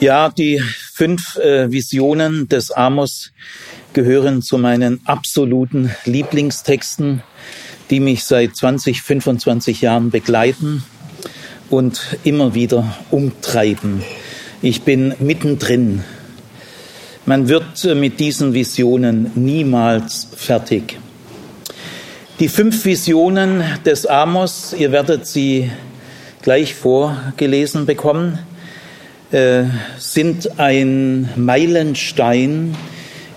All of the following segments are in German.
Ja, die fünf äh, Visionen des Amos gehören zu meinen absoluten Lieblingstexten, die mich seit 20, 25 Jahren begleiten und immer wieder umtreiben. Ich bin mittendrin. Man wird äh, mit diesen Visionen niemals fertig. Die fünf Visionen des Amos, ihr werdet sie gleich vorgelesen bekommen, äh, sind ein Meilenstein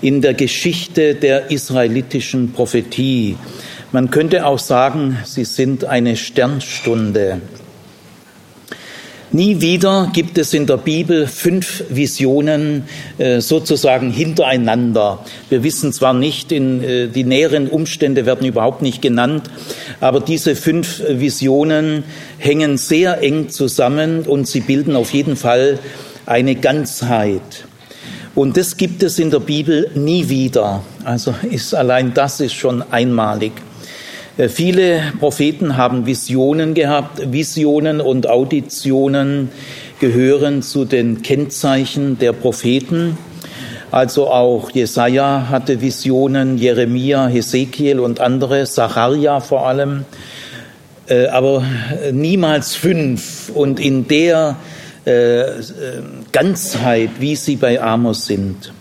in der Geschichte der israelitischen Prophetie. Man könnte auch sagen, sie sind eine Sternstunde. Nie wieder gibt es in der Bibel fünf Visionen äh, sozusagen hintereinander. Wir wissen zwar nicht, in, äh, die näheren Umstände werden überhaupt nicht genannt, aber diese fünf Visionen hängen sehr eng zusammen und sie bilden auf jeden Fall eine Ganzheit. Und das gibt es in der Bibel nie wieder. Also ist allein das ist schon einmalig. Äh, viele Propheten haben Visionen gehabt. Visionen und Auditionen gehören zu den Kennzeichen der Propheten. Also auch Jesaja hatte Visionen, Jeremia, Hesekiel und andere, Zacharia vor allem, äh, aber niemals fünf und in der äh, Ganzheit, wie sie bei Amos sind.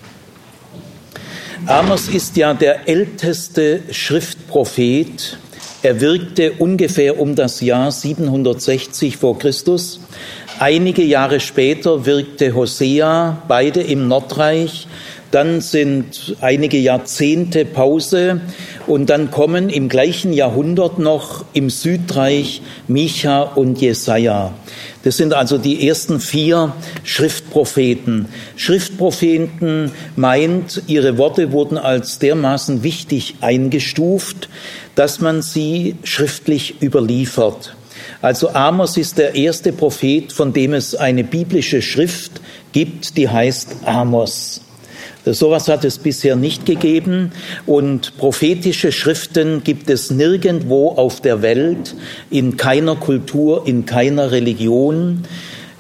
Amos ist ja der älteste Schriftprophet. Er wirkte ungefähr um das Jahr 760 vor Christus. Einige Jahre später wirkte Hosea, beide im Nordreich. Dann sind einige Jahrzehnte Pause und dann kommen im gleichen Jahrhundert noch im Südreich Micha und Jesaja. Das sind also die ersten vier Schriftpropheten. Schriftpropheten meint, ihre Worte wurden als dermaßen wichtig eingestuft, dass man sie schriftlich überliefert. Also Amos ist der erste Prophet, von dem es eine biblische Schrift gibt, die heißt Amos. Sowas hat es bisher nicht gegeben und prophetische Schriften gibt es nirgendwo auf der Welt, in keiner Kultur, in keiner Religion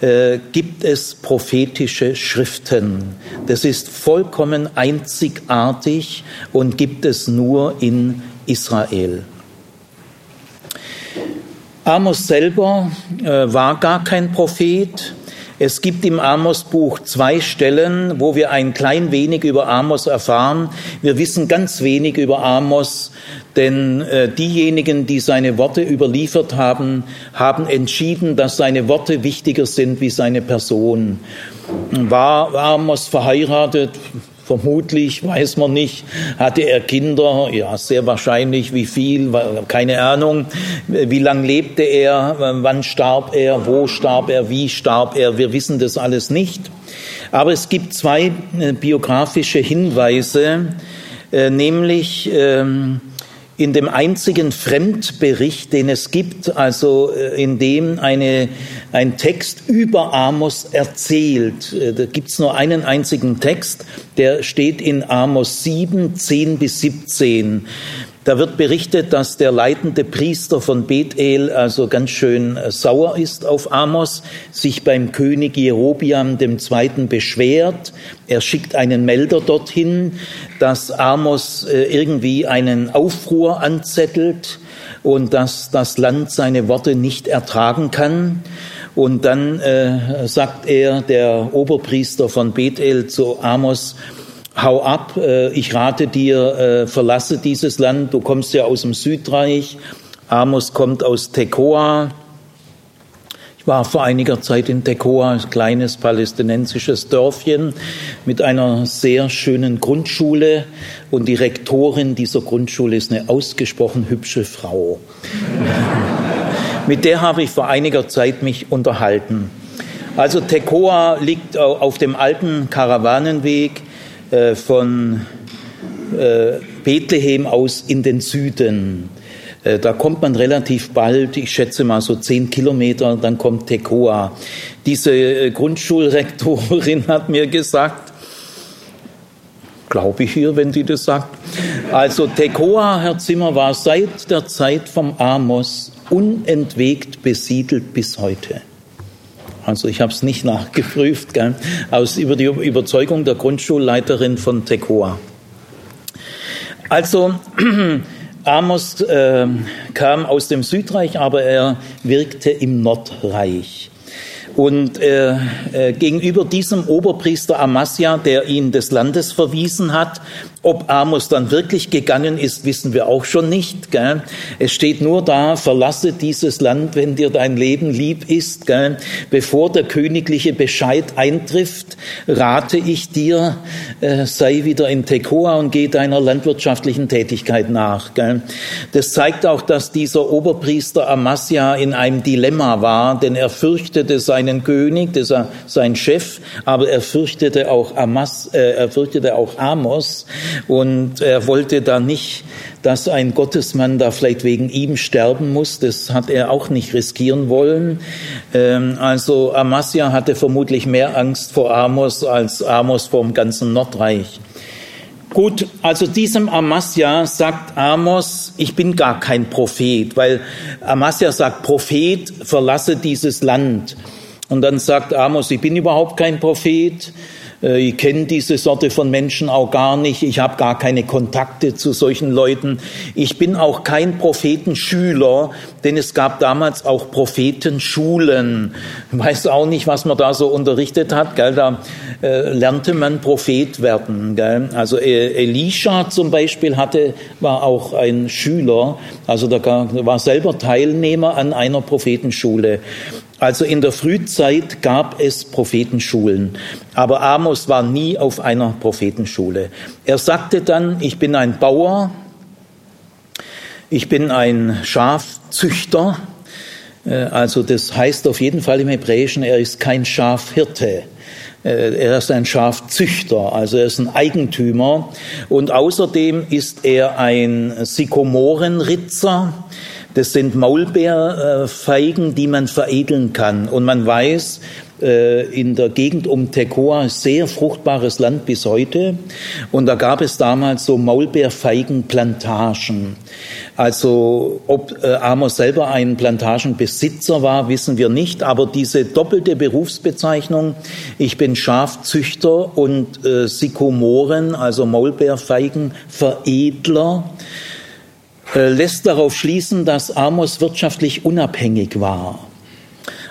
äh, gibt es prophetische Schriften. Das ist vollkommen einzigartig und gibt es nur in Israel. Amos selber äh, war gar kein Prophet. Es gibt im Amos-Buch zwei Stellen, wo wir ein klein wenig über Amos erfahren. Wir wissen ganz wenig über Amos, denn äh, diejenigen, die seine Worte überliefert haben, haben entschieden, dass seine Worte wichtiger sind wie seine Person. War Amos verheiratet? Vermutlich, weiß man nicht. Hatte er Kinder? Ja, sehr wahrscheinlich. Wie viel? Keine Ahnung. Wie lange lebte er? Wann starb er? Wo starb er? Wie starb er? Wir wissen das alles nicht. Aber es gibt zwei äh, biografische Hinweise, äh, nämlich ähm, in dem einzigen Fremdbericht, den es gibt, also äh, in dem eine, ein Text über Amos erzählt. Äh, da gibt es nur einen einzigen Text, der steht in Amos 7, 10 bis 17. Da wird berichtet, dass der leitende Priester von Bethel also ganz schön äh, sauer ist auf Amos, sich beim König Jerobiam II. beschwert. Er schickt einen Melder dorthin, dass Amos äh, irgendwie einen Aufruhr anzettelt und dass das Land seine Worte nicht ertragen kann. Und dann äh, sagt er, der Oberpriester von Bethel zu Amos, hau ab, äh, ich rate dir, äh, verlasse dieses Land, du kommst ja aus dem Südreich, Amos kommt aus Tekoa. Ich war vor einiger Zeit in Tekoa, ein kleines palästinensisches Dörfchen mit einer sehr schönen Grundschule und die Rektorin dieser Grundschule ist eine ausgesprochen hübsche Frau. mit der habe ich vor einiger Zeit mich unterhalten. Also Tekoa liegt auf dem alten Karawanenweg äh, von äh, Bethlehem aus in den Süden. Äh, da kommt man relativ bald, ich schätze mal so zehn Kilometer, dann kommt Tekoa. Diese Grundschulrektorin hat mir gesagt, glaube ich ihr, wenn sie das sagt. Also Tekoa, Herr Zimmer, war seit der Zeit vom Amos unentwegt besiedelt bis heute. Also ich habe es nicht nachgeprüft, gell? aus über die Überzeugung der Grundschulleiterin von Tekoa. Also Amos äh, kam aus dem Südreich, aber er wirkte im Nordreich. Und äh, äh, gegenüber diesem Oberpriester Amasja, der ihn des Landes verwiesen hat, ob Amos dann wirklich gegangen ist, wissen wir auch schon nicht. Gell? Es steht nur da, verlasse dieses Land, wenn dir dein Leben lieb ist. Gell? Bevor der königliche Bescheid eintrifft, rate ich dir, äh, sei wieder in Tekoa und geh deiner landwirtschaftlichen Tätigkeit nach. Gell? Das zeigt auch, dass dieser Oberpriester Amasja in einem Dilemma war, denn er fürchtete seinen König, das war sein Chef, aber er fürchtete auch, Amas, äh, er fürchtete auch Amos und er wollte da nicht, dass ein Gottesmann da vielleicht wegen ihm sterben muss. Das hat er auch nicht riskieren wollen. Ähm, also Amasja hatte vermutlich mehr Angst vor Amos als Amos vor dem ganzen Nordreich. Gut, also diesem Amasja sagt Amos, ich bin gar kein Prophet, weil Amasja sagt, Prophet, verlasse dieses Land. Und dann sagt Amos, ich bin überhaupt kein Prophet. Äh, ich kenne diese Sorte von Menschen auch gar nicht. Ich habe gar keine Kontakte zu solchen Leuten. Ich bin auch kein Prophetenschüler, denn es gab damals auch Prophetenschulen. Ich weiß auch nicht, was man da so unterrichtet hat. Gell? Da äh, lernte man Prophet werden. Gell? Also äh, Elisha zum Beispiel hatte, war auch ein Schüler. Also da war selber Teilnehmer an einer Prophetenschule. Also in der Frühzeit gab es Prophetenschulen, aber Amos war nie auf einer Prophetenschule. Er sagte dann, ich bin ein Bauer, ich bin ein Schafzüchter, äh, also das heißt auf jeden Fall im Hebräischen, er ist kein Schafhirte. Äh, er ist ein Schafzüchter, also er ist ein Eigentümer und außerdem ist er ein Sykomorenritzer. Das sind Maulbeerfeigen, die man veredeln kann. Und man weiß, äh, in der Gegend um Tekoa sehr fruchtbares Land bis heute. Und da gab es damals so Maulbeerfeigenplantagen. Also ob äh, Amos selber ein Plantagenbesitzer war, wissen wir nicht. Aber diese doppelte Berufsbezeichnung, ich bin Schafzüchter und äh, Sykomoren, also Maulbeerfeigenveredler, lässt darauf schließen, dass Amos wirtschaftlich unabhängig war.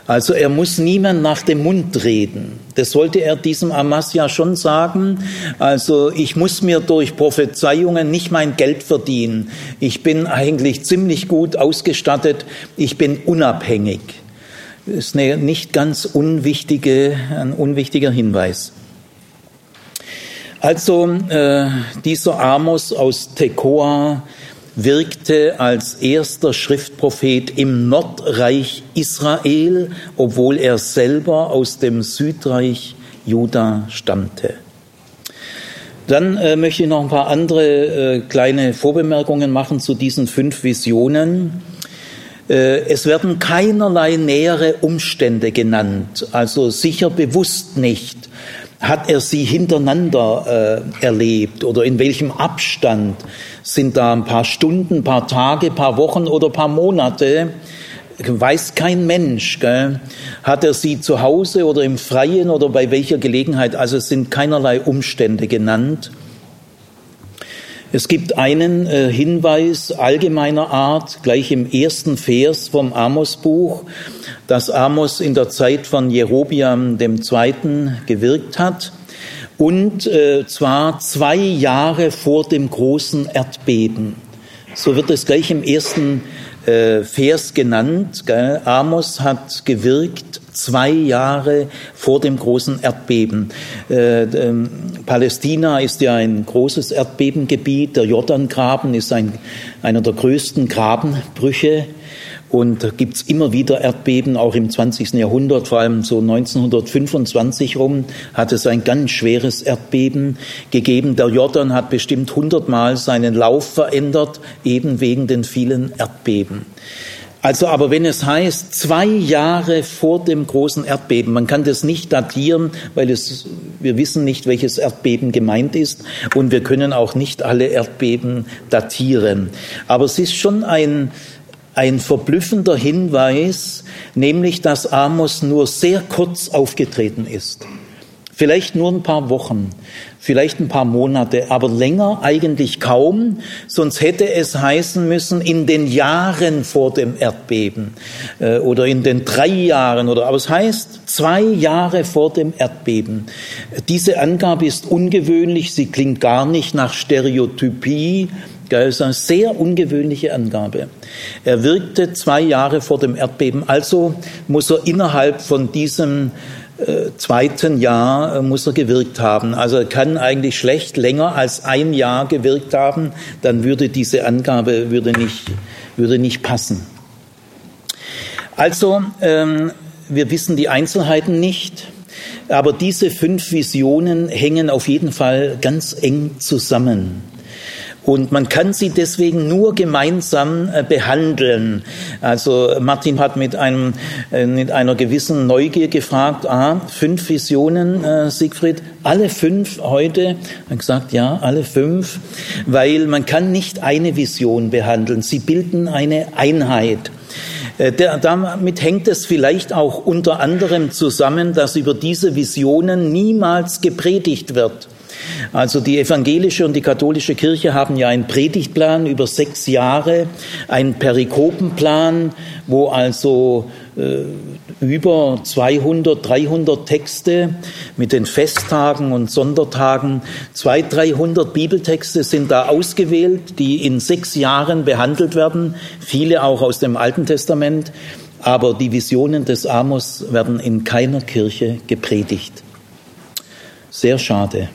Also er muss niemand nach dem Mund reden. Das sollte er diesem Amasja schon sagen. Also ich muss mir durch Prophezeiungen nicht mein Geld verdienen. Ich bin eigentlich ziemlich gut ausgestattet. Ich bin unabhängig. Das ist eine nicht ganz unwichtige, ein unwichtiger Hinweis. Also äh, dieser Amos aus Tekoa, wirkte als erster Schriftprophet im Nordreich Israel, obwohl er selber aus dem Südreich Juda stammte. Dann äh, möchte ich noch ein paar andere äh, kleine Vorbemerkungen machen zu diesen fünf Visionen. Äh, es werden keinerlei nähere Umstände genannt, also sicher bewusst nicht. Hat er sie hintereinander äh, erlebt oder in welchem Abstand? Sind da ein paar Stunden, ein paar Tage, ein paar Wochen oder ein paar Monate? Weiß kein Mensch. Gell? Hat er sie zu Hause oder im Freien oder bei welcher Gelegenheit? Also es sind keinerlei Umstände genannt. Es gibt einen äh, Hinweis allgemeiner Art, gleich im ersten Vers vom Amos-Buch, dass Amos in der Zeit von Jerobiam II. gewirkt hat. Und äh, zwar zwei Jahre vor dem großen Erdbeben. So wird es gleich im ersten äh, Vers genannt. Gell? Amos hat gewirkt zwei Jahre vor dem großen Erdbeben. Äh, ähm, Palästina ist ja ein großes Erdbebengebiet. Der Jordangraben ist ein, einer der größten Grabenbrüche. Und da gibt's immer wieder Erdbeben, auch im 20. Jahrhundert, vor allem so 1925 rum, hat es ein ganz schweres Erdbeben gegeben. Der Jordan hat bestimmt hundertmal seinen Lauf verändert, eben wegen den vielen Erdbeben. Also aber wenn es heißt, zwei Jahre vor dem großen Erdbeben, man kann das nicht datieren, weil es, wir wissen nicht, welches Erdbeben gemeint ist und wir können auch nicht alle Erdbeben datieren. Aber es ist schon ein, ein verblüffender Hinweis, nämlich dass Amos nur sehr kurz aufgetreten ist. Vielleicht nur ein paar Wochen, vielleicht ein paar Monate, aber länger eigentlich kaum, sonst hätte es heißen müssen in den Jahren vor dem Erdbeben äh, oder in den drei Jahren oder aber es heißt zwei Jahre vor dem Erdbeben. Diese Angabe ist ungewöhnlich, sie klingt gar nicht nach Stereotypie, das ist eine sehr ungewöhnliche Angabe. Er wirkte zwei Jahre vor dem Erdbeben, also muss er innerhalb von diesem äh, zweiten Jahr äh, muss er gewirkt haben. Also er kann eigentlich schlecht länger als ein Jahr gewirkt haben, dann würde diese Angabe würde nicht, würde nicht passen. Also ähm, wir wissen die Einzelheiten nicht, aber diese fünf Visionen hängen auf jeden Fall ganz eng zusammen. Und man kann sie deswegen nur gemeinsam äh, behandeln. Also Martin hat mit, einem, äh, mit einer gewissen Neugier gefragt, ah, fünf Visionen, äh, Siegfried, alle fünf heute? Er hat gesagt, ja, alle fünf, weil man kann nicht eine Vision behandeln. Sie bilden eine Einheit. Damit hängt es vielleicht auch unter anderem zusammen, dass über diese Visionen niemals gepredigt wird. Also die evangelische und die katholische Kirche haben ja einen Predigtplan über sechs Jahre, einen Perikopenplan, wo also äh, über 200, 300 Texte mit den Festtagen und Sondertagen, 200, 300 Bibeltexte sind da ausgewählt, die in sechs Jahren behandelt werden, viele auch aus dem Alten Testament. Aber die Visionen des Amos werden in keiner Kirche gepredigt. Sehr schade.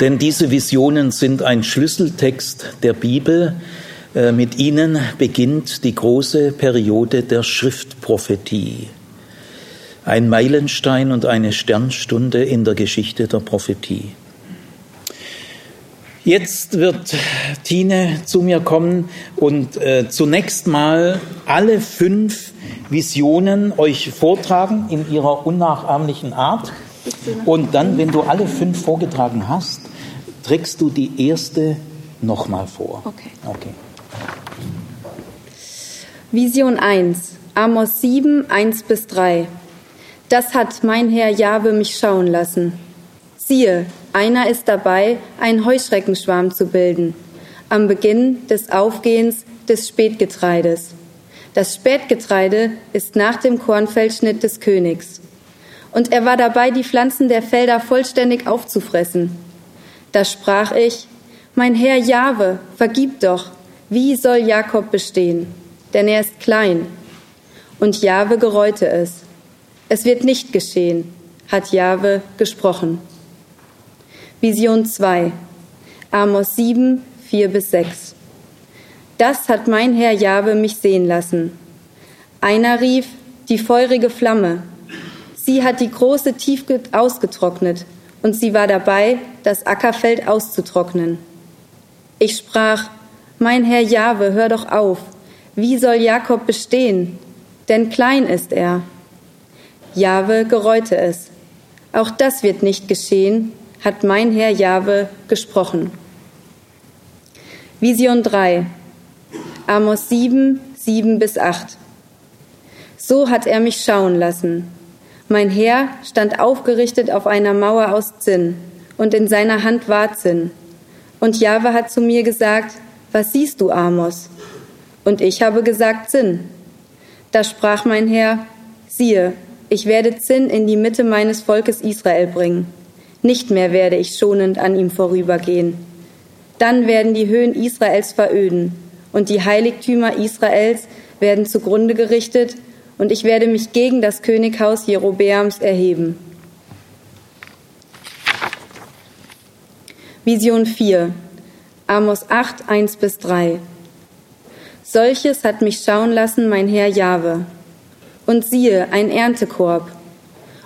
Denn diese Visionen sind ein Schlüsseltext der Bibel. Äh, mit ihnen beginnt die große Periode der Schriftprophetie. Ein Meilenstein und eine Sternstunde in der Geschichte der Prophetie. Jetzt wird Tine zu mir kommen und äh, zunächst mal alle fünf Visionen euch vortragen in ihrer unnachahmlichen Art. Und dann, wenn du alle fünf vorgetragen hast, trägst du die erste nochmal vor. Okay. okay. Vision 1, Amos 7, 1 bis 3. Das hat mein Herr Jahwe mich schauen lassen. Siehe, einer ist dabei, einen Heuschreckenschwarm zu bilden, am Beginn des Aufgehens des Spätgetreides. Das Spätgetreide ist nach dem Kornfeldschnitt des Königs und er war dabei, die Pflanzen der Felder vollständig aufzufressen. Da sprach ich, mein Herr Jahwe, vergib doch, wie soll Jakob bestehen? Denn er ist klein. Und Jahwe gereute es. Es wird nicht geschehen, hat Jahwe gesprochen. Vision 2, Amos 7, 4 bis 6. Das hat mein Herr Jahwe mich sehen lassen. Einer rief, die feurige Flamme, Sie hat die große Tiefe ausgetrocknet und sie war dabei, das Ackerfeld auszutrocknen. Ich sprach, mein Herr Jahwe, hör doch auf, wie soll Jakob bestehen? Denn klein ist er. Jahwe gereute es. Auch das wird nicht geschehen, hat mein Herr Jahwe gesprochen. Vision 3. Amos 7, 7 bis 8. So hat er mich schauen lassen. Mein Herr stand aufgerichtet auf einer Mauer aus Zinn, und in seiner Hand war Zinn. Und Jahwe hat zu mir gesagt, was siehst du, Amos? Und ich habe gesagt, Zinn. Da sprach mein Herr, siehe, ich werde Zinn in die Mitte meines Volkes Israel bringen. Nicht mehr werde ich schonend an ihm vorübergehen. Dann werden die Höhen Israels veröden, und die Heiligtümer Israels werden zugrunde gerichtet, und ich werde mich gegen das Könighaus Jerobeams erheben. Vision 4, Amos 8, 1 bis 3. Solches hat mich schauen lassen mein Herr Jahwe. Und siehe, ein Erntekorb.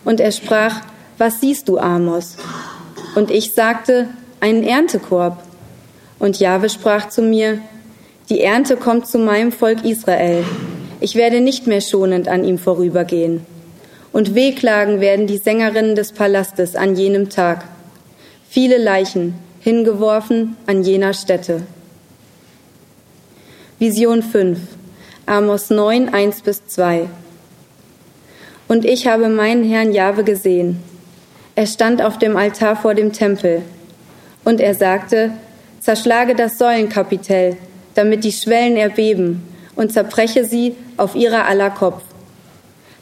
Und er sprach, was siehst du, Amos? Und ich sagte, einen Erntekorb. Und Jahwe sprach zu mir, die Ernte kommt zu meinem Volk Israel. Ich werde nicht mehr schonend an ihm vorübergehen. Und wehklagen werden die Sängerinnen des Palastes an jenem Tag. Viele Leichen hingeworfen an jener Stätte. Vision 5, Amos 9, 1 bis 2. Und ich habe meinen Herrn Jahwe gesehen. Er stand auf dem Altar vor dem Tempel. Und er sagte, zerschlage das Säulenkapitell, damit die Schwellen erbeben, und zerbreche sie auf ihrer aller Kopf.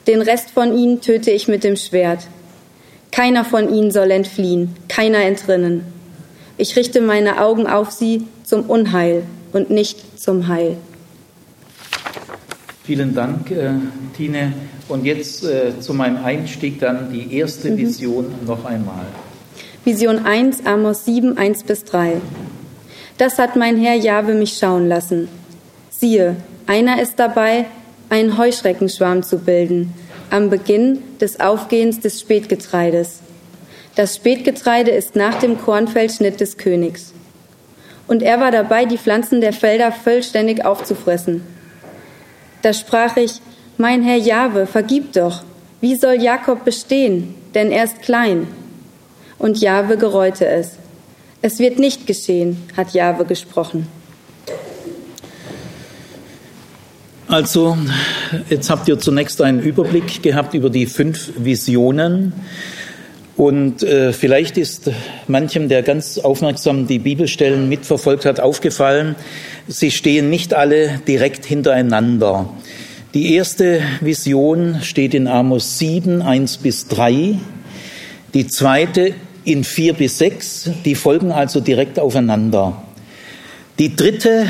Den Rest von ihnen töte ich mit dem Schwert. Keiner von ihnen soll entfliehen, keiner entrinnen. Ich richte meine Augen auf sie zum Unheil und nicht zum Heil. Vielen Dank, äh, Tine. Und jetzt äh, zu meinem Einstieg dann die erste mhm. Vision noch einmal. Vision 1, Amos 7, 1 bis 3. Das hat mein Herr Jahwe mich schauen lassen. Siehe, einer ist dabei, einen Heuschreckenschwarm zu bilden, am Beginn des Aufgehens des Spätgetreides. Das Spätgetreide ist nach dem Kornfeldschnitt des Königs und er war dabei, die Pflanzen der Felder vollständig aufzufressen. Da sprach ich, mein Herr Jahwe, vergib doch, wie soll Jakob bestehen, denn er ist klein? Und Jahwe gereute es. Es wird nicht geschehen, hat Jahwe gesprochen. Also, jetzt habt ihr zunächst einen Überblick gehabt über die fünf Visionen und äh, vielleicht ist manchem, der ganz aufmerksam die Bibelstellen mitverfolgt hat, aufgefallen, sie stehen nicht alle direkt hintereinander. Die erste Vision steht in Amos 7, 1 bis 3. Die zweite in 4 bis 6. Die folgen also direkt aufeinander. Die dritte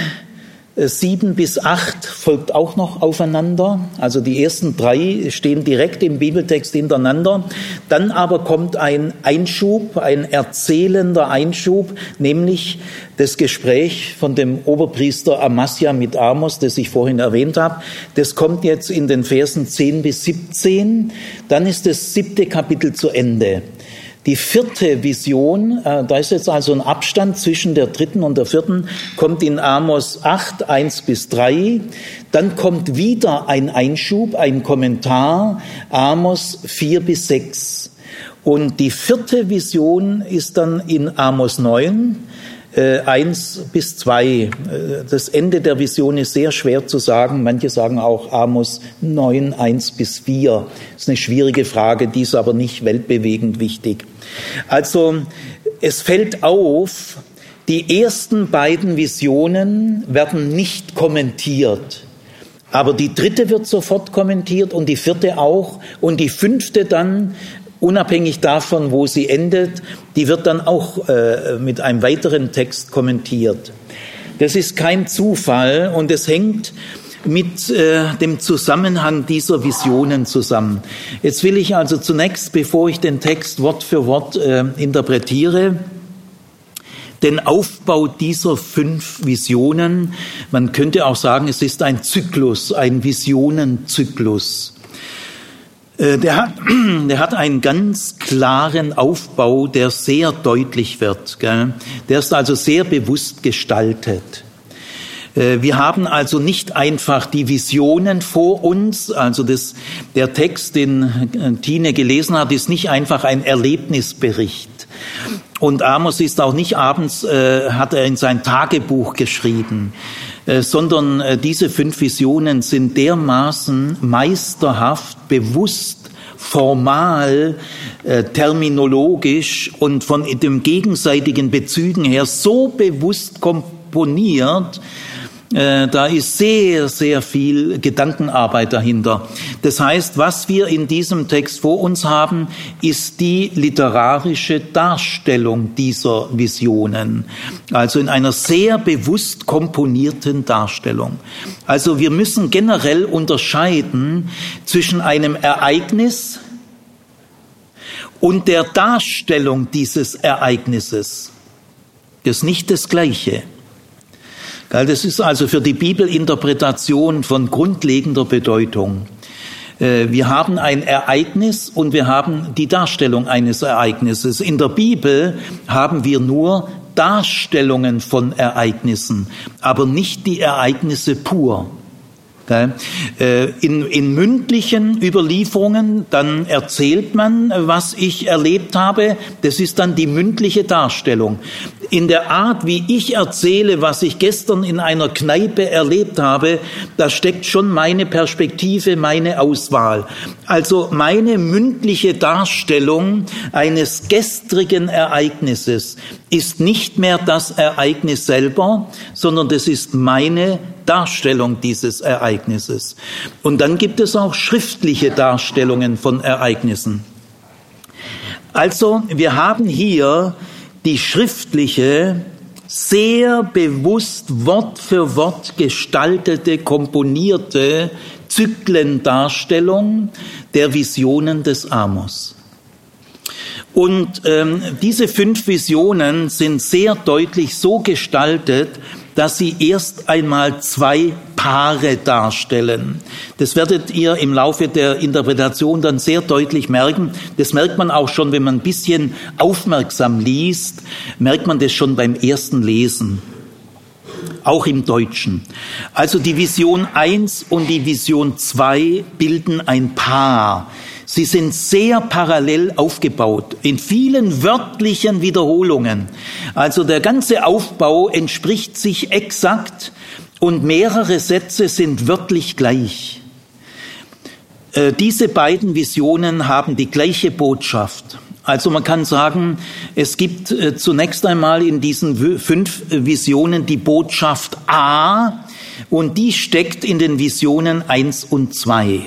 Sieben bis acht folgt auch noch aufeinander. Also die ersten drei stehen direkt im Bibeltext hintereinander. Dann aber kommt ein Einschub, ein erzählender Einschub, nämlich das Gespräch von dem Oberpriester Amasja mit Amos, das ich vorhin erwähnt habe. Das kommt jetzt in den Versen 10 bis 17. Dann ist das siebte Kapitel zu Ende. Die vierte Vision, äh, da ist jetzt also ein Abstand zwischen der dritten und der vierten, kommt in Amos 8, 1 bis 3. Dann kommt wieder ein Einschub, ein Kommentar, Amos 4 bis 6. Und die vierte Vision ist dann in Amos 9, äh, 1 bis 2. Äh, das Ende der Vision ist sehr schwer zu sagen. Manche sagen auch Amos 9, 1 bis 4. Das ist eine schwierige Frage, die ist aber nicht weltbewegend wichtig. Also es fällt auf, die ersten beiden Visionen werden nicht kommentiert. Aber die dritte wird sofort kommentiert und die vierte auch und die fünfte dann, unabhängig davon, wo sie endet, die wird dann auch äh, mit einem weiteren Text kommentiert. Das ist kein Zufall und es hängt mit äh, dem Zusammenhang dieser Visionen zusammen. Jetzt will ich also zunächst, bevor ich den Text Wort für Wort äh, interpretiere, den Aufbau dieser fünf Visionen, man könnte auch sagen, es ist ein Zyklus, ein Visionenzyklus. Äh, der hat, der hat einen ganz klaren Aufbau, der sehr deutlich wird. Gell? Der ist also sehr bewusst gestaltet. Äh, wir haben also nicht einfach die Visionen vor uns, also das, der Text, den äh, Tine gelesen hat, ist nicht einfach ein Erlebnisbericht. Und Amos ist auch nicht abends, äh, hat er in sein Tagebuch geschrieben, äh, sondern äh, diese fünf Visionen sind dermaßen meisterhaft, bewusst, formal, äh, terminologisch und von dem gegenseitigen Bezügen her so bewusst komponiert, da ist sehr, sehr viel Gedankenarbeit dahinter. Das heißt, was wir in diesem Text vor uns haben, ist die literarische Darstellung dieser Visionen. Also in einer sehr bewusst komponierten Darstellung. Also wir müssen generell unterscheiden zwischen einem Ereignis und der Darstellung dieses Ereignisses. Das ist nicht das Gleiche. Das ist also für die Bibelinterpretation von grundlegender Bedeutung. Äh, wir haben ein Ereignis und wir haben die Darstellung eines Ereignisses. In der Bibel haben wir nur Darstellungen von Ereignissen, aber nicht die Ereignisse pur. Äh, in, in mündlichen Überlieferungen, dann erzählt man, was ich erlebt habe. Das ist dann die mündliche Darstellung. In der Art, wie ich erzähle, was ich gestern in einer Kneipe erlebt habe, da steckt schon meine Perspektive, meine Auswahl. Also meine mündliche Darstellung eines gestrigen Ereignisses ist nicht mehr das Ereignis selber, sondern das ist meine Darstellung dieses Ereignisses. Und dann gibt es auch schriftliche Darstellungen von Ereignissen. Also wir haben hier die schriftliche, sehr bewusst Wort für Wort gestaltete, komponierte Zyklendarstellung der Visionen des Amos. Und ähm, diese fünf Visionen sind sehr deutlich so gestaltet, dass sie erst einmal zwei Paare darstellen. Das werdet ihr im Laufe der Interpretation dann sehr deutlich merken. Das merkt man auch schon, wenn man ein bisschen aufmerksam liest, merkt man das schon beim ersten Lesen. Auch im Deutschen. Also die Vision 1 und die Vision 2 bilden ein Paar. Sie sind sehr parallel aufgebaut, in vielen wörtlichen Wiederholungen. Also der ganze Aufbau entspricht sich exakt und mehrere Sätze sind wörtlich gleich. Äh, diese beiden Visionen haben die gleiche Botschaft. Also man kann sagen, es gibt äh, zunächst einmal in diesen fünf Visionen die Botschaft A und die steckt in den Visionen eins und zwei.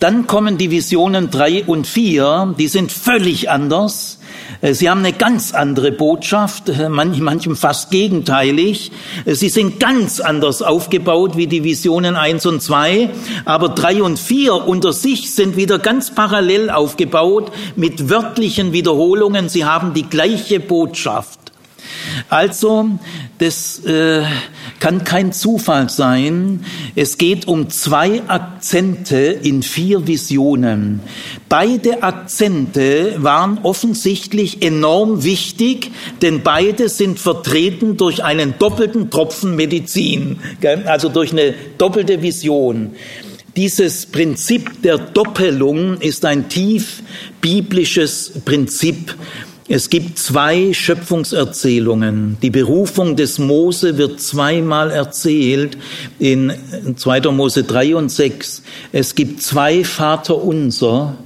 Dann kommen die Visionen drei und vier, die sind völlig anders. Äh, sie haben eine ganz andere Botschaft, äh, manchem fast gegenteilig. Äh, sie sind ganz anders aufgebaut wie die Visionen eins und zwei, aber drei und vier unter sich sind wieder ganz parallel aufgebaut mit wörtlichen Wiederholungen. Sie haben die gleiche Botschaft. Also, das äh, kann kein Zufall sein. Es geht um zwei Akzente in vier Visionen. Beide Akzente waren offensichtlich enorm wichtig, denn beide sind vertreten durch einen doppelten Tropfen Medizin, also durch eine doppelte Vision. Dieses Prinzip der Doppelung ist ein tief biblisches Prinzip es gibt zwei Schöpfungserzählungen. Die Berufung des Mose wird zweimal erzählt in 2. Mose 3 und 6. Es gibt zwei Vaterunser.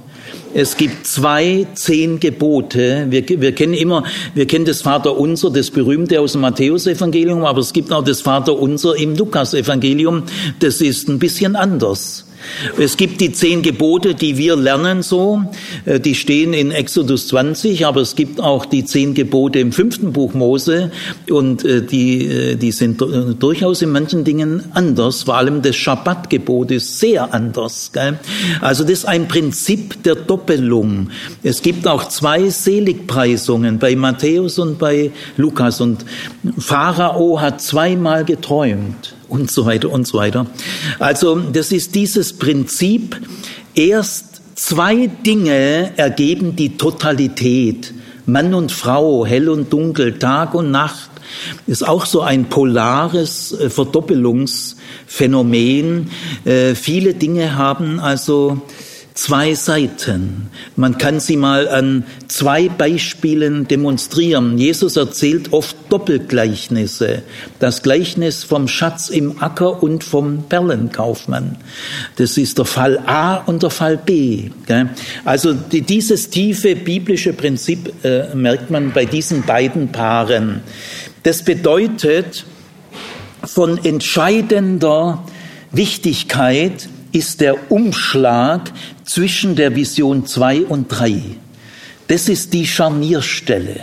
Es gibt zwei zehn Gebote. Wir, wir kennen immer, wir kennen das Vaterunser, das berühmte aus dem Matthäusevangelium, aber es gibt auch das Vaterunser im Lukasevangelium. Das ist ein bisschen anders. Es gibt die zehn Gebote, die wir lernen so, äh, die stehen in Exodus 20, aber es gibt auch die zehn Gebote im fünften Buch Mose. Und äh, die, äh, die sind durchaus in manchen Dingen anders, vor allem das Schabbatgebot ist sehr anders. Also das ist ein Prinzip der Doppelung. Es gibt auch zwei Seligpreisungen bei Matthäus und bei Lukas. Und Pharao hat zweimal geträumt und so weiter und so weiter. Also das ist dieses Prinzip, erst zwei Dinge ergeben die Totalität. Mann und Frau, hell und dunkel, Tag und Nacht, ist auch so ein polares äh, Verdoppelungsphänomen. Äh, viele Dinge haben also zwei Seiten. Man kann sie mal an zwei Beispielen demonstrieren. Jesus erzählt oft Doppelgleichnisse. Das Gleichnis vom Schatz im Acker und vom Perlenkaufmann. Das ist der Fall A und der Fall B. Also dieses tiefe biblische Prinzip äh, merkt man bei diesen beiden Paaren. Das bedeutet von entscheidender Wichtigkeit, ist der Umschlag zwischen der Vision 2 und 3. Das ist die Scharnierstelle.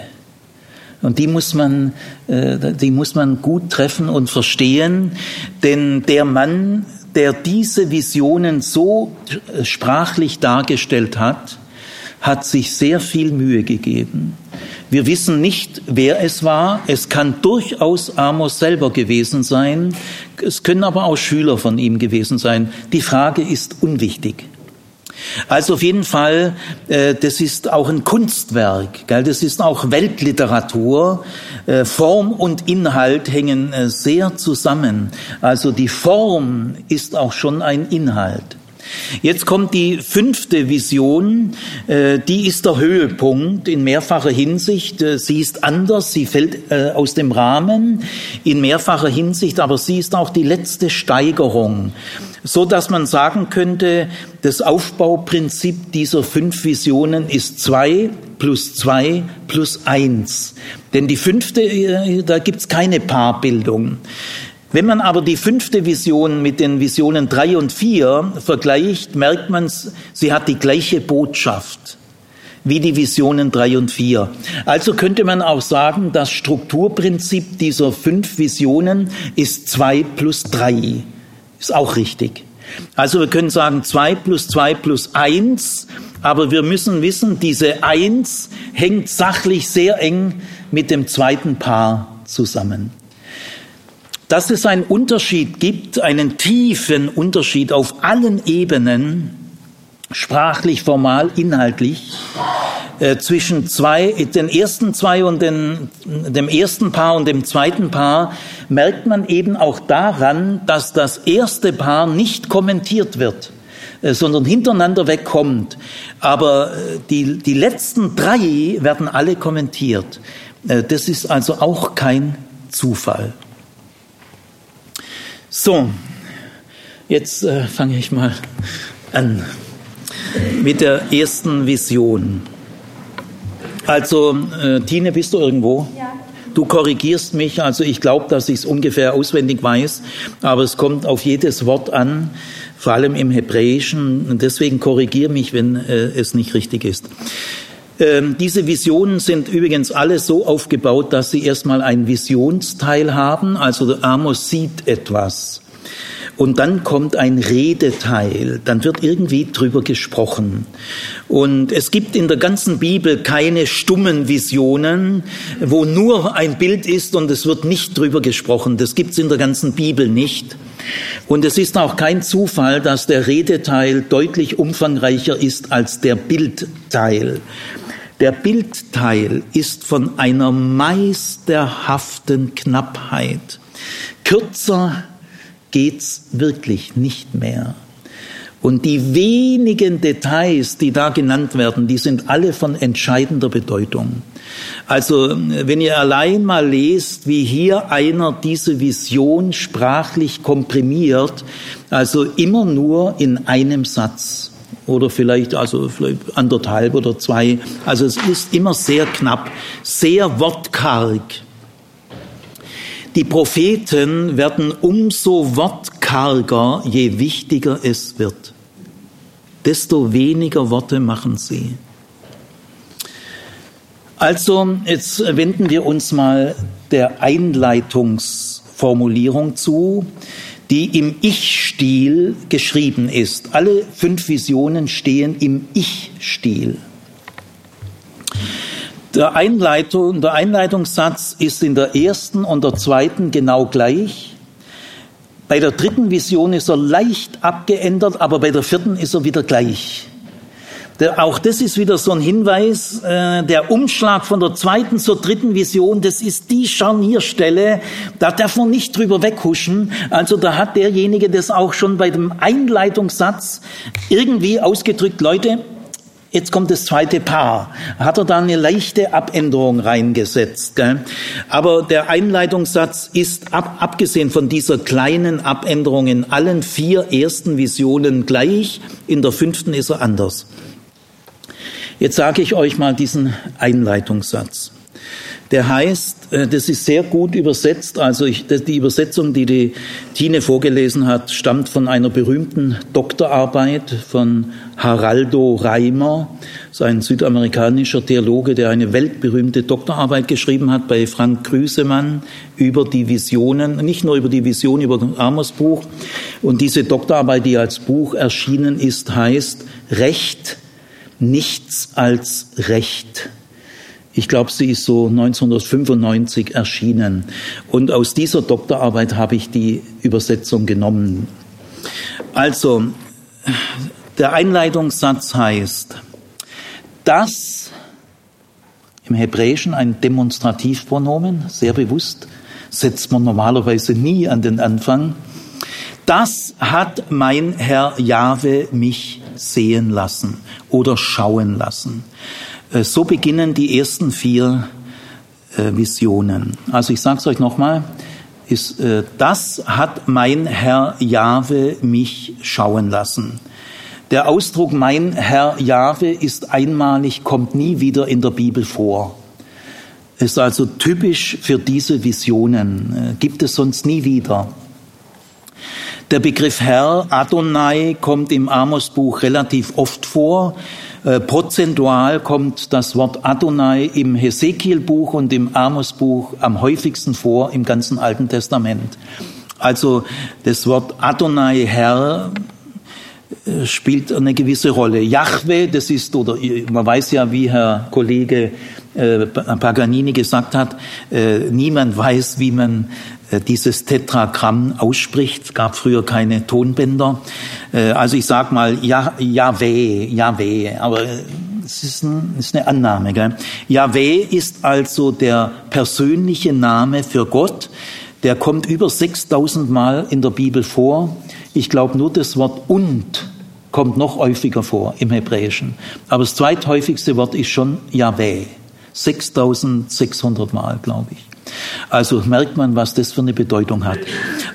Und die muss man, äh, die muss man gut treffen und verstehen, denn der Mann, der diese Visionen so sprachlich dargestellt hat, hat sich sehr viel Mühe gegeben. Wir wissen nicht, wer es war. Es kann durchaus Amos selber gewesen sein. Es können aber auch Schüler von ihm gewesen sein. Die Frage ist unwichtig. Also auf jeden Fall, äh, das ist auch ein Kunstwerk, gell? das ist auch Weltliteratur. Äh, Form und Inhalt hängen äh, sehr zusammen. Also die Form ist auch schon ein Inhalt. Jetzt kommt die fünfte Vision, äh, die ist der Höhepunkt in mehrfacher Hinsicht. Äh, sie ist anders, sie fällt äh, aus dem Rahmen in mehrfacher Hinsicht, aber sie ist auch die letzte Steigerung, so dass man sagen könnte, das Aufbauprinzip dieser fünf Visionen ist zwei plus zwei plus eins. Denn die fünfte, da gibt's keine Paarbildung. Wenn man aber die fünfte Vision mit den Visionen drei und vier vergleicht, merkt man, sie hat die gleiche Botschaft wie die Visionen drei und vier. Also könnte man auch sagen, das Strukturprinzip dieser fünf Visionen ist zwei plus drei. Ist auch richtig. Also wir können sagen zwei plus zwei plus eins, aber wir müssen wissen, diese eins hängt sachlich sehr eng mit dem zweiten Paar zusammen dass es einen Unterschied gibt, einen tiefen Unterschied auf allen Ebenen, sprachlich, formal, inhaltlich, äh, zwischen zwei, den ersten zwei und den, dem ersten Paar und dem zweiten Paar, merkt man eben auch daran, dass das erste Paar nicht kommentiert wird äh, sondern hintereinander wegkommt. Aber äh, die, die letzten drei werden alle kommentiert. Das ist also auch kein Zufall. So, jetzt äh, fange ich mal an mit der ersten Vision. Also, äh, Tine, bist du irgendwo? Ja. Du korrigierst mich, also ich glaube, dass ich es ungefähr auswendig weiß, aber es kommt auf jedes Wort an, vor allem im Hebräischen. Deswegen korrigier mich, wenn äh, es nicht richtig ist. Ähm, diese Visionen sind übrigens alle so aufgebaut, dass sie erstmal einen Visionsteil haben. Also Amos sieht etwas. Und dann kommt ein Redeteil, dann wird irgendwie drüber gesprochen. Und es gibt in der ganzen Bibel keine stummen Visionen, wo nur ein Bild ist und es wird nicht drüber gesprochen. Das gibt's in der ganzen Bibel nicht. Und es ist auch kein Zufall, dass der Redeteil deutlich umfangreicher ist als der Bildteil. Der Bildteil ist von einer meisterhaften Knappheit. Kürzer geht's wirklich nicht mehr. Und die wenigen Details, die da genannt werden, die sind alle von entscheidender Bedeutung. Also wenn ihr allein mal lest, wie hier einer diese Vision sprachlich komprimiert, also immer nur in einem Satz oder vielleicht also vielleicht anderthalb oder zwei. Also es ist immer sehr knapp, sehr wortkarg. Die Propheten werden umso wortkarger, je wichtiger es wird. Desto weniger Worte machen sie. Also, jetzt wenden wir uns mal der Einleitungsformulierung zu die im Ich-Stil geschrieben ist. Alle fünf Visionen stehen im Ich-Stil. Der, der Einleitungssatz ist in der ersten und der zweiten genau gleich. Bei der dritten Vision ist er leicht abgeändert, aber bei der vierten ist er wieder gleich. Auch das ist wieder so ein Hinweis, äh, der Umschlag von der zweiten zur dritten Vision, das ist die Scharnierstelle, da darf man nicht drüber weghuschen. Also da hat derjenige das auch schon bei dem Einleitungssatz irgendwie ausgedrückt, Leute, Jetzt kommt das zweite Paar. Hat er da eine leichte Abänderung reingesetzt. Gell? Aber der Einleitungssatz ist, ab, abgesehen von dieser kleinen Abänderung in allen vier ersten Visionen gleich, in der fünften ist er anders. Jetzt sage ich euch mal diesen Einleitungssatz. Der heißt, äh, das ist sehr gut übersetzt, also ich, die Übersetzung, die die Tine vorgelesen hat, stammt von einer berühmten Doktorarbeit von Haraldo Reimer, ein südamerikanischer Theologe, der eine weltberühmte Doktorarbeit geschrieben hat bei Frank Grüsemann über die Visionen, nicht nur über die Vision, über das Amos Buch. Und diese Doktorarbeit, die als Buch erschienen ist, heißt Recht nichts als Recht. Ich glaube, sie ist so 1995 erschienen. Und aus dieser Doktorarbeit habe ich die Übersetzung genommen. Also, Der Einleitungssatz heißt, das im Hebräischen ein Demonstrativpronomen, sehr bewusst, setzt man normalerweise nie an den Anfang. Das hat mein Herr Jahwe mich sehen lassen oder schauen lassen. Äh, so beginnen die ersten vier äh, Visionen. Also ich sage es euch nochmal, äh, das hat mein Herr Jahwe mich schauen lassen. Der Ausdruck mein Herr Jahwe ist einmalig, kommt nie wieder in der Bibel vor. Ist also typisch für diese Visionen, gibt es sonst nie wieder. Der Begriff Herr, Adonai, kommt im Amos-Buch relativ oft vor. Äh, prozentual kommt das Wort Adonai im Hesekiel-Buch und im Amos-Buch am häufigsten vor im ganzen Alten Testament. Also das Wort Adonai, Herr, äh, spielt eine gewisse Rolle. Yahweh, das ist, oder man weiß ja, wie Herr Kollege äh, Paganini gesagt hat, niemand weiß, wie man dieses Tetragramm ausspricht. Es gab früher keine Tonbänder. Äh, also ich sag mal Yahweh, Yahweh, aber es ist, ein, ist eine Annahme. Gell? Yahweh ist also der persönliche Name für Gott. Der kommt über 6000 Mal in der Bibel vor. Ich glaube nur das Wort und kommt noch häufiger vor im Hebräischen. Aber das zweithäufigste Wort ist schon Yahweh. 6600 Mal, glaube ich. Also merkt man, was das für eine Bedeutung hat.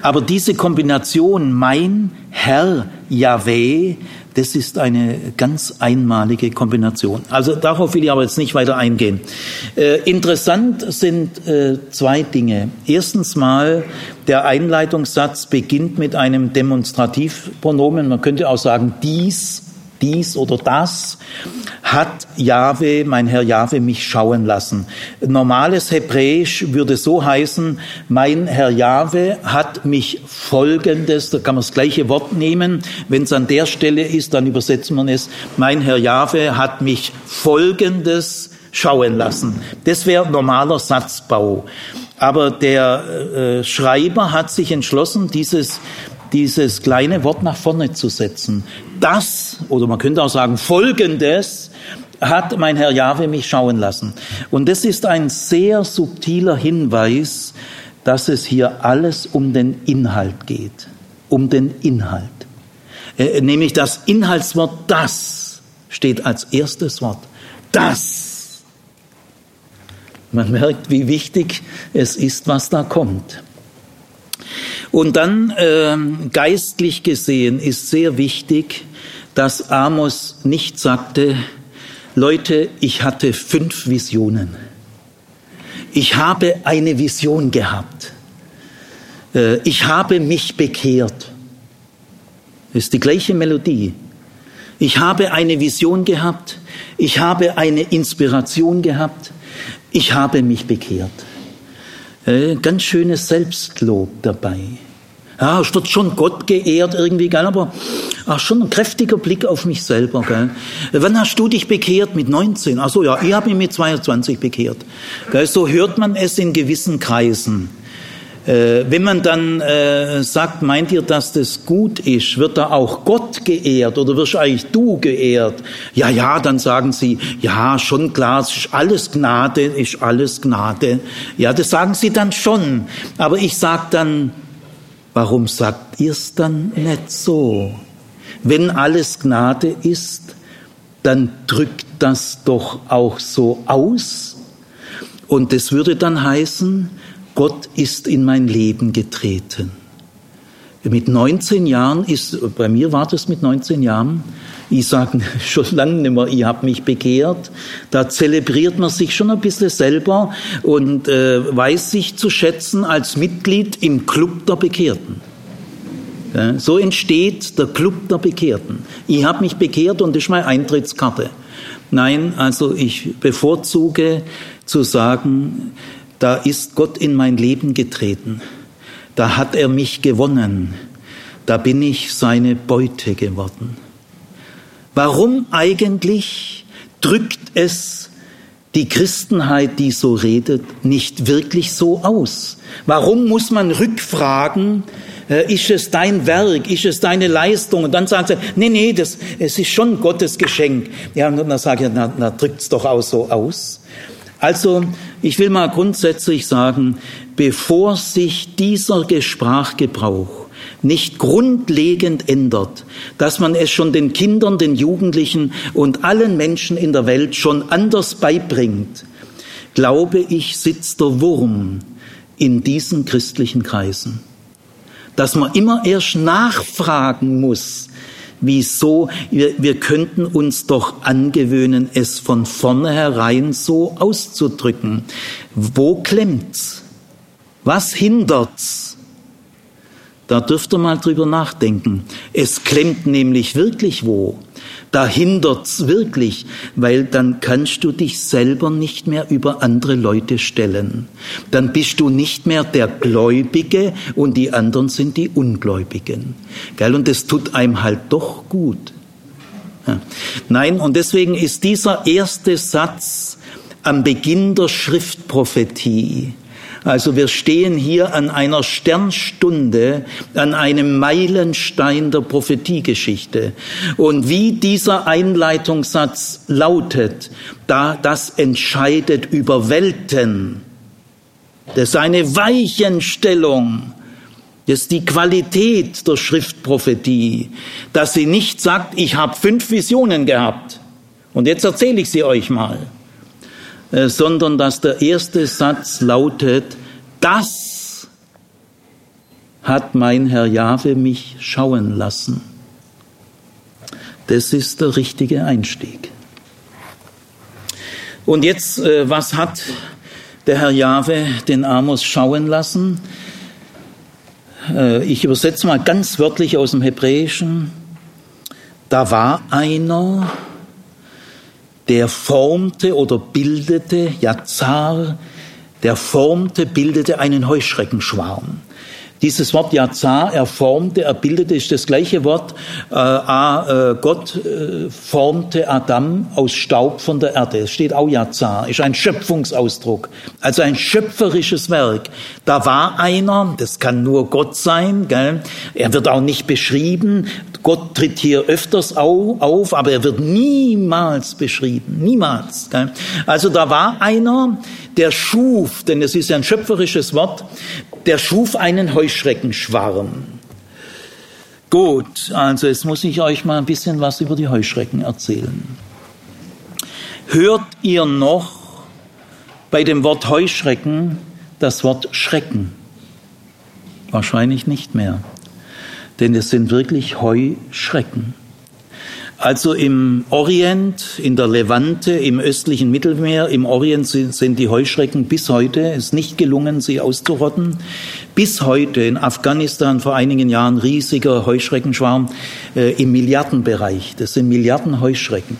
Aber diese Kombination mein Herr Yahweh, das ist eine ganz einmalige Kombination. Also darauf will ich aber jetzt nicht weiter eingehen. Äh, interessant sind äh, zwei Dinge. Erstens mal, der Einleitungssatz beginnt mit einem Demonstrativpronomen. Man könnte auch sagen dies dies oder das, hat Jahwe, mein Herr Jahwe, mich schauen lassen. Normales Hebräisch würde so heißen, mein Herr Jahwe hat mich folgendes, da kann man das gleiche Wort nehmen, wenn es an der Stelle ist, dann übersetzt man es, mein Herr Jahwe hat mich folgendes schauen lassen. Das wäre normaler Satzbau. Aber der äh, Schreiber hat sich entschlossen, dieses dieses kleine Wort nach vorne zu setzen. Das, oder man könnte auch sagen, folgendes, hat mein Herr Jahwe mich schauen lassen. Und das ist ein sehr subtiler Hinweis, dass es hier alles um den Inhalt geht. Um den Inhalt. Äh, nämlich das Inhaltswort das steht als erstes Wort. Das. Man merkt, wie wichtig es ist, was da kommt. Und dann äh, geistlich gesehen ist sehr wichtig, dass Amos nicht sagte, Leute, ich hatte fünf Visionen. Ich habe eine Vision gehabt. Äh, ich habe mich bekehrt. Das ist die gleiche Melodie. Ich habe eine Vision gehabt. Ich habe eine Inspiration gehabt. Ich habe mich bekehrt. Äh, ganz schönes Selbstlob dabei. Ja, es wird schon Gott geehrt irgendwie, gell, aber ach, schon ein kräftiger Blick auf mich selber. Gell. Wann hast du dich bekehrt? Mit 19? Ach so, ja, ich habe mich mit 22 bekehrt. Gell, so hört man es in gewissen Kreisen. Äh, wenn man dann äh, sagt, meint ihr, dass das gut ist, wird da auch Gott geehrt oder wirst eigentlich du geehrt? Ja, ja, dann sagen sie, ja, schon klar, es ist alles Gnade, ist alles Gnade. Ja, das sagen sie dann schon. Aber ich sag dann, warum sagt ihr es dann nicht so? Wenn alles Gnade ist, dann drückt das doch auch so aus. Und das würde dann heißen, Gott ist in mein Leben getreten. Mit 19 Jahren ist, bei mir war das mit 19 Jahren, ich sage schon lange nicht mehr, ich habe mich bekehrt. Da zelebriert man sich schon ein bisschen selber und äh, weiß sich zu schätzen als Mitglied im Club der Bekehrten. Ja, so entsteht der Club der Bekehrten. Ich habe mich bekehrt und das ist meine Eintrittskarte. Nein, also ich bevorzuge zu sagen, da ist Gott in mein Leben getreten. Da hat er mich gewonnen. Da bin ich seine Beute geworden. Warum eigentlich drückt es die Christenheit, die so redet, nicht wirklich so aus? Warum muss man rückfragen, äh, ist es dein Werk, ist es deine Leistung? Und dann sagen sie, nee, nee, das, es ist schon Gottes Geschenk. Ja, und dann sage ich, na, na drückt's doch auch so aus. Also, ich will mal grundsätzlich sagen, bevor sich dieser Sprachgebrauch nicht grundlegend ändert, dass man es schon den Kindern, den Jugendlichen und allen Menschen in der Welt schon anders beibringt, glaube ich, sitzt der Wurm in diesen christlichen Kreisen. Dass man immer erst nachfragen muss, wieso, wir, wir könnten uns doch angewöhnen, es von vornherein so auszudrücken. Wo klemmt's? Was hindert's? Da dürft ihr mal drüber nachdenken. Es klemmt nämlich wirklich wo. Da hindert's wirklich, weil dann kannst du dich selber nicht mehr über andere Leute stellen. Dann bist du nicht mehr der Gläubige und die anderen sind die Ungläubigen. Gell? Und das tut einem halt doch gut. Nein, und deswegen ist dieser erste Satz am Beginn der Schriftprophetie also wir stehen hier an einer Sternstunde, an einem Meilenstein der Prophetiegeschichte. Und wie dieser Einleitungssatz lautet, da das entscheidet über Welten. Das ist eine Weichenstellung. Das ist die Qualität der Schriftprophetie, dass sie nicht sagt, ich habe fünf Visionen gehabt und jetzt erzähle ich sie euch mal sondern dass der erste Satz lautet, das hat mein Herr Jahwe mich schauen lassen. Das ist der richtige Einstieg. Und jetzt, äh, was hat der Herr Jahwe den Amos schauen lassen? Äh, ich übersetze mal ganz wörtlich aus dem Hebräischen. Da war einer, der formte oder bildete, Yazar, der formte, bildete einen Heuschreckenschwarm. Dieses Wort Yazar, er formte, er bildete, ist das gleiche Wort. Äh, äh, Gott äh, formte Adam aus Staub von der Erde. Es steht auch Yazar, ist ein Schöpfungsausdruck, also ein schöpferisches Werk. Da war einer, das kann nur Gott sein, gell? er wird auch nicht beschrieben. Gott tritt hier öfters auf, aber er wird niemals beschrieben, niemals. Also da war einer, der schuf, denn es ist ja ein schöpferisches Wort, der schuf einen Heuschreckenschwarm. Gut, also jetzt muss ich euch mal ein bisschen was über die Heuschrecken erzählen. Hört ihr noch bei dem Wort Heuschrecken das Wort Schrecken? Wahrscheinlich nicht mehr, denn es sind wirklich Heuschrecken. Also im Orient, in der Levante, im östlichen Mittelmeer, im Orient sind, die Heuschrecken bis heute, es ist nicht gelungen, sie auszurotten. Bis heute in Afghanistan vor einigen Jahren riesiger Heuschreckenschwarm äh, im Milliardenbereich. Das sind Milliarden Heuschrecken.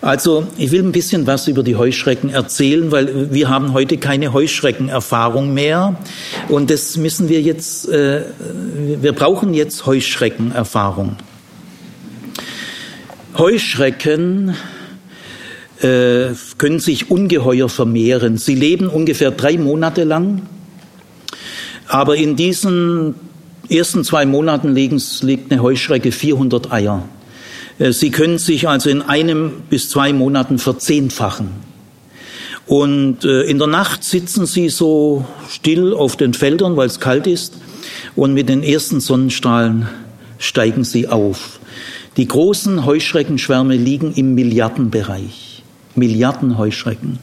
Also ich will ein bisschen was über die Heuschrecken erzählen, weil wir haben heute keine Heuschreckenerfahrung mehr. Und das müssen wir jetzt, äh, wir brauchen jetzt Heuschreckenerfahrung. Heuschrecken äh, können sich ungeheuer vermehren. Sie leben ungefähr drei Monate lang, aber in diesen ersten zwei Monaten liegt eine Heuschrecke 400 Eier. Äh, sie können sich also in einem bis zwei Monaten verzehnfachen. Und äh, in der Nacht sitzen sie so still auf den Feldern, weil es kalt ist, und mit den ersten Sonnenstrahlen steigen sie auf. Die großen Heuschreckenschwärme liegen im Milliardenbereich. Milliarden Heuschrecken.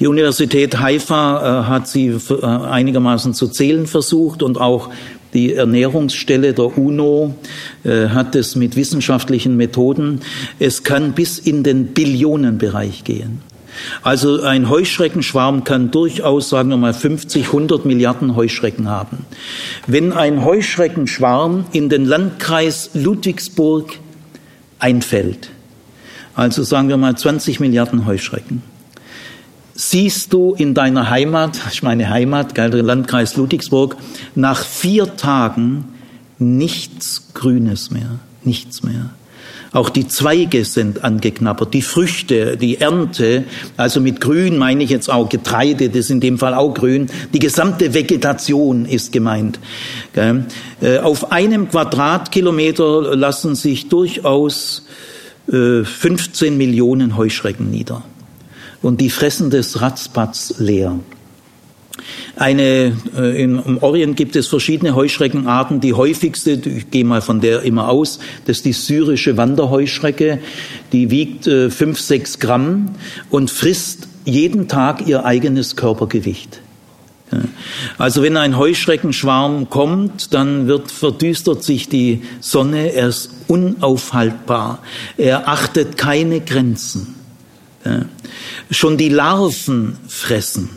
Die Universität Haifa äh, hat sie äh, einigermaßen zu zählen versucht und auch die Ernährungsstelle der UNO äh, hat es mit wissenschaftlichen Methoden. Es kann bis in den Billionenbereich gehen. Also ein Heuschreckenschwarm kann durchaus, sagen wir mal, 50, 100 Milliarden Heuschrecken haben. Wenn ein Heuschreckenschwarm in den Landkreis Ludwigsburg einfällt, also sagen wir mal 20 Milliarden Heuschrecken, siehst du in deiner Heimat, ich meine Heimat, Landkreis Ludwigsburg, nach vier Tagen nichts Grünes mehr, nichts mehr. Auch die Zweige sind angeknabbert, die Früchte, die Ernte, also mit Grün meine ich jetzt auch Getreide, das ist in dem Fall auch grün. Die gesamte Vegetation ist gemeint. Äh, auf einem Quadratkilometer lassen sich durchaus 15 äh, Millionen Heuschrecken nieder. Und die fressen das ratzpatz leer. Eine, äh, Im Orient gibt es verschiedene Heuschreckenarten. Die häufigste, ich gehe mal von der immer aus, das ist die syrische Wanderheuschrecke. Die wiegt äh, fünf, sechs Gramm und frisst jeden Tag ihr eigenes Körpergewicht. Also wenn ein Heuschreckenschwarm kommt, dann wird verdüstert sich die Sonne, er ist unaufhaltbar, er achtet keine Grenzen. Schon die Larven fressen.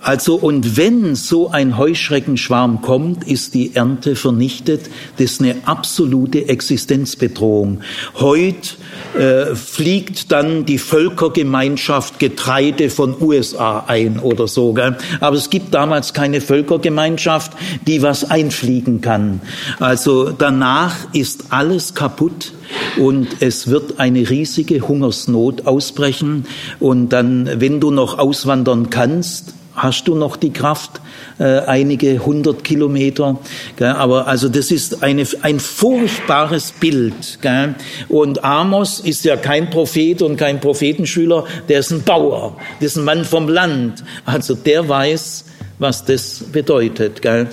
Also und wenn so ein Heuschreckenschwarm kommt, ist die Ernte vernichtet. Das ist eine absolute Existenzbedrohung. Heute äh, fliegt dann die Völkergemeinschaft Getreide von USA ein oder so. Gell? Aber es gibt damals keine Völkergemeinschaft, die was einfliegen kann. Also danach ist alles kaputt und es wird eine riesige Hungersnot ausbrechen. Und dann, wenn du noch auswandern kannst, hast du noch die Kraft, äh, einige hundert Kilometer. Gell? Aber also das ist eine, ein furchtbares Bild. Gell? Und Amos ist ja kein Prophet und kein Prophetenschüler, der ist ein Bauer, das ist ein Mann vom Land. Also der weiß, was das bedeutet. Gell?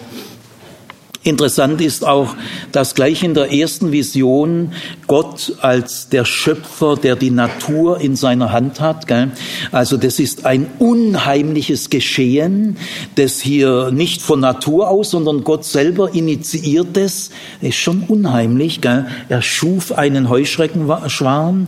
Interessant ist auch, dass gleich in der ersten Vision Gott als der Schöpfer, der die Natur in seiner Hand hat. Gell? Also das ist ein unheimliches Geschehen, das hier nicht von Natur aus, sondern Gott selber initiiert es. Ist schon unheimlich. Gell? Er schuf einen Heuschreckenschwarm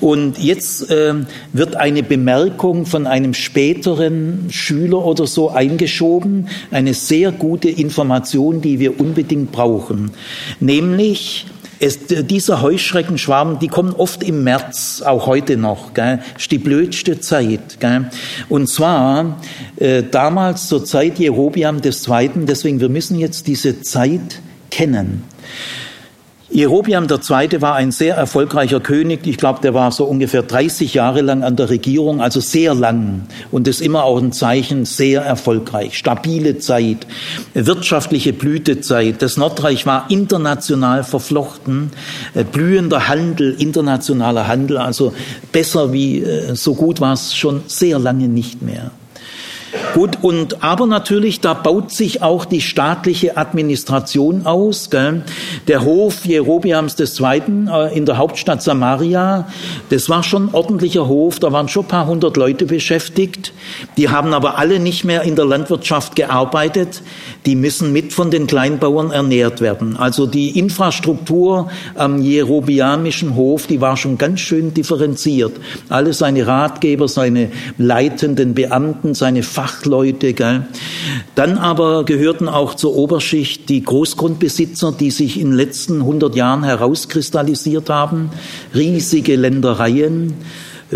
und jetzt äh, wird eine Bemerkung von einem späteren Schüler oder so eingeschoben, eine sehr gute Information, die wir unbedingt brauchen. Nämlich, es, dieser Heuschreckenschwarm, die kommen oft im März, auch heute noch, gell, ist die blödste Zeit. Gell. Und zwar äh, damals zur Zeit Jerobiam II., deswegen wir müssen jetzt diese Zeit kennen. Jerobiam II. war ein sehr erfolgreicher König. Ich glaube, der war so ungefähr 30 Jahre lang an der Regierung, also sehr lang. Und das ist immer auch ein Zeichen, sehr erfolgreich. Stabile Zeit, wirtschaftliche Blütezeit. Das Nordreich war international verflochten, äh, blühender Handel, internationaler Handel. Also besser wie, äh, so gut war es schon sehr lange nicht mehr. Gut, und aber natürlich, da baut sich auch die staatliche Administration aus. Gell? Der Hof Jerobiams II. Äh, in der Hauptstadt Samaria, das war schon ein ordentlicher Hof, da waren schon ein paar hundert Leute beschäftigt. Die haben aber alle nicht mehr in der Landwirtschaft gearbeitet. Die müssen mit von den Kleinbauern ernährt werden. Also die Infrastruktur am Jerobiamischen Hof, die war schon ganz schön differenziert. Alle seine Ratgeber, seine leitenden Beamten, seine Fachleute. Gell. Dann aber gehörten auch zur Oberschicht die Großgrundbesitzer, die sich in den letzten 100 Jahren herauskristallisiert haben. Riesige Ländereien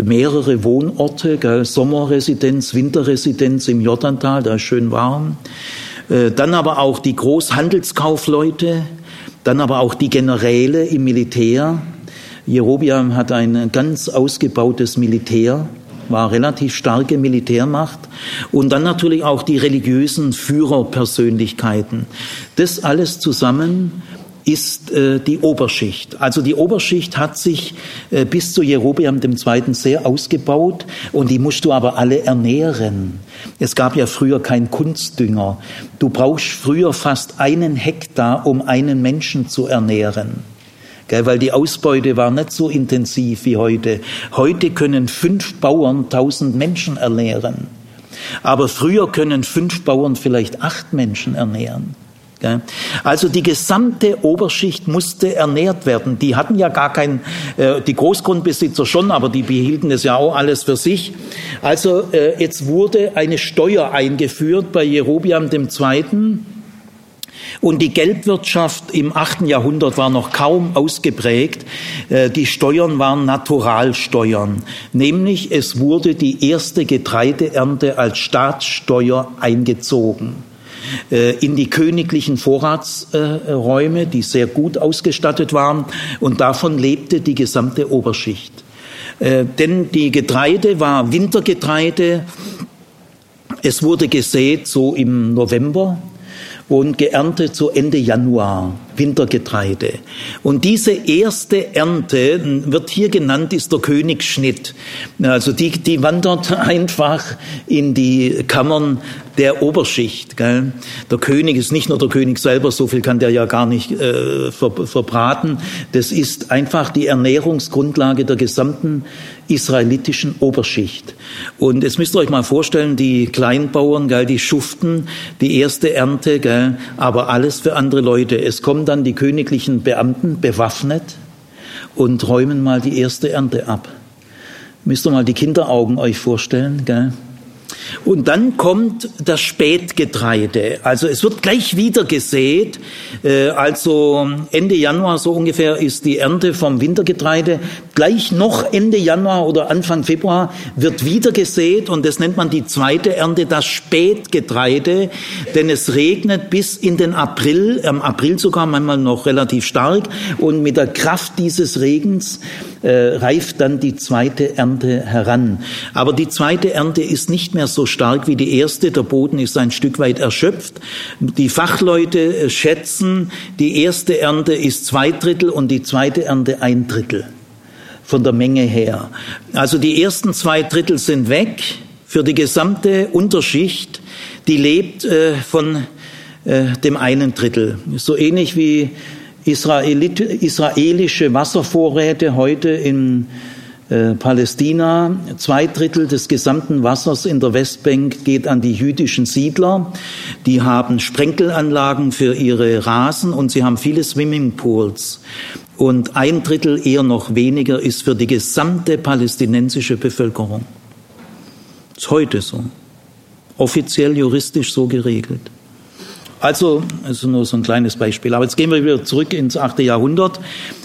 mehrere Wohnorte, gell, Sommerresidenz, Winterresidenz im Jordantal, da ist schön warm. Äh, dann aber auch die Großhandelskaufleute, dann aber auch die Generäle im Militär. Jerobiam hat ein ganz ausgebautes Militär war relativ starke Militärmacht und dann natürlich auch die religiösen Führerpersönlichkeiten. Das alles zusammen ist äh, die Oberschicht. Also die Oberschicht hat sich äh, bis zu Jerobeam II. sehr ausgebaut und die musst du aber alle ernähren. Es gab ja früher keinen Kunstdünger. Du brauchst früher fast einen Hektar, um einen Menschen zu ernähren weil die Ausbeute war nicht so intensiv wie heute. Heute können fünf Bauern tausend Menschen ernähren. Aber früher können fünf Bauern vielleicht acht Menschen ernähren. Also die gesamte Oberschicht musste ernährt werden. Die hatten ja gar kein, äh, die Großgrundbesitzer schon, aber die behielten es ja auch alles für sich. Also äh, jetzt wurde eine Steuer eingeführt bei Jerobiam II und die Geldwirtschaft im 8. Jahrhundert war noch kaum ausgeprägt. Äh, die Steuern waren Naturalsteuern. Nämlich es wurde die erste Getreideernte als Staatssteuer eingezogen. Äh, in die königlichen Vorratsräume, die sehr gut ausgestattet waren, und davon lebte die gesamte Oberschicht. Äh, denn die Getreide war Wintergetreide, es wurde gesät so im November und geerntet so Ende Januar. Wintergetreide. Und diese erste Ernte wird hier genannt, ist der Königsschnitt. Also die, die wandert einfach in die Kammern der Oberschicht. Gell? Der König ist nicht nur der König selber, so viel kann der ja gar nicht äh, ver, verbraten. Das ist einfach die Ernährungsgrundlage der gesamten israelitischen Oberschicht. Und jetzt müsst ihr euch mal vorstellen, die Kleinbauern, gell, die schuften die erste Ernte, gell, aber alles für andere Leute. Es kommen dann die königlichen Beamten bewaffnet und räumen mal die erste Ernte ab. Müsst ihr mal die Kinderaugen euch vorstellen, gell? Und dann kommt das Spätgetreide. Also es wird gleich wieder gesät. Äh, also Ende Januar so ungefähr ist die Ernte vom Wintergetreide. Gleich noch Ende Januar oder Anfang Februar wird wieder gesät und das nennt man die zweite Ernte, das Spätgetreide. Denn es regnet bis in den April, im April sogar manchmal noch relativ stark und mit der Kraft dieses Regens äh, reift dann die zweite Ernte heran. Aber die zweite Ernte ist nicht mehr so stark wie die erste. Der Boden ist ein Stück weit erschöpft. Die Fachleute äh, schätzen, die erste Ernte ist zwei Drittel und die zweite Ernte ein Drittel von der Menge her. Also die ersten zwei Drittel sind weg für die gesamte Unterschicht, die lebt äh, von äh, dem einen Drittel. So ähnlich wie Israelit israelische Wasservorräte heute in äh, Palästina. Zwei Drittel des gesamten Wassers in der Westbank geht an die jüdischen Siedler. Die haben Sprenkelanlagen für ihre Rasen und sie haben viele Swimmingpools. Und ein Drittel, eher noch weniger, ist für die gesamte palästinensische Bevölkerung. Ist heute so. Offiziell juristisch so geregelt. Also, also nur so ein kleines Beispiel. Aber jetzt gehen wir wieder zurück ins achte Jahrhundert.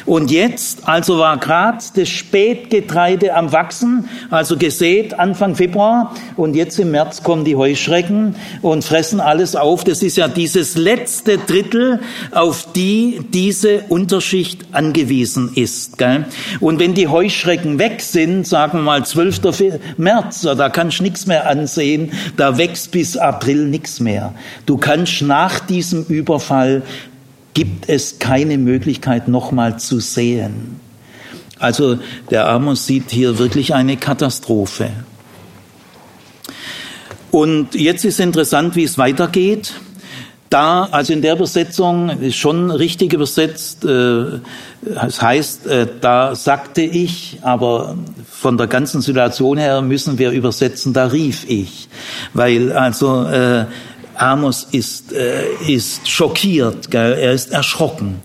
Und jetzt, also war gerade das Spätgetreide am Wachsen, also gesät Anfang Februar. Und jetzt im März kommen die Heuschrecken und fressen alles auf. Das ist ja dieses letzte Drittel, auf die diese Unterschicht angewiesen ist. Gell? Und wenn die Heuschrecken weg sind, sagen wir mal 12. März, da kannst du nichts mehr ansehen, da wächst bis April nichts mehr. Du kannst nach diesem Überfall gibt es keine Möglichkeit, nochmal zu sehen. Also der Amos sieht hier wirklich eine Katastrophe. Und jetzt ist interessant, wie es weitergeht. Da, also in der Übersetzung, ist schon richtig übersetzt, äh, es heißt, äh, da sagte ich, aber von der ganzen Situation her müssen wir übersetzen, da rief ich. Weil also äh, Amos ist, äh, ist schockiert, gell? er ist erschrocken.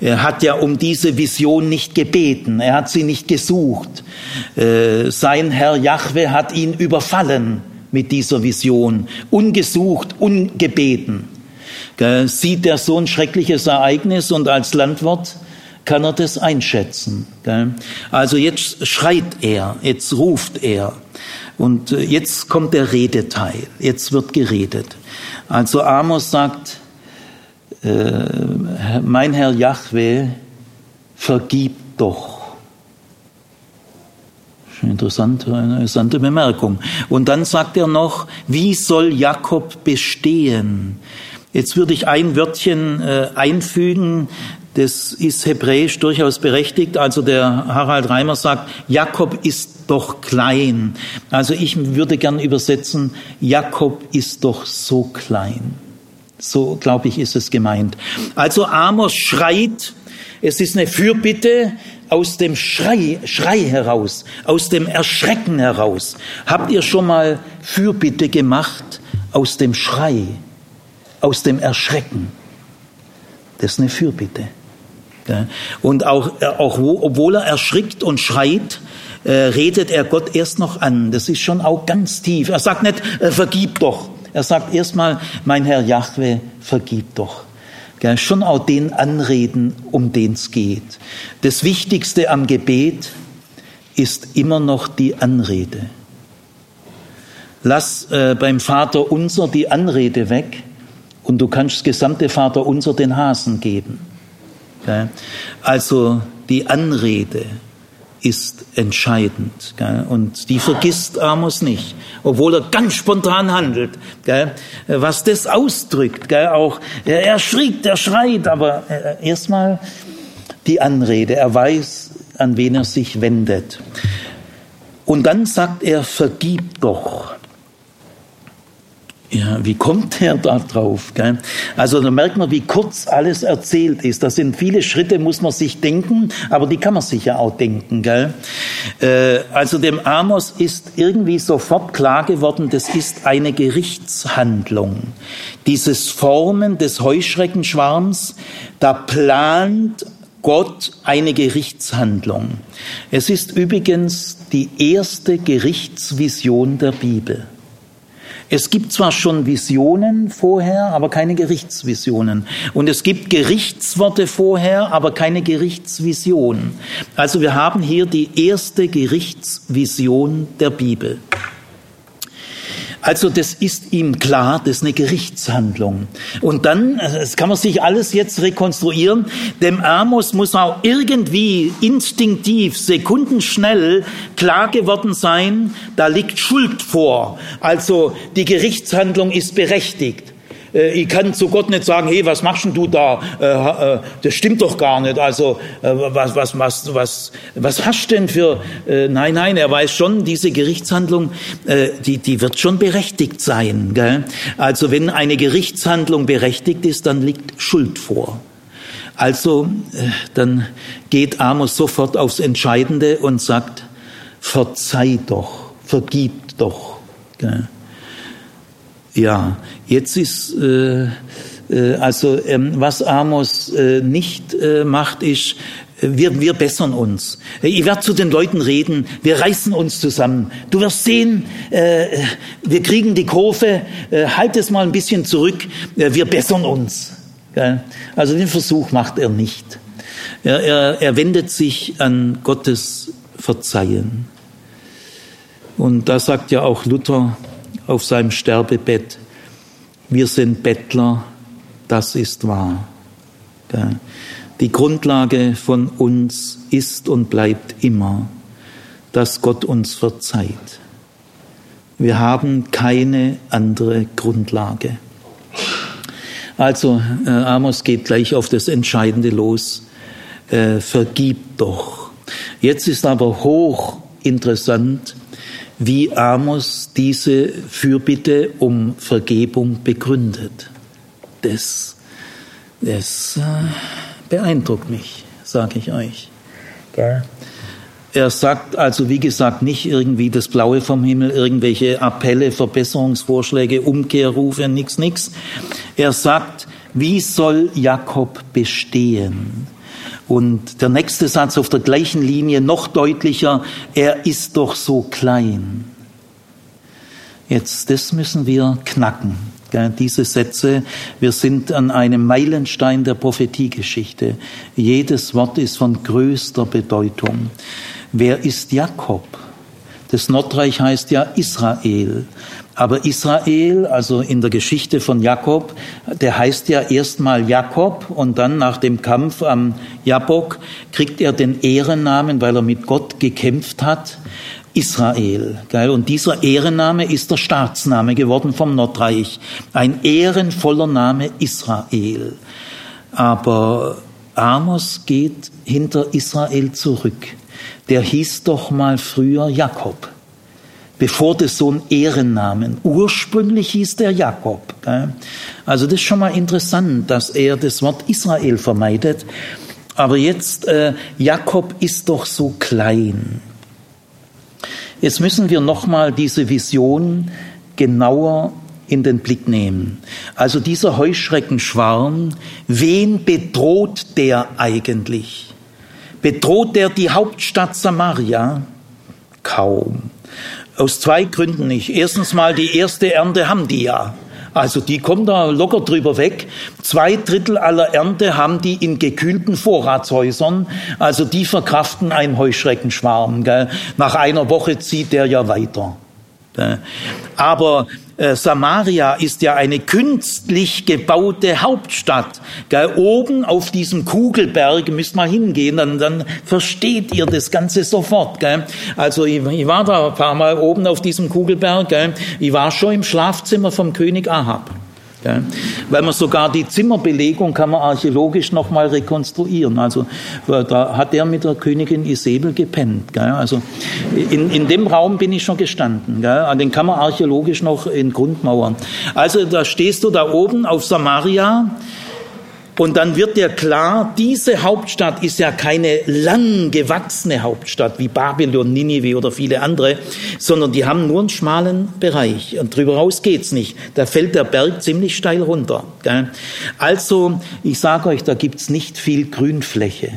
Er hat ja um diese Vision nicht gebeten, er hat sie nicht gesucht. Äh, sein Herr Jahwe hat ihn überfallen mit dieser Vision, ungesucht, ungebeten. Gell? Sieht er so ein schreckliches Ereignis und als Landwirt kann er das einschätzen. Gell? Also jetzt schreit er, jetzt ruft er. Und äh, jetzt kommt der Redeteil, jetzt wird geredet. Also Amos sagt, äh, mein Herr Yahweh, vergib doch. Interessant, eine interessante Bemerkung. Und dann sagt er noch, wie soll Jakob bestehen? Jetzt würde ich ein Wörtchen äh, einfügen, das ist hebräisch durchaus berechtigt. Also der Harald Reimer sagt, Jakob ist doch klein. Also ich würde gern übersetzen, Jakob ist doch so klein. So, glaube ich, ist es gemeint. Also Amos schreit, es ist eine Fürbitte aus dem Schrei, Schrei heraus, aus dem Erschrecken heraus. Habt ihr schon mal Fürbitte gemacht aus dem Schrei, aus dem Erschrecken? Das ist eine Fürbitte. Und auch, auch obwohl er erschrickt und schreit, äh, redet er Gott erst noch an. Das ist schon auch ganz tief. Er sagt nicht, äh, vergib doch. Er sagt erstmal, mein Herr Jahwe, vergib doch. Schon auch den anreden, um den es geht. Das Wichtigste am Gebet ist immer noch die Anrede. Lass äh, beim Vater unser die Anrede weg und du kannst das gesamte Vater unser den Hasen geben. Also die Anrede ist entscheidend. Und die vergisst Amos nicht, obwohl er ganz spontan handelt. Was das ausdrückt, auch er schriekt, er schreit, aber äh, erstmal die Anrede. Er weiß, an wen er sich wendet. Und dann sagt er, vergib doch. Ja, wie kommt er da drauf? Gell? Also da merkt man, wie kurz alles erzählt ist. Das sind viele Schritte, muss man sich denken, aber die kann man sich ja auch denken. Gell? Äh, also dem Amos ist irgendwie sofort klar geworden, das ist eine Gerichtshandlung. Dieses Formen des Heuschreckenschwarms, da plant Gott eine Gerichtshandlung. Es ist übrigens die erste Gerichtsvision der Bibel. Es gibt zwar schon Visionen vorher, aber keine Gerichtsvisionen. Und es gibt Gerichtsworte vorher, aber keine Gerichtsvision. Also wir haben hier die erste Gerichtsvision der Bibel. Also das ist ihm klar, das ist eine Gerichtshandlung. Und dann, das kann man sich alles jetzt rekonstruieren, dem Amos muss auch irgendwie instinktiv, sekundenschnell klar geworden sein, da liegt Schuld vor. Also die Gerichtshandlung ist berechtigt. Äh, ich kann zu Gott nicht sagen, hey, was machst denn du da? Äh, äh, das stimmt doch gar nicht. Also was, was, was, was, was hast du denn für? Nein, nein, er weiß schon, diese Gerichtshandlung, die, die wird schon berechtigt sein. Gell? Also wenn eine Gerichtshandlung berechtigt ist, dann liegt Schuld vor. Also dann geht Amos sofort aufs Entscheidende und sagt, verzeih doch, vergib doch. Gell? Ja, jetzt ist äh, äh, also ähm, was Amos äh, nicht äh, macht, ist wir, wir bessern uns. Ich werde zu den Leuten reden, wir reißen uns zusammen. Du wirst sehen, äh, wir kriegen die Kurve, äh, halt es mal ein bisschen zurück, äh, wir bessern uns. Also den Versuch macht er nicht. Er, er, er wendet sich an Gottes Verzeihen. Und da sagt ja auch Luther, auf seinem Sterbebett, wir sind Bettler, das ist wahr. Die Grundlage von uns ist und bleibt immer, dass Gott uns verzeiht. Wir haben keine andere Grundlage. Also äh, Amos geht gleich auf das Entscheidende los. Äh, vergib doch. Jetzt ist aber hoch interessant, wie Amos diese Fürbitte um Vergebung begründet. Das, das äh, beeindruckt mich, sage ich euch. Gell? Er sagt also, wie gesagt, nicht irgendwie das Blaue vom Himmel, irgendwelche Appelle, Verbesserungsvorschläge, Umkehrrufe, nix, nix. Er sagt, wie soll Jakob bestehen? Und der nächste Satz auf der gleichen Linie noch deutlicher, er ist doch so klein. Jetzt, das müssen wir knacken, diese Sätze. Wir sind an einem Meilenstein der Prophetiegeschichte. Jedes Wort ist von größter Bedeutung. Wer ist Jakob? Das Nordreich heißt ja Israel. Aber Israel, also in der Geschichte von Jakob, der heißt ja erstmal Jakob und dann nach dem Kampf am Jabok kriegt er den Ehrennamen, weil er mit Gott gekämpft hat. Israel. Und dieser Ehrenname ist der Staatsname geworden vom Nordreich. Ein ehrenvoller Name Israel. Aber Amos geht hinter Israel zurück. Der hieß doch mal früher Jakob bevor das so ein Ehrennamen. Ursprünglich hieß der Jakob. Also das ist schon mal interessant, dass er das Wort Israel vermeidet. Aber jetzt, äh, Jakob ist doch so klein. Jetzt müssen wir nochmal diese Vision genauer in den Blick nehmen. Also dieser Heuschreckenschwarm, wen bedroht der eigentlich? Bedroht der die Hauptstadt Samaria? Kaum. Aus zwei Gründen nicht. Erstens mal, die erste Ernte haben die ja. Also die kommen da locker drüber weg. Zwei Drittel aller Ernte haben die in gekühlten Vorratshäusern. Also die verkraften einen Heuschreckenschwarm. Gell. Nach einer Woche zieht der ja weiter. Aber äh, Samaria ist ja eine künstlich gebaute Hauptstadt. Gell? Oben auf diesem Kugelberg müsst mal hingehen, dann, dann versteht ihr das Ganze sofort. Gell? Also ich, ich, war da ein paar Mal oben auf diesem Kugelberg. Gell? Ich war schon im Schlafzimmer vom König Ahab. Ja, weil man sogar die Zimmerbelegung kann man archäologisch nochmal rekonstruieren. Also da hat er mit der Königin Isabel gepennt. Gell? Also in, in dem Raum bin ich schon gestanden. Gell? Den kann man archäologisch noch in Grundmauern. Also da stehst du da oben auf Samaria und dann wird dir klar, diese Hauptstadt ist ja keine lang gewachsene Hauptstadt wie Babylon, Ninive oder viele andere, sondern die haben nur einen schmalen Bereich. Und drüber raus geht's nicht. Da fällt der Berg ziemlich steil runter. Also, ich sage euch, da gibt's nicht viel Grünfläche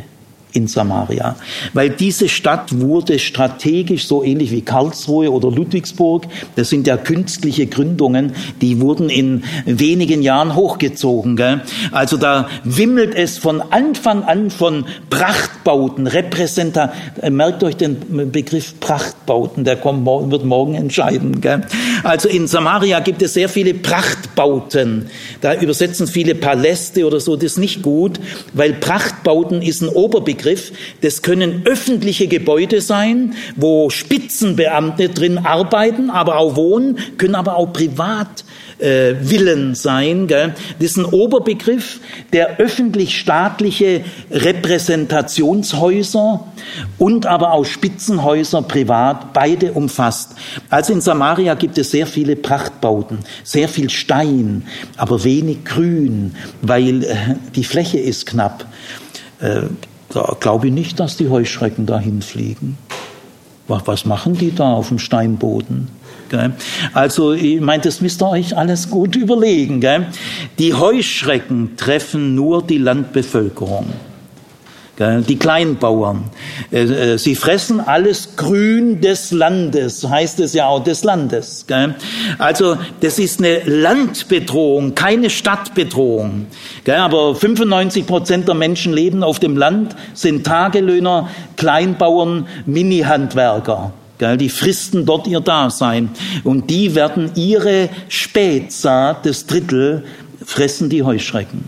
in Samaria. Weil diese Stadt wurde strategisch so ähnlich wie Karlsruhe oder Ludwigsburg, das sind ja künstliche Gründungen, die wurden in wenigen Jahren hochgezogen. Gell? Also da wimmelt es von Anfang an von Prachtbauten, Repräsenta. Äh, merkt euch den Begriff Prachtbauten, der kommt, wird morgen entscheiden. Gell? Also in Samaria gibt es sehr viele Prachtbauten. Da übersetzen viele Paläste oder so, das ist nicht gut, weil Prachtbauten ist ein Oberbegriff Begriff. Das können öffentliche Gebäude sein, wo Spitzenbeamte drin arbeiten, aber auch wohnen, können aber auch privat äh, sein. Gell? Das ist ein Oberbegriff, der öffentlich-staatliche Repräsentationshäuser und aber auch Spitzenhäuser privat beide umfasst. Also in Samaria gibt es sehr viele Prachtbauten, sehr viel Stein, aber wenig Grün, weil äh, die Fläche ist knapp. Äh, glaube ich nicht, dass die Heuschrecken dahin fliegen. Was machen die da auf dem Steinboden? Also, ich meine, das müsst ihr euch alles gut überlegen. Die Heuschrecken treffen nur die Landbevölkerung die Kleinbauern. Äh, äh, sie fressen alles Grün des Landes, heißt es ja auch des Landes. Also das ist eine Landbedrohung, keine Stadtbedrohung. Aber 95 Prozent der Menschen leben auf dem Land, sind Tagelöhner, Kleinbauern, Mini-Handwerker. Die fristen dort ihr Dasein. Und die werden ihre Spätsaat, das Drittel, fressen die Heuschrecken.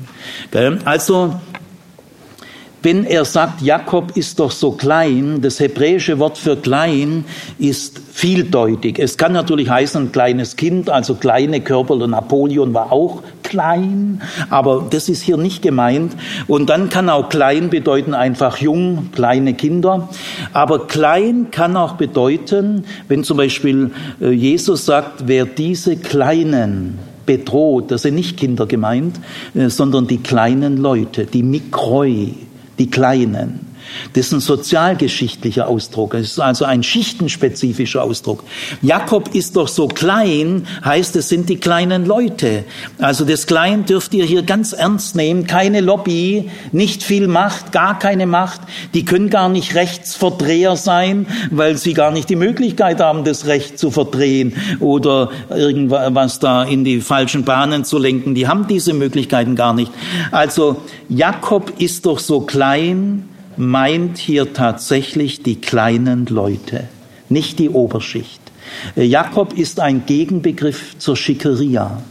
Also wenn er sagt, Jakob ist doch so klein, das hebräische Wort für klein ist vieldeutig. Es kann natürlich heißen, ein kleines Kind, also kleine Körper. Napoleon war auch klein, aber das ist hier nicht gemeint. Und dann kann auch klein bedeuten einfach jung, kleine Kinder. Aber klein kann auch bedeuten, wenn zum Beispiel äh, Jesus sagt, wer diese kleinen bedroht, das sind nicht Kinder gemeint, äh, sondern die kleinen Leute, die Mikroi, die Kleinen. Das ist ein sozialgeschichtlicher Ausdruck. Es ist also ein schichtenspezifischer Ausdruck. Jakob ist doch so klein, heißt es sind die kleinen Leute. Also das Klein dürft ihr hier ganz ernst nehmen. Keine Lobby, nicht viel Macht, gar keine Macht. Die können gar nicht Rechtsverdreher sein, weil sie gar nicht die Möglichkeit haben, das Recht zu verdrehen oder irgendwas da in die falschen Bahnen zu lenken. Die haben diese Möglichkeiten gar nicht. Also Jakob ist doch so klein, meint hier tatsächlich die kleinen Leute, nicht die Oberschicht. Äh, Jakob ist ein Gegenbegriff zur Schickeria.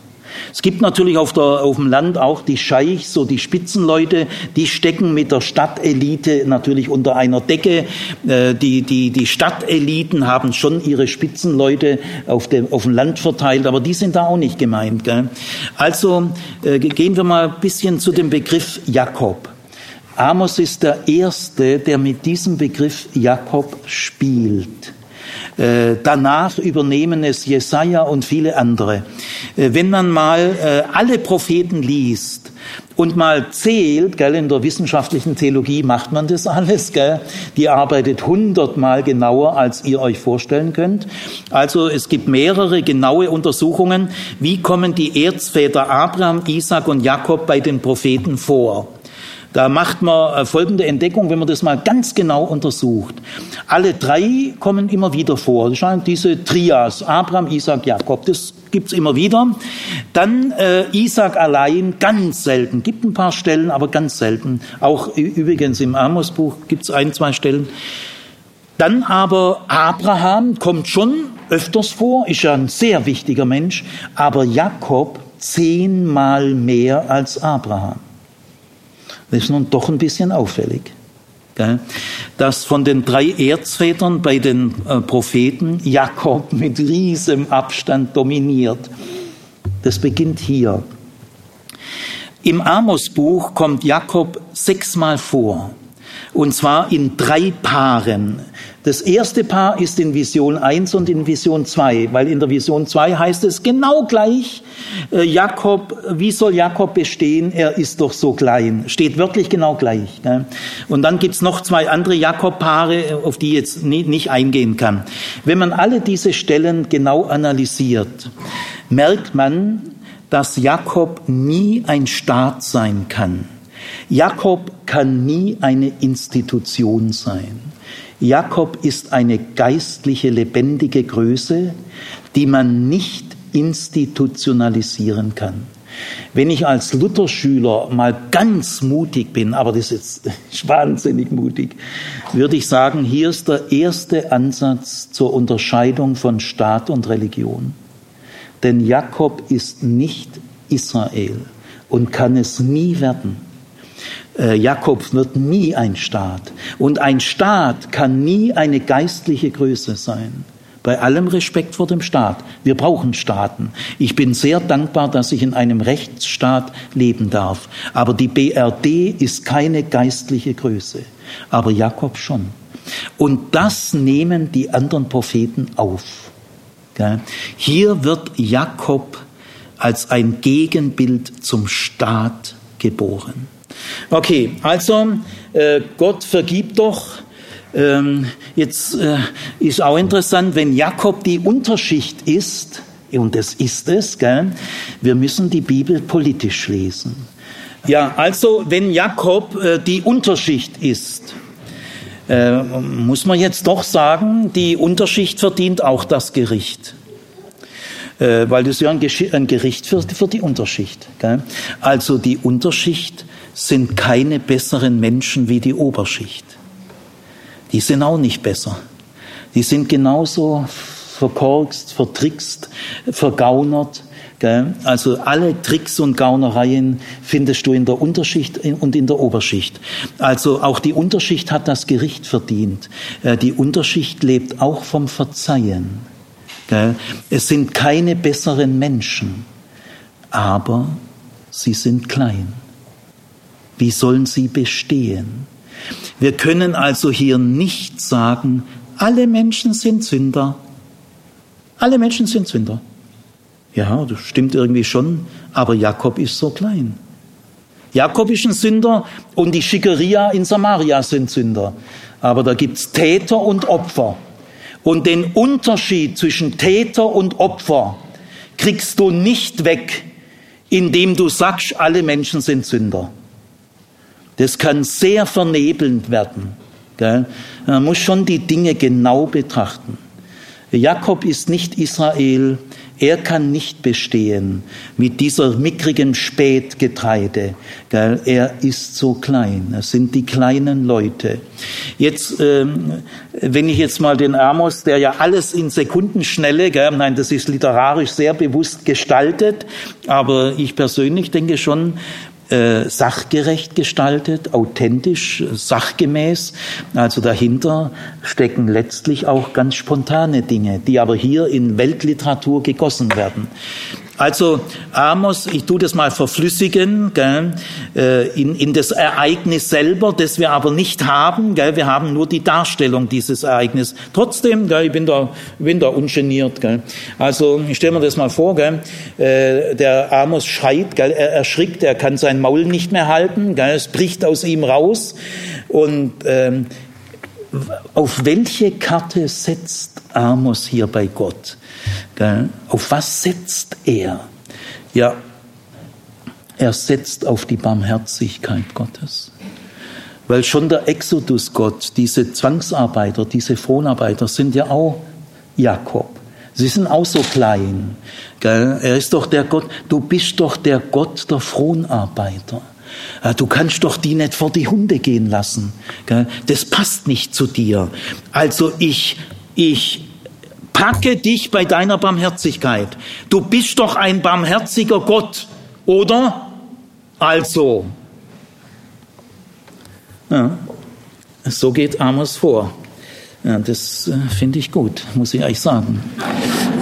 Es gibt natürlich auf, der, auf dem Land auch die Scheichs, so die Spitzenleute, die stecken mit der Stadtelite natürlich unter einer Decke. Äh, die, die, die Stadteliten haben schon ihre Spitzenleute auf dem, auf dem Land verteilt, aber die sind da auch nicht gemeint. Gell? Also äh, gehen wir mal ein bisschen zu dem Begriff Jakob. Amos ist der Erste, der mit diesem Begriff Jakob spielt. Äh, danach übernehmen es Jesaja und viele andere. Äh, wenn man mal äh, alle Propheten liest und mal zählt, gell, in der wissenschaftlichen Theologie macht man das alles, gell, die arbeitet hundertmal genauer, als ihr euch vorstellen könnt. Also es gibt mehrere genaue Untersuchungen, wie kommen die Erzväter Abraham, Isaac und Jakob bei den Propheten vor. Da macht man äh, folgende Entdeckung, wenn man das mal ganz genau untersucht. Alle drei kommen immer wieder vor. Das scheint diese Trias, Abraham, Isaac, Jakob, das gibt's immer wieder. Dann äh, Isaac allein, ganz selten. Gibt ein paar Stellen, aber ganz selten. Auch übrigens im Amos-Buch gibt's ein, zwei Stellen. Dann aber Abraham kommt schon öfters vor, ist ja ein sehr wichtiger Mensch, aber Jakob zehnmal mehr als Abraham. Ist nun doch ein bisschen auffällig. Dass von den drei Erzvätern bei den äh, Propheten Jakob mit riesem Abstand dominiert. Das beginnt hier. Im Amosbuch kommt Jakob sechsmal vor. Und zwar in drei Paaren. Das erste Paar ist in Vision 1 und in Vision 2, weil in der Vision 2 heißt es genau gleich, äh, Jakob, wie soll Jakob bestehen? Er ist doch so klein. Steht wirklich genau gleich. Und dann gibt's noch zwei andere Jakob-Paare, auf die jetzt nicht eingehen kann. Wenn man alle diese Stellen genau analysiert, merkt man, dass Jakob nie ein Staat sein kann. Jakob kann nie eine Institution sein. Jakob ist eine geistliche, lebendige Größe, die man nicht institutionalisieren kann. Wenn ich als Lutherschüler mal ganz mutig bin, aber das ist jetzt wahnsinnig mutig, würde ich sagen, hier ist der erste Ansatz zur Unterscheidung von Staat und Religion. Denn Jakob ist nicht Israel und kann es nie werden. Äh, Jakob wird nie ein Staat. Und ein Staat kann nie eine geistliche Größe sein. Bei allem Respekt vor dem Staat. Wir brauchen Staaten. Ich bin sehr dankbar, dass ich in einem Rechtsstaat leben darf. Aber die BRD ist keine geistliche Größe. Aber Jakob schon. Und das nehmen die anderen Propheten auf. Hier wird Jakob als ein Gegenbild zum Staat geboren. Okay, also äh, Gott vergibt doch. Ähm, jetzt äh, ist auch interessant, wenn Jakob die Unterschicht ist, und das ist es, gell, wir müssen die Bibel politisch lesen. Ja, also wenn Jakob äh, die Unterschicht ist, äh, muss man jetzt doch sagen, die Unterschicht verdient auch das Gericht. Äh, weil das ist ja ein, ein Gericht für, für, die Unterschicht. Gell? Also die Unterschicht sind keine besseren Menschen wie die Oberschicht. Die sind auch nicht besser. Die sind genauso verkorkst, vertrickst, vergaunert. Gell? Also alle Tricks und Gaunereien findest du in der Unterschicht und in der Oberschicht. Also auch die Unterschicht hat das Gericht verdient. Äh, die Unterschicht lebt auch vom Verzeihen. Gell? Es sind keine besseren Menschen, aber sie sind klein. Wie sollen sie bestehen? Wir können also hier nicht sagen, alle Menschen sind Sünder. Alle Menschen sind Sünder. Ja, das stimmt irgendwie schon, aber Jakob ist so klein. Jakob ist ein Sünder und die Schickeria in Samaria sind Sünder. Aber da gibt's Täter und Opfer. Und den Unterschied zwischen Täter und Opfer kriegst du nicht weg, indem du sagst, alle Menschen sind Sünder. Das kann sehr vernebelnd werden. Gell? Man muss schon die Dinge genau betrachten. Jakob ist nicht Israel, er kann nicht bestehen mit dieser mickrigen Spätgetreide. Er ist so klein. Es sind die kleinen Leute. Jetzt, ähm, wenn ich jetzt mal den Amos, der ja alles in Sekundenschnelle, nein, das ist literarisch sehr bewusst gestaltet, aber ich persönlich denke schon, äh, sachgerecht gestaltet, authentisch, sachgemäß. Also dahinter stecken letztlich auch ganz spontane Dinge, die aber hier in Weltliteratur gegossen werden. Also Amos, ich tue das mal verflüssigen, gell, äh, in, in das Ereignis selber, das wir aber nicht haben. Gell, wir haben nur die Darstellung dieses Ereignisses. Trotzdem, gell, ich bin da, bin da ungeniert. Gell. Also ich stelle mir das mal vor, gell, äh, der Amos schreit, gell, er erschrickt, er kann sein Maul nicht mehr halten, gell, es bricht aus ihm raus. Und ähm, auf welche Karte setzt Amos hier bei Gott? Auf was setzt er? Ja, er setzt auf die Barmherzigkeit Gottes. Weil schon der Exodus Gott, diese Zwangsarbeiter, diese Fronarbeiter sind ja auch Jakob. Sie sind auch so klein. Er ist doch der Gott, du bist doch der Gott der Fronarbeiter. Du kannst doch die nicht vor die Hunde gehen lassen. Das passt nicht zu dir. Also ich, ich packe dich bei deiner Barmherzigkeit. Du bist doch ein barmherziger Gott, oder? Also, ja, so geht Amos vor. Ja, das äh, finde ich gut, muss ich euch sagen.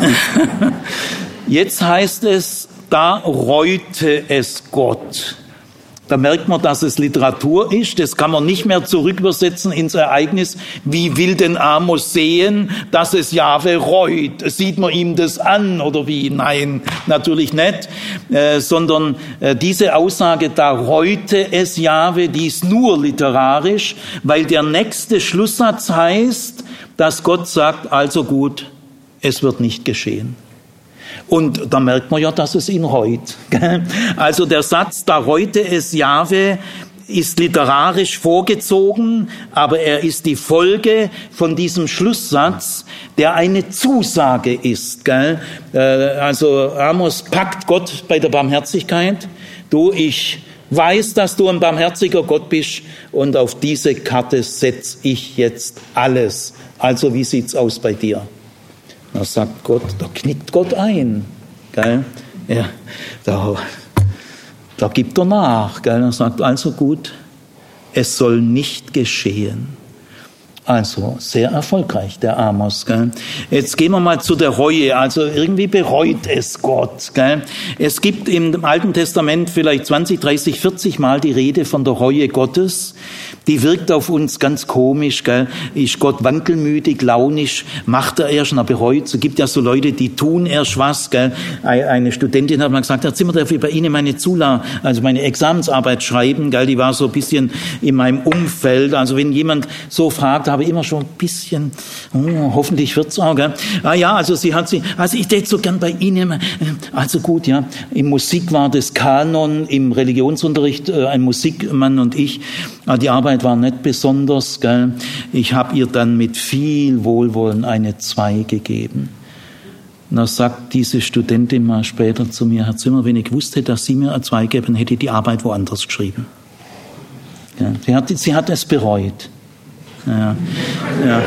Jetzt heißt es, da reute es Gott. Da merkt man, dass es Literatur ist. Das kann man nicht mehr zurückübersetzen ins Ereignis. Wie will denn Amos sehen, dass es Jahwe reut? Sieht man ihm das an oder wie? Nein, natürlich nicht. Äh, sondern äh, diese Aussage, da reute es Jahwe, die ist nur literarisch, weil der nächste Schlusssatz heißt, dass Gott sagt, also gut, es wird nicht geschehen. Und da merkt man ja, dass es ihn reut. Also der Satz, da reute es Jahwe, ist literarisch vorgezogen, aber er ist die Folge von diesem Schlusssatz, der eine Zusage ist. Gell? Äh, also Amos packt Gott bei der Barmherzigkeit. Du, ich weiß, dass du ein barmherziger Gott bist und auf diese Karte setze ich jetzt alles. Also wie sieht's aus bei dir? Da sagt Gott, da knickt Gott ein. Gell? Ja, da, da gibt er nach. Gell? Er sagt also gut, es soll nicht geschehen. Also sehr erfolgreich, der Amos. Gell? Jetzt gehen wir mal zu der Reue. Also irgendwie bereut es Gott. Gell? Es gibt im Alten Testament vielleicht 20, 30, 40 Mal die Rede von der Reue Gottes. Die wirkt auf uns ganz komisch. Gell? Ist Gott wankelmütig, launisch, macht er erst, und bereut. Es gibt ja so Leute, die tun erst was. Gell? Eine Studentin hat mal gesagt, Herr Zimmer, darf ich bei Ihnen meine Zula, also meine Examensarbeit schreiben? Gell? Die war so ein bisschen in meinem Umfeld. Also wenn jemand so fragt, habe immer schon ein bisschen, oh, hoffentlich wird's auch, gell? Ah ja, also sie hat sie, also ich hätte so gern bei Ihnen, äh, also gut, ja, im Musik war das Kanon, im Religionsunterricht äh, ein Musikmann und ich, die Arbeit war nicht besonders, gell? Ich habe ihr dann mit viel Wohlwollen eine Zwei gegeben. Und da sagt diese Studentin mal später zu mir, Herr Zimmer, wenn ich wusste, dass Sie mir eine Zwei geben, hätte ich die Arbeit woanders geschrieben. Ja, sie, hat, sie hat es bereut. Ja. ja.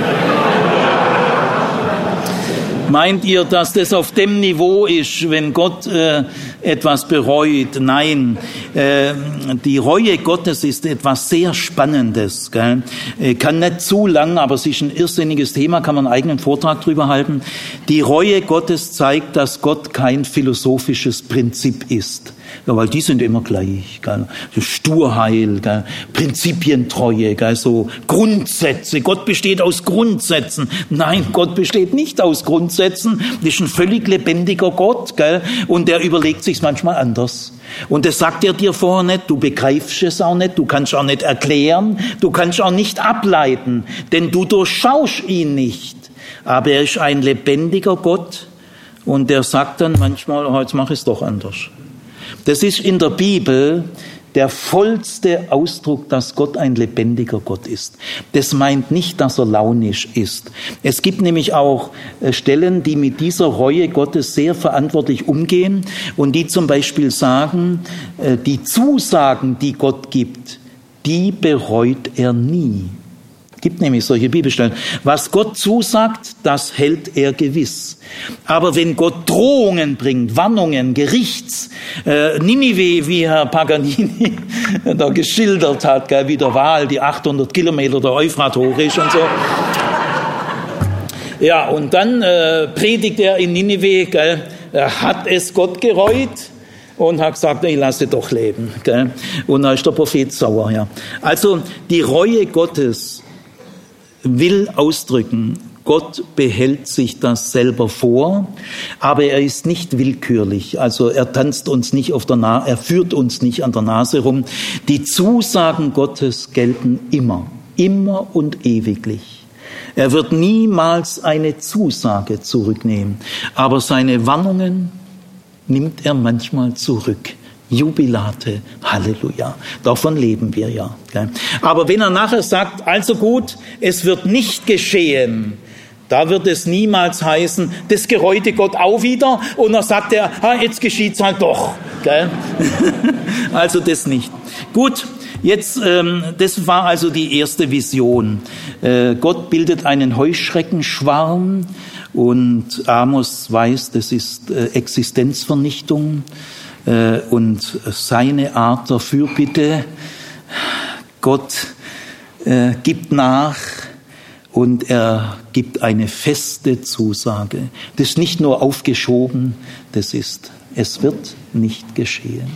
Meint ihr, dass das auf dem Niveau ist, wenn Gott äh, etwas bereut? Nein, äh, die Reue Gottes ist etwas sehr Spannendes. Gell? Äh, kann nicht zu lang, aber es ist ein irrsinniges Thema, kann man einen eigenen Vortrag drüber halten. Die Reue Gottes zeigt, dass Gott kein philosophisches Prinzip ist. Ja, weil die sind immer gleich. Gell? Sturheil, gell? Prinzipientreue, gell? so Grundsätze. Gott besteht aus Grundsätzen. Nein, Gott besteht nicht aus Grundsätzen. Das ist ein völlig lebendiger Gott. Gell? Und der überlegt sich manchmal anders. Und das sagt er dir vorher nicht, du begreifst es auch nicht, du kannst auch nicht erklären, du kannst auch nicht ableiten, denn du durchschaust ihn nicht. Aber er ist ein lebendiger Gott und der sagt dann manchmal, oh, jetzt mach ich es doch anders. Das ist in der Bibel der vollste Ausdruck, dass Gott ein lebendiger Gott ist. Das meint nicht, dass er launisch ist. Es gibt nämlich auch äh, Stellen, die mit dieser Reue Gottes sehr verantwortlich umgehen und die zum Beispiel sagen, äh, die Zusagen, die Gott gibt, die bereut er nie gibt nämlich solche Bibelstellen. Was Gott zusagt, das hält er gewiss. Aber wenn Gott Drohungen bringt, Warnungen, Gerichts, äh, Ninive, wie Herr Paganini da geschildert hat, gell, wie der Wahl die 800 Kilometer der Euphrat hoch ist und so. Ja, und dann äh, predigt er in Ninive, gell, hat es Gott gereut? und hat gesagt, ich lasse doch leben. Und da ist der Prophet sauer. Also die Reue Gottes will ausdrücken, Gott behält sich das selber vor, aber er ist nicht willkürlich. Also er tanzt uns nicht auf der Nase, er führt uns nicht an der Nase rum. Die Zusagen Gottes gelten immer, immer und ewiglich. Er wird niemals eine Zusage zurücknehmen, aber seine Warnungen nimmt er manchmal zurück. Jubilate, Halleluja. Davon leben wir ja. Aber wenn er nachher sagt, also gut, es wird nicht geschehen, da wird es niemals heißen, das gereute Gott auch wieder und dann sagt er, ah, jetzt geschieht's halt doch. also das nicht. Gut, jetzt, ähm, das war also die erste Vision. Äh, Gott bildet einen Heuschreckenschwarm und Amos weiß, das ist äh, Existenzvernichtung und seine Art der Fürbitte. Gott äh, gibt nach und er gibt eine feste Zusage. Das ist nicht nur aufgeschoben, das ist, es wird nicht geschehen.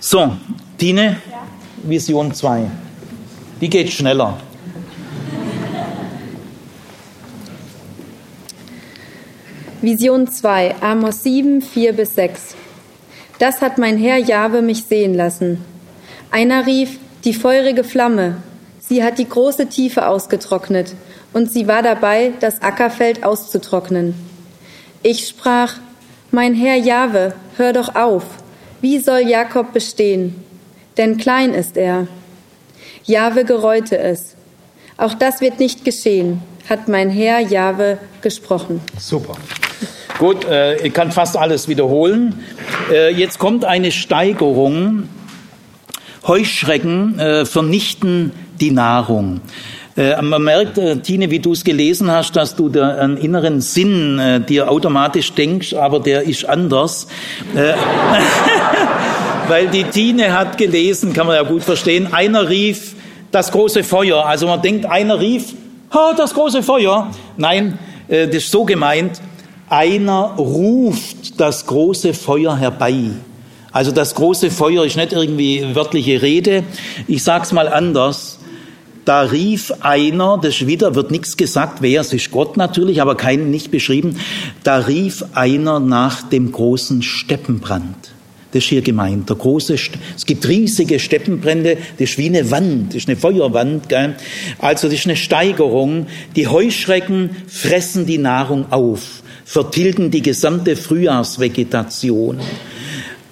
So, Tine, Vision 2. Die geht schneller. Vision 2, Amos 7, 4 bis 6. Das hat mein Herr Jahwe mich sehen lassen. Einer rief, die feurige Flamme. Sie hat die große Tiefe ausgetrocknet und sie war dabei, das Ackerfeld auszutrocknen. Ich sprach, mein Herr Jahwe, hör doch auf. Wie soll Jakob bestehen? Denn klein ist er. Jahwe gereute es. Auch das wird nicht geschehen, hat mein Herr Jahwe gesprochen. Super. Gut, äh, ich kann fast alles wiederholen. Äh, jetzt kommt eine Steigerung. Heuschrecken äh, vernichten die Nahrung. Äh, man merkt, äh, Tine, wie du es gelesen hast, dass du da einen inneren Sinn äh, dir automatisch denkst, aber der ist anders. Weil die Tine hat gelesen, kann man ja gut verstehen, einer rief das große Feuer. Also man denkt, einer rief, ha, das große Feuer. Nein, das ist so gemeint, einer ruft das große Feuer herbei. Also das große Feuer ist nicht irgendwie wörtliche Rede. Ich sag's mal anders. Da rief einer, das wieder wird nichts gesagt, wer es ist, Gott natürlich, aber kein nicht beschrieben. Da rief einer nach dem großen Steppenbrand. Das ist hier gemeint. Der große, es gibt riesige Steppenbrände, das ist wie eine Wand, das ist eine Feuerwand. Gell? Also das ist eine Steigerung. Die Heuschrecken fressen die Nahrung auf, vertilgen die gesamte Frühjahrsvegetation.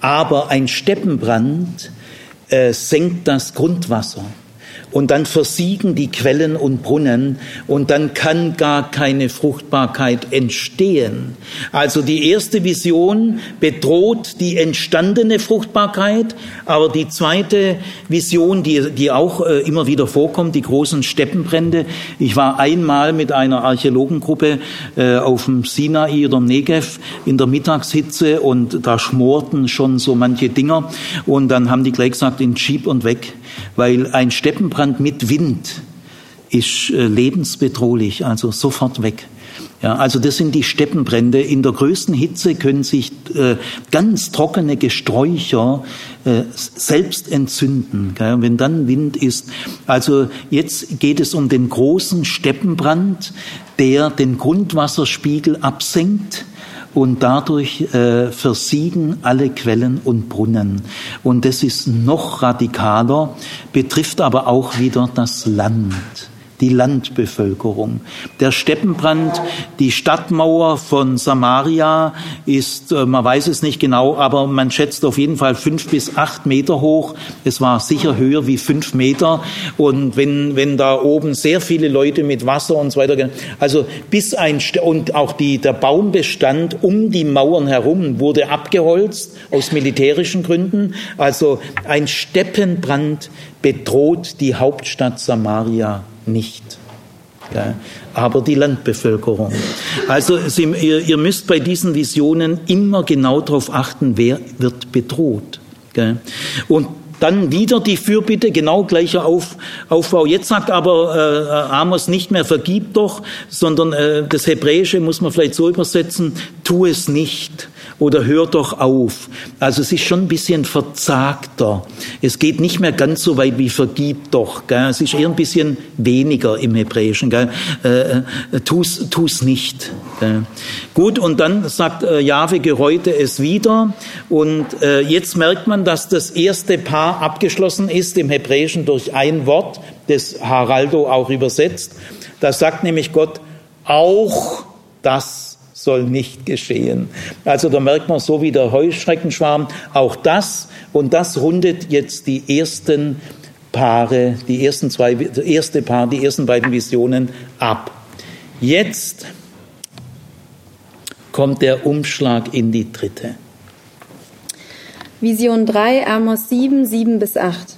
Aber ein Steppenbrand äh, senkt das Grundwasser und dann versiegen die Quellen und Brunnen und dann kann gar keine Fruchtbarkeit entstehen. Also die erste Vision bedroht die entstandene Fruchtbarkeit, aber die zweite Vision, die, die auch äh, immer wieder vorkommt, die großen Steppenbrände. Ich war einmal mit einer Archäologengruppe äh, auf dem Sinai oder Negev in der Mittagshitze und da schmorten schon so manche Dinger und dann haben die gleich gesagt, in Jeep und weg, weil ein Steppenbrand Waldbrand mit Wind ist äh, lebensbedrohlich, also sofort weg. Ja, also das sind die Steppenbrände. In der größten Hitze können sich äh, ganz trockene Gesträucher äh, selbst entzünden, gell, wenn dann Wind ist. Also jetzt geht es um den großen Steppenbrand, der den Grundwasserspiegel absenkt und dadurch äh, versiegen alle Quellen und Brunnen. Und das ist noch radikaler, betrifft aber auch wieder das Land die Landbevölkerung. Der Steppenbrand, die Stadtmauer von Samaria ist, äh, man weiß es nicht genau, aber man schätzt auf jeden Fall fünf bis acht Meter hoch. Es war sicher höher wie fünf Meter. Und wenn, wenn da oben sehr viele Leute mit Wasser und so weiter, also bis ein, und auch die, der Baumbestand um die Mauern herum wurde abgeholzt aus militärischen Gründen. Also ein Steppenbrand bedroht die Hauptstadt Samaria nicht. Ja, aber die Landbevölkerung. Also Sie, ihr, ihr, müsst bei diesen Visionen immer genau darauf achten, wer wird bedroht. Gell? Und dann wieder die Fürbitte, genau gleicher Auf, Aufbau. Jetzt sagt aber äh, Amos nicht mehr vergib doch, sondern äh, das Hebräische muss man vielleicht so übersetzen, tu es nicht oder hör doch auf. Also es ist schon ein bisschen verzagter. Es geht nicht mehr ganz so weit wie vergib doch. Gell? Es ist eher ein bisschen weniger im Hebräischen. Gell? Äh, äh, tu's, tu's nicht. Gell? Gut, und dann sagt äh, Jahwe, gereute es wieder. Und äh, jetzt merkt man, dass das erste Paar abgeschlossen ist im Hebräischen durch ein Wort, das Haraldo auch übersetzt. Da sagt nämlich Gott, auch das soll nicht geschehen. Also da merkt man so wie der Heuschreckenschwarm auch das und das rundet jetzt die ersten Paare, die ersten zwei, das erste Paar, die ersten beiden Visionen ab. Jetzt kommt der Umschlag in die dritte. Vision 3, Amos 7, 7 bis 8.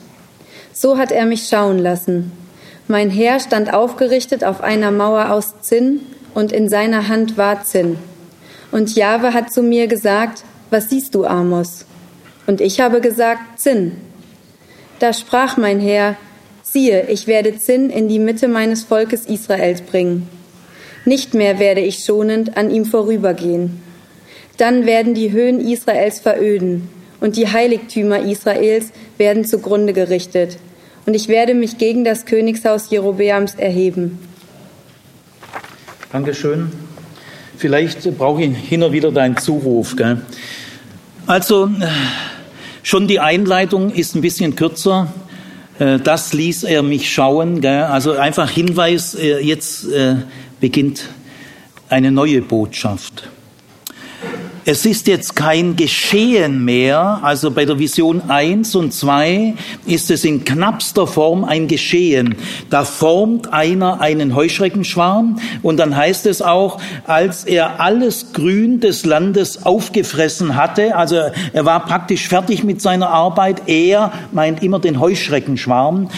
So hat er mich schauen lassen. Mein Heer stand aufgerichtet auf einer Mauer aus Zinn, und in seiner Hand war Zinn. Und Jahwe hat zu mir gesagt, was siehst du, Amos? Und ich habe gesagt, Zinn. Da sprach mein Herr, siehe, ich werde Zinn in die Mitte meines Volkes Israels bringen. Nicht mehr werde ich schonend an ihm vorübergehen. Dann werden die Höhen Israels veröden und die Heiligtümer Israels werden zugrunde gerichtet. Und ich werde mich gegen das Königshaus Jerobeams erheben. Dankeschön. Vielleicht brauche ich hin und wieder deinen Zuruf. Gell? Also, äh, schon die Einleitung ist ein bisschen kürzer. Äh, das ließ er mich schauen. Gell? Also einfach Hinweis, äh, jetzt beginnt eine neue Botschaft. Es ist jetzt kein Geschehen mehr, also bei der Vision 1 und 2 ist es in knappster Form ein Geschehen. Da formt einer einen Heuschreckenschwarm und dann heißt es auch, als er alles Grün des Landes aufgefressen hatte, also er war praktisch fertig mit seiner Arbeit, er meint immer den Heuschreckenschwarm,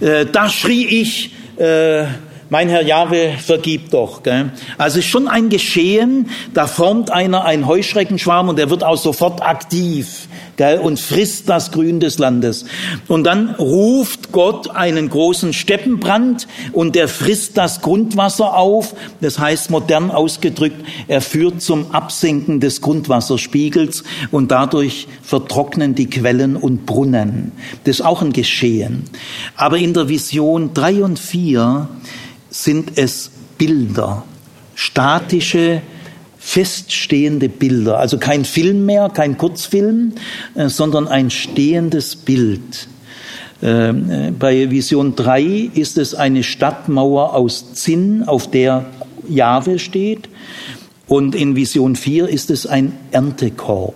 äh, da schrie ich, äh, mein Herr Jahwe, vergib doch. Gell? Also ist schon ein Geschehen, da formt einer einen Heuschreckenschwarm und der wird auch sofort aktiv gell? und frisst das Grün des Landes. Und dann ruft Gott einen großen Steppenbrand und der frisst das Grundwasser auf. Das heißt modern ausgedrückt, er führt zum Absinken des Grundwasserspiegels und dadurch vertrocknen die Quellen und Brunnen. Das ist auch ein Geschehen. Aber in der Vision drei und vier sind es Bilder, statische, feststehende Bilder, also kein Film mehr, kein Kurzfilm, äh, sondern ein stehendes Bild. Ähm, äh, bei Vision 3 ist es eine Stadtmauer aus Zinn, auf der Jahwe steht. Und in Vision 4 ist es ein Erntekorb.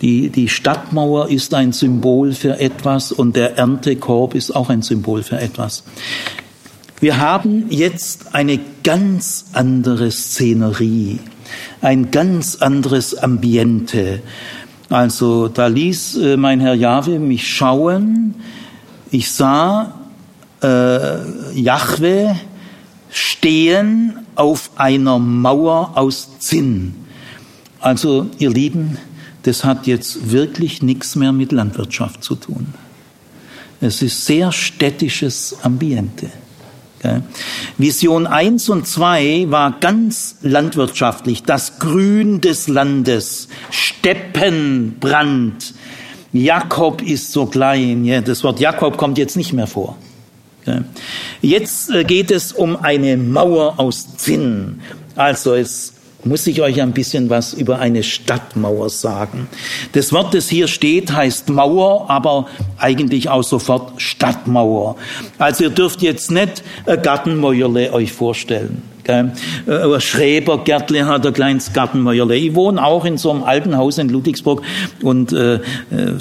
Die, die Stadtmauer ist ein Symbol für etwas und der Erntekorb ist auch ein Symbol für etwas. Wir haben jetzt eine ganz andere Szenerie, ein ganz anderes Ambiente. Also da ließ äh, mein Herr Jahwe mich schauen. Ich sah äh, Jahwe stehen auf einer Mauer aus Zinn. Also ihr Lieben, das hat jetzt wirklich nichts mehr mit Landwirtschaft zu tun. Es ist sehr städtisches Ambiente. Vision 1 und 2 war ganz landwirtschaftlich. Das Grün des Landes, Steppenbrand. Jakob ist so klein. Das Wort Jakob kommt jetzt nicht mehr vor. Jetzt äh, geht es um eine Mauer aus Zinn. Also es muss ich euch ein bisschen was über eine Stadtmauer sagen. Das Wort, das hier steht, heißt Mauer, aber eigentlich auch sofort Stadtmauer. Also ihr dürft jetzt nicht Gartenmäuerle euch vorstellen. Gell? Ein Schrebergärtle hat ein kleines. Ich wohne auch in so einem alten Haus in Ludwigsburg und äh, äh,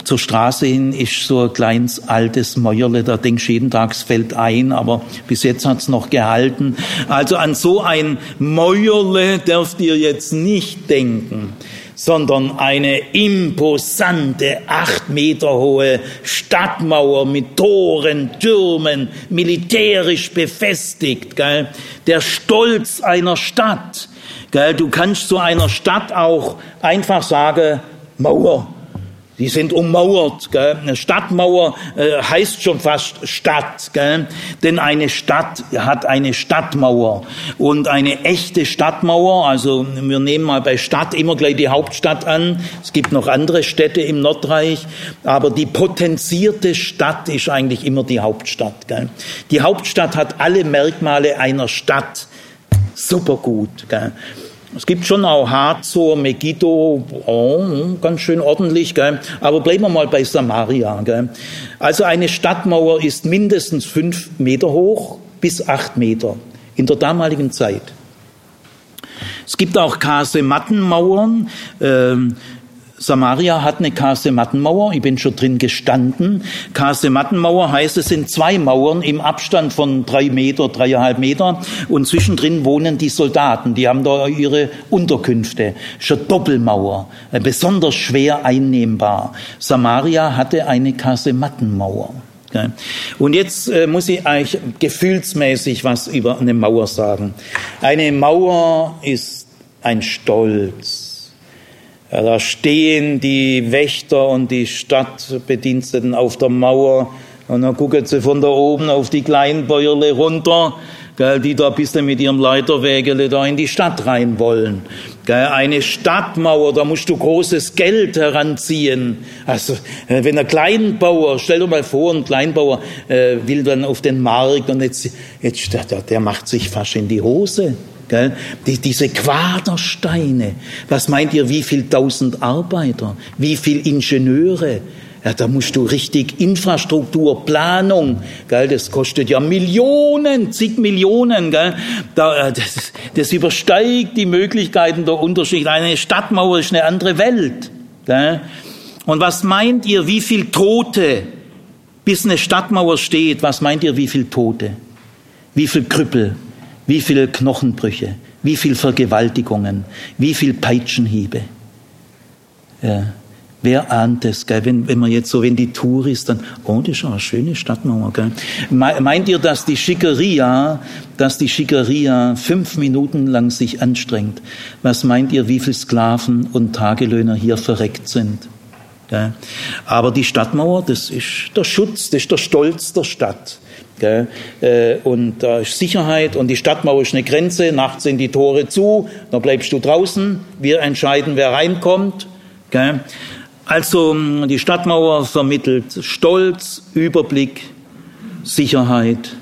zur Straße hin ist so ein kleines altes Mäuerle. Da denkst du jeden Tag, es fällt ein, aber bis jetzt hat's noch gehalten. Also an so ein Mäuerle dürft ihr jetzt nicht denken sondern eine imposante, acht Meter hohe Stadtmauer mit Toren, Türmen, militärisch befestigt. Gell? Der Stolz einer Stadt. Gell? Du kannst zu einer Stadt auch einfach sagen, Mauer. Die sind ummauert. Gell? Eine Stadtmauer äh, heißt schon fast Stadt, gell? denn eine Stadt hat eine Stadtmauer und eine echte Stadtmauer. Also wir nehmen mal bei Stadt immer gleich die Hauptstadt an. Es gibt noch andere Städte im Nordreich, aber die potenzierte Stadt ist eigentlich immer die Hauptstadt. Gell? Die Hauptstadt hat alle Merkmale einer Stadt. Super gut. Gell? Es gibt schon auch Hazor, Megiddo, oh, ganz schön ordentlich, gell? aber bleiben wir mal bei Samaria. Gell? Also eine Stadtmauer ist mindestens fünf Meter hoch bis acht Meter in der damaligen Zeit. Es gibt auch Kasemattenmauern. Ähm, Samaria hat eine Kasemattenmauer, ich bin schon drin gestanden. Kasemattenmauer heißt, es sind zwei Mauern im Abstand von drei Meter, dreieinhalb Meter und zwischendrin wohnen die Soldaten, die haben da ihre Unterkünfte. Schon Doppelmauer, äh, besonders schwer einnehmbar. Samaria hatte eine Kasemattenmauer. Und jetzt äh, muss ich euch gefühlsmäßig was über eine Mauer sagen. Eine Mauer ist ein Stolz ja, da stehen die Wächter und die Stadtbediensteten auf der Mauer und dann gucken sie von da oben auf die Kleinbäuerle runter, gell, die da bisschen mit ihrem Leiterwägele da in die Stadt rein wollen. Gell, eine Stadtmauer, da musst du großes Geld heranziehen. Also, äh, wenn ein Kleinbauer, stell dir mal vor, ein Kleinbauer äh, will dann auf den Markt und jetzt, jetzt der, der macht sich fast in die Hose. Gell? Die, diese Quadersteine, was meint ihr, wie viel tausend Arbeiter, wie viel Ingenieure? Ja, da musst du richtig Infrastruktur, Planung, gell? das kostet ja Millionen, zig Millionen. Gell? Da, äh, das, das übersteigt die Möglichkeiten der Unterschied. Eine Stadtmauer ist eine andere Welt. Gell? Und was meint ihr, wie viel Tote, bis eine Stadtmauer steht, was meint ihr, wie viel Tote? Wie viel Krüppel? Wie viele Knochenbrüche, wie viele Vergewaltigungen, wie viele Peitschenhiebe. Ja. Wer ahnt es, gell? Wenn, wenn man jetzt so, wenn die Tour ist, dann, oh, das ist eine schöne Stadtmauer, gell? Meint ihr, dass die Schickeria, dass die Schickeria fünf Minuten lang sich anstrengt? Was meint ihr, wie viele Sklaven und Tagelöhner hier verreckt sind? Gell? Aber die Stadtmauer, das ist der Schutz, das ist der Stolz der Stadt. Äh, und da ist Sicherheit und die Stadtmauer ist eine Grenze, nachts sind die Tore zu, dann bleibst du draußen, wir entscheiden, wer reinkommt. Also die Stadtmauer vermittelt Stolz, Überblick, Sicherheit.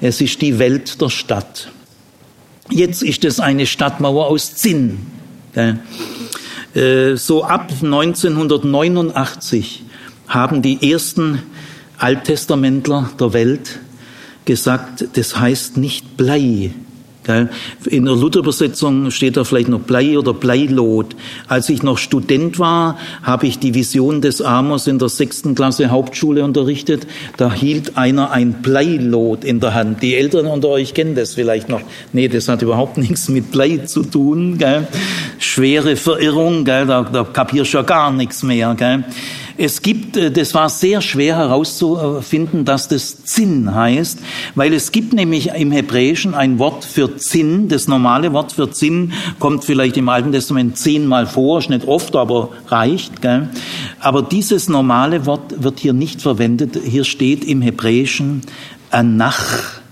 Es ist die Welt der Stadt. Jetzt ist es eine Stadtmauer aus Zinn. Äh, so ab 1989 haben die ersten Alttestamentler der Welt gesagt, das heißt nicht Blei. In der Luther-Übersetzung steht da vielleicht noch Blei oder Bleilot. Als ich noch Student war, habe ich die Vision des Amos in der sechsten Klasse Hauptschule unterrichtet. Da hielt einer ein Bleilot in der Hand. Die Eltern unter euch kennen das vielleicht noch. Nee, das hat überhaupt nichts mit Blei zu tun. Gell? Schwere Verirrung, gell? Da, da kapierst du ja gar nichts mehr. Gell? Es gibt, äh, das war sehr schwer herauszufinden, dass das Zinn heißt, weil es gibt nämlich im Hebräischen ein Wort für Zinn. Das normale Wort für Zinn kommt vielleicht im Alten Testament zehnmal vor, ist nicht oft, aber reicht. Gell? Aber dieses normale Wort wird hier nicht verwendet. Hier steht im Hebräischen Anach.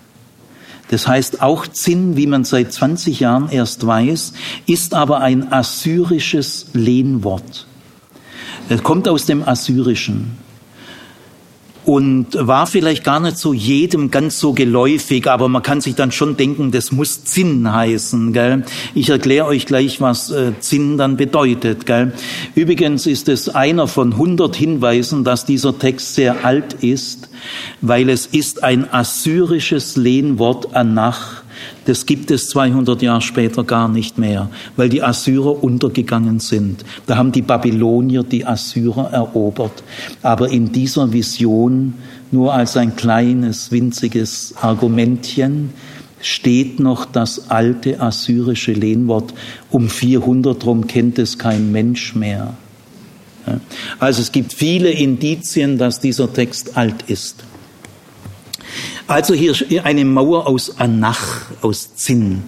Das heißt, auch Zinn, wie man seit 20 Jahren erst weiß, ist aber ein assyrisches Lehnwort. Es kommt aus dem Assyrischen und war vielleicht gar nicht so jedem ganz so geläufig, aber man kann sich dann schon denken, das muss Zinn heißen. Gell? Ich erkläre euch gleich, was äh, Zinn dann bedeutet. Gell? Übrigens ist es einer von 100 Hinweisen, dass dieser Text sehr alt ist, weil es ist ein assyrisches Lehnwort Anach das gibt es 200 Jahre später gar nicht mehr, weil die Assyrer untergegangen sind. Da haben die Babylonier die Assyrer erobert. Aber in dieser Vision, nur als ein kleines, winziges Argumentchen, steht noch das alte assyrische Lehnwort. Um 400 rum kennt es kein Mensch mehr. Also es gibt viele Indizien, dass dieser Text alt ist. Also hier eine Mauer aus Anach, aus Zinn.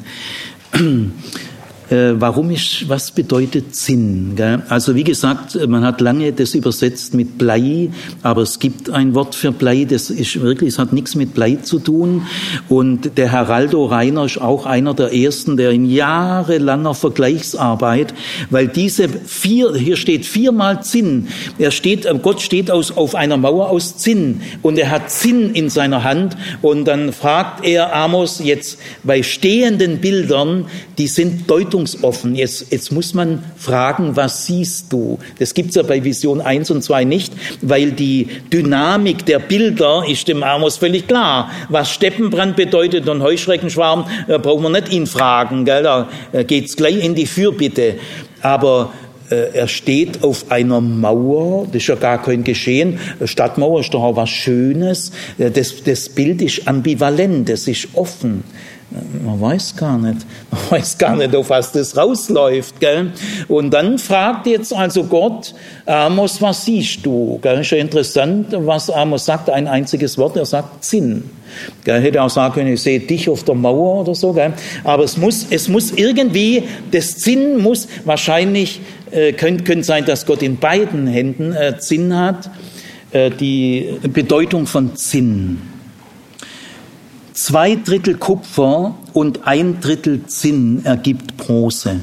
Äh, warum ist, was bedeutet Zinn? Gell? Also wie gesagt, man hat lange das übersetzt mit Blei, aber es gibt ein Wort für Blei, das ist wirklich, es hat nichts mit Blei zu tun. Und der Heraldo Reiner ist auch einer der ersten, der in jahrelanger Vergleichsarbeit, weil diese vier, hier steht viermal Zinn. Er steht, äh, Gott steht aus, auf einer Mauer aus Zinn und er hat Zinn in seiner Hand und dann fragt er Amos jetzt bei stehenden Bildern, die sind deutung bedeutungsoffen. Jetzt, jetzt muss man fragen, was siehst du? Das gibt's ja bei Vision 1 und 2 nicht, weil die Dynamik der Bilder ist dem Amos völlig klar. Was Steppenbrand bedeutet und Heuschreckenschwarm, äh, brauchen wir nicht ihn fragen. Gell? Da äh, geht's gleich in die Fürbitte. Aber äh, er steht auf einer Mauer, das ist ja gar kein Geschehen. Stadtmauer ist doch auch was Schönes. Äh, das, das Bild ist ambivalent, es ist offen. Man weiß gar nicht, man weiß gar nicht, auf was das rausläuft. Gell? Und dann fragt jetzt also Gott, Amos, was siehst du? Gell? Ist ja interessant, was Amos sagt, ein einziges Wort, er sagt Sinn. Gell? Hätte auch sagen können, ich sehe dich auf der Mauer oder so. Gell? Aber es muss, es muss irgendwie, das Sinn muss wahrscheinlich, äh, könnte, könnte sein, dass Gott in beiden Händen äh, Sinn hat, äh, die Bedeutung von Sinn. Zwei Drittel Kupfer und ein Drittel Zinn ergibt Bronze.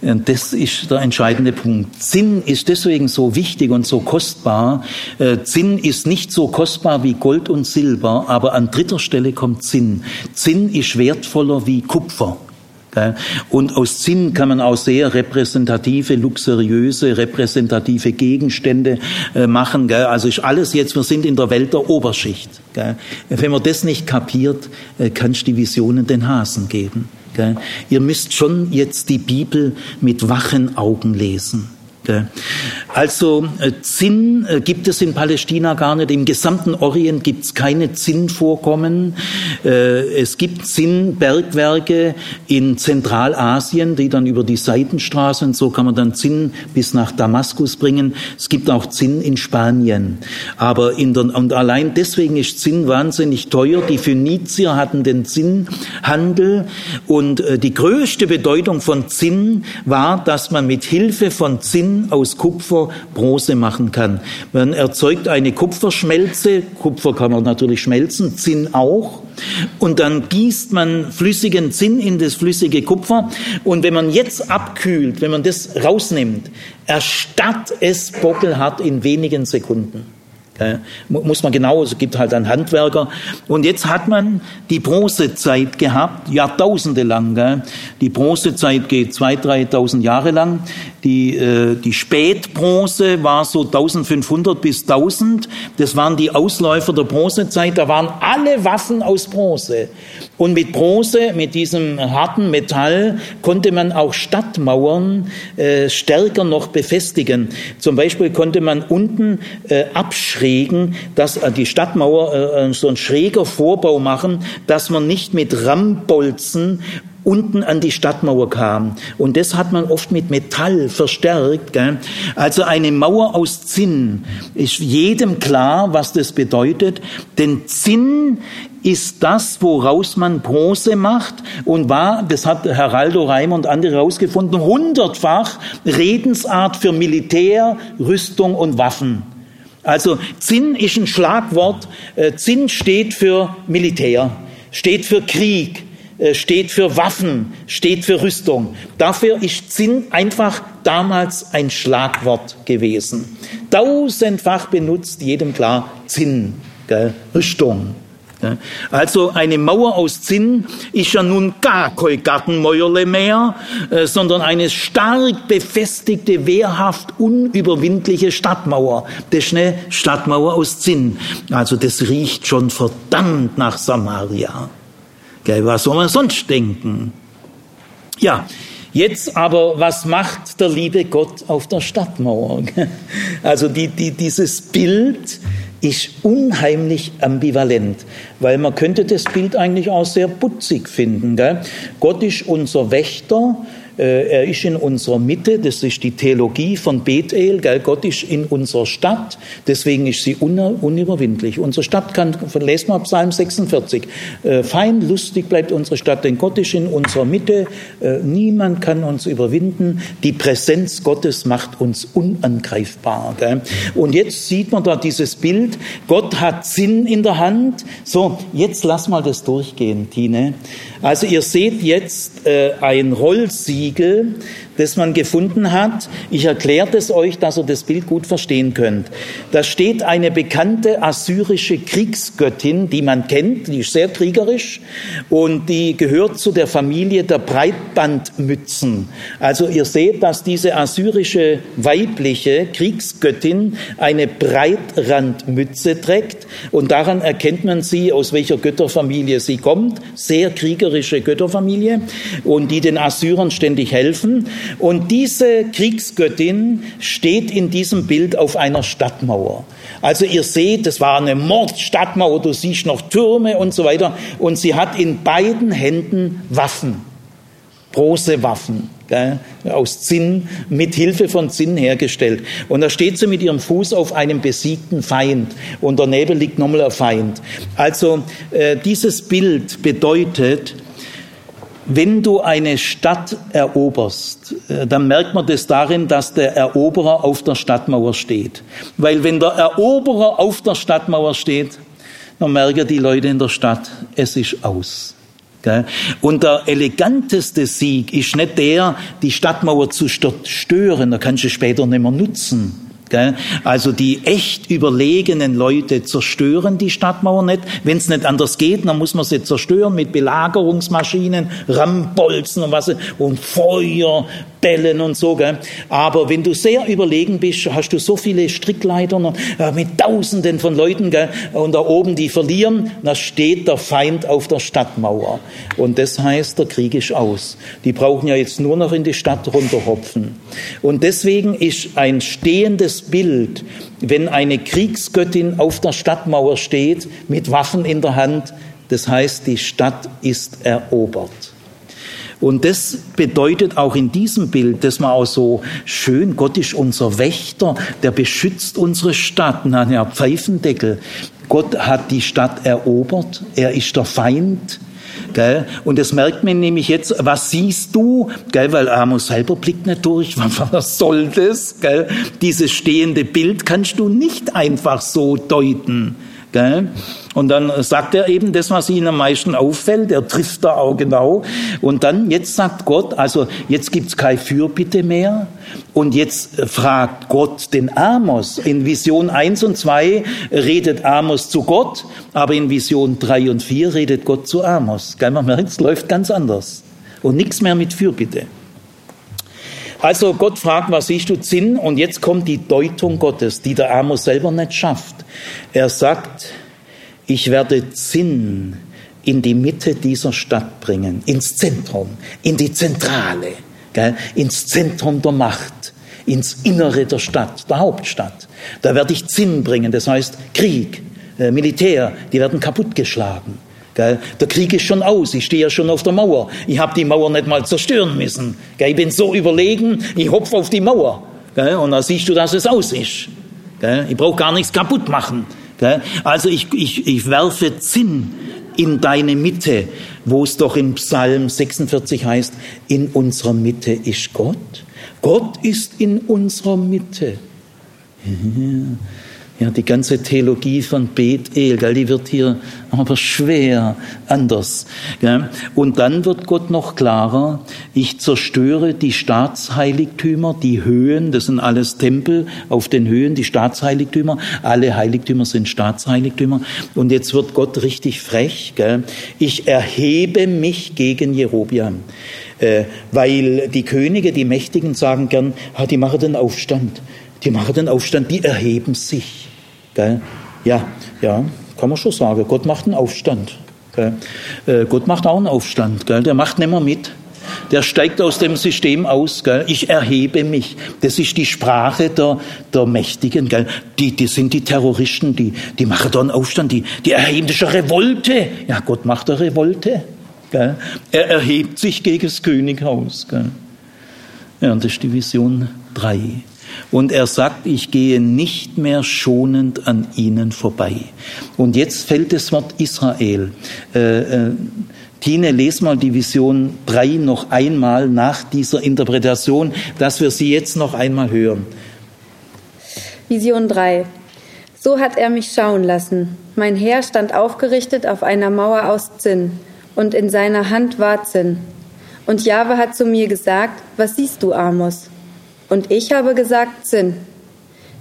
Das ist der entscheidende Punkt. Zinn ist deswegen so wichtig und so kostbar. Äh, Zinn ist nicht so kostbar wie Gold und Silber, aber an dritter Stelle kommt Zinn. Zinn ist wertvoller wie Kupfer. Und aus Zinn kann man auch sehr repräsentative, luxuriöse, repräsentative Gegenstände äh, machen. Also ist alles jetzt, wir sind in der Welt der Oberschicht. Wenn man das nicht kapiert, äh, kann es die Visionen den Hasen geben. Ihr müsst schon jetzt die Bibel mit wachen Augen lesen. Also äh, Zinn äh, gibt es in Palästina gar nicht. Im gesamten Orient gibt es keine Zinnvorkommen. Äh, es gibt Zinnbergwerke in Zentralasien, die dann über die Seitenstraßen, so kann man dann Zinn bis nach Damaskus bringen. Es gibt auch Zinn in Spanien. Aber in der, und allein deswegen ist Zinn wahnsinnig teuer. Die Phönizier hatten den Zinnhandel und die größte Bedeutung von Zinn war, dass man mit Hilfe von Zinn aus Kupfer Bronze machen kann. Man erzeugt eine Kupferschmelze, Kupfer kann man natürlich schmelzen, Zinn auch, und dann gießt man flüssigen Zinn in das flüssige Kupfer und wenn man jetzt abkühlt, wenn man das rausnimmt, erstarrt es bockelhart in wenigen Sekunden. Äh, muss man genau, es gibt halt einen Handwerker. Und jetzt hat man die Bronzezeit gehabt, Jahrtausende lang. Gell? Die Bronzezeit geht zwei, dreitausend Jahre lang. Die, äh, die Spätbronze war so 1500 bis 1000. Das waren die Ausläufer der Bronzezeit. Da waren alle Waffen aus Bronze. Und mit Bronze, mit diesem harten Metall, konnte man auch Stadtmauern äh, stärker noch befestigen. Zum Beispiel konnte man unten äh, abschrägen, dass äh, die Stadtmauer äh, so ein schräger Vorbau machen, dass man nicht mit Rammbolzen unten an die Stadtmauer kam. Und das hat man oft mit Metall verstärkt. Gell? Also eine Mauer aus Zinn ist jedem klar, was das bedeutet. Denn Zinn ist das, woraus man Bronze macht und war, das hat Heraldo Reimer und andere herausgefunden, hundertfach Redensart für Militär, Rüstung und Waffen. Also Zinn ist ein Schlagwort. Äh, Zinn steht für Militär, steht für Krieg, äh, steht für Waffen, steht für Rüstung. Dafür ist Zinn einfach damals ein Schlagwort gewesen. Tausendfach benutzt, jedem klar, Zinn, gell? Rüstung. Also eine Mauer aus Zinn ist ja nun gar kein Gartenmäuerle mehr, äh, sondern eine stark befestigte, wehrhaft unüberwindliche Stadtmauer. Das ist eine Stadtmauer aus Zinn. Also das riecht schon verdammt nach Samaria. Was soll man sonst denken? Ja, Jetzt aber, was macht der liebe Gott auf der Stadtmauer? Also die, die, dieses Bild ist unheimlich ambivalent, weil man könnte das Bild eigentlich auch sehr putzig finden. Gell? Gott ist unser Wächter, er ist in unserer Mitte, das ist die Theologie von Bethel, gell? Gott ist in unserer Stadt, deswegen ist sie unüberwindlich. Unsere Stadt kann, lesen wir Psalm 46, äh, fein, lustig bleibt unsere Stadt, denn Gott ist in unserer Mitte, äh, niemand kann uns überwinden, die Präsenz Gottes macht uns unangreifbar. Gell? Und jetzt sieht man da dieses Bild, Gott hat Sinn in der Hand. So, jetzt lass mal das durchgehen, Tine. Also ihr seht jetzt äh, ein Rollsiegel, das man gefunden hat. Ich erkläre es euch, dass ihr das Bild gut verstehen könnt. Da steht eine bekannte assyrische Kriegsgöttin, die man kennt, die ist sehr kriegerisch und die gehört zu der Familie der Breitbandmützen. Also ihr seht, dass diese assyrische weibliche Kriegsgöttin eine Breitrandmütze trägt und daran erkennt man sie, aus welcher Götterfamilie sie kommt, sehr kriegerisch kriegerische Götterfamilie und die den Assyrern ständig helfen. Und diese Kriegsgöttin steht in diesem Bild auf einer Stadtmauer. Also ihr seht, es war eine Mordstadtmauer, du siehst noch Türme und so weiter. Und sie hat in beiden Händen Waffen, große Waffen aus Zinn, mit Hilfe von Zinn hergestellt. Und da steht sie mit ihrem Fuß auf einem besiegten Feind und daneben liegt nochmal ein Feind. Also äh, dieses Bild bedeutet, wenn du eine Stadt eroberst, äh, dann merkt man das darin, dass der Eroberer auf der Stadtmauer steht. Weil wenn der Eroberer auf der Stadtmauer steht, dann merken die Leute in der Stadt, es ist aus. Und der eleganteste Sieg ist nicht der, die Stadtmauer zu stören, da kannst du später nicht mehr nutzen. Also die echt überlegenen Leute zerstören die Stadtmauer nicht. Wenn es nicht anders geht, dann muss man sie zerstören mit Belagerungsmaschinen, Rambolzen und was und Feuerbällen und so. Aber wenn du sehr überlegen bist, hast du so viele Strickleitern äh, mit Tausenden von Leuten und da oben die verlieren, da steht der Feind auf der Stadtmauer. Und das heißt, der Krieg ist aus. Die brauchen ja jetzt nur noch in die Stadt runterhopfen. Und deswegen ist ein stehendes Bild, wenn eine Kriegsgöttin auf der Stadtmauer steht mit Waffen in der Hand. Das heißt, die Stadt ist erobert. Und das bedeutet auch in diesem Bild, dass man auch so schön, Gott ist unser Wächter, der beschützt unsere Stadt. Na, ja, Pfeifendeckel. Gott hat die Stadt erobert, er ist der Feind, Gell? Und das merkt man nämlich jetzt, was siehst du? Gell? Weil Amos selber blickt nicht durch, was soll das? Gell? Dieses stehende Bild kannst du nicht einfach so deuten. Gell? Und dann sagt er eben das, was ihm am meisten auffällt. Er trifft da auch genau. Und dann, jetzt sagt Gott, also jetzt gibt's keine Fürbitte mehr. Und jetzt fragt Gott den Amos. In Vision 1 und 2 redet Amos zu Gott, aber in Vision 3 und 4 redet Gott zu Amos. Gell, man merkt, es läuft ganz anders. Und nichts mehr mit Fürbitte. Also Gott fragt, was siehst du Zinn? Und jetzt kommt die Deutung Gottes, die der Amos selber nicht schafft. Er sagt, ich werde Zinn in die Mitte dieser Stadt bringen, ins Zentrum, in die Zentrale, gell, ins Zentrum der Macht, ins Innere der Stadt, der Hauptstadt. Da werde ich Zinn bringen, das heißt Krieg, äh, Militär, die werden kaputtgeschlagen. Gell? Der Krieg ist schon aus, ich stehe ja schon auf der Mauer. Ich habe die Mauer nicht mal zerstören müssen. Gell? Ich bin so überlegen, ich hopf auf die Mauer. Gell? Und dann siehst du, dass es aus ist. Ich brauche gar nichts kaputt machen. Also ich, ich, ich werfe Zinn in deine Mitte, wo es doch in Psalm 46 heißt, in unserer Mitte ist Gott. Gott ist in unserer Mitte. Ja, die ganze Theologie von Bethel, gell, die wird hier aber schwer anders. Gell. Und dann wird Gott noch klarer, ich zerstöre die Staatsheiligtümer, die Höhen, das sind alles Tempel auf den Höhen, die Staatsheiligtümer, alle Heiligtümer sind Staatsheiligtümer. Und jetzt wird Gott richtig frech, gell. ich erhebe mich gegen Jerobiam. Äh, weil die Könige, die Mächtigen sagen gern, ah, die machen den Aufstand. Die machen den Aufstand, die erheben sich. Gell? Ja, ja, kann man schon sagen. Gott macht einen Aufstand. Äh, Gott macht auch einen Aufstand. Gell? Der macht nicht mehr mit. Der steigt aus dem System aus. Gell? Ich erhebe mich. Das ist die Sprache der, der Mächtigen. Gell? Die, die sind die Terroristen, die, die machen da einen Aufstand. Die, die erheben ist eine Revolte. Ja, Gott macht eine Revolte. Gell? Er erhebt sich gegen das Könighaus. Gell? Ja, und das ist die Vision 3. Und er sagt, ich gehe nicht mehr schonend an ihnen vorbei. Und jetzt fällt das Wort Israel. Äh, äh, Tine, les mal die Vision 3 noch einmal nach dieser Interpretation, dass wir sie jetzt noch einmal hören. Vision 3. So hat er mich schauen lassen. Mein Heer stand aufgerichtet auf einer Mauer aus Zinn, und in seiner Hand war Zinn. Und Jahwe hat zu mir gesagt, was siehst du, Amos? Und ich habe gesagt Zinn.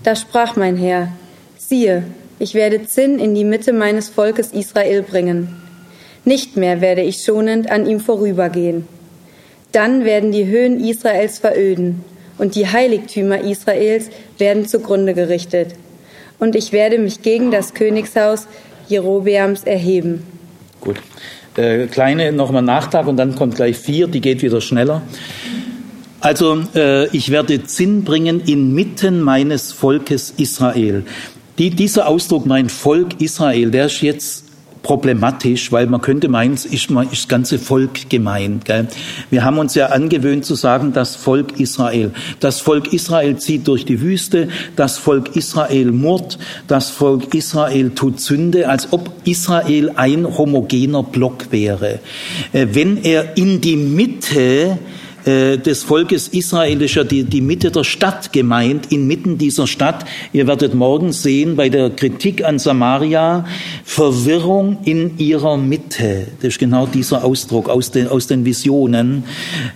Da sprach mein Herr, siehe, ich werde Zinn in die Mitte meines Volkes Israel bringen. Nicht mehr werde ich schonend an ihm vorübergehen. Dann werden die Höhen Israels veröden und die Heiligtümer Israels werden zugrunde gerichtet. Und ich werde mich gegen das Königshaus Jerobeams erheben. Gut. Äh, kleine nochmal Nachtrag und dann kommt gleich vier, die geht wieder schneller. Also äh, ich werde Zinn bringen inmitten meines Volkes Israel. Die, dieser Ausdruck, mein Volk Israel, der ist jetzt problematisch, weil man könnte meinen, es ist, ist das ganze Volk gemeint. Gell? Wir haben uns ja angewöhnt zu sagen, das Volk Israel. Das Volk Israel zieht durch die Wüste, das Volk Israel murrt, das Volk Israel tut Sünde, als ob Israel ein homogener Block wäre. Äh, wenn er in die Mitte äh, des Volkes Israel ist ja die, die Mitte der Stadt gemeint, inmitten dieser Stadt. Ihr werdet morgen sehen bei der Kritik an Samaria Verwirrung in ihrer Mitte. Das ist genau dieser Ausdruck aus den, aus den Visionen.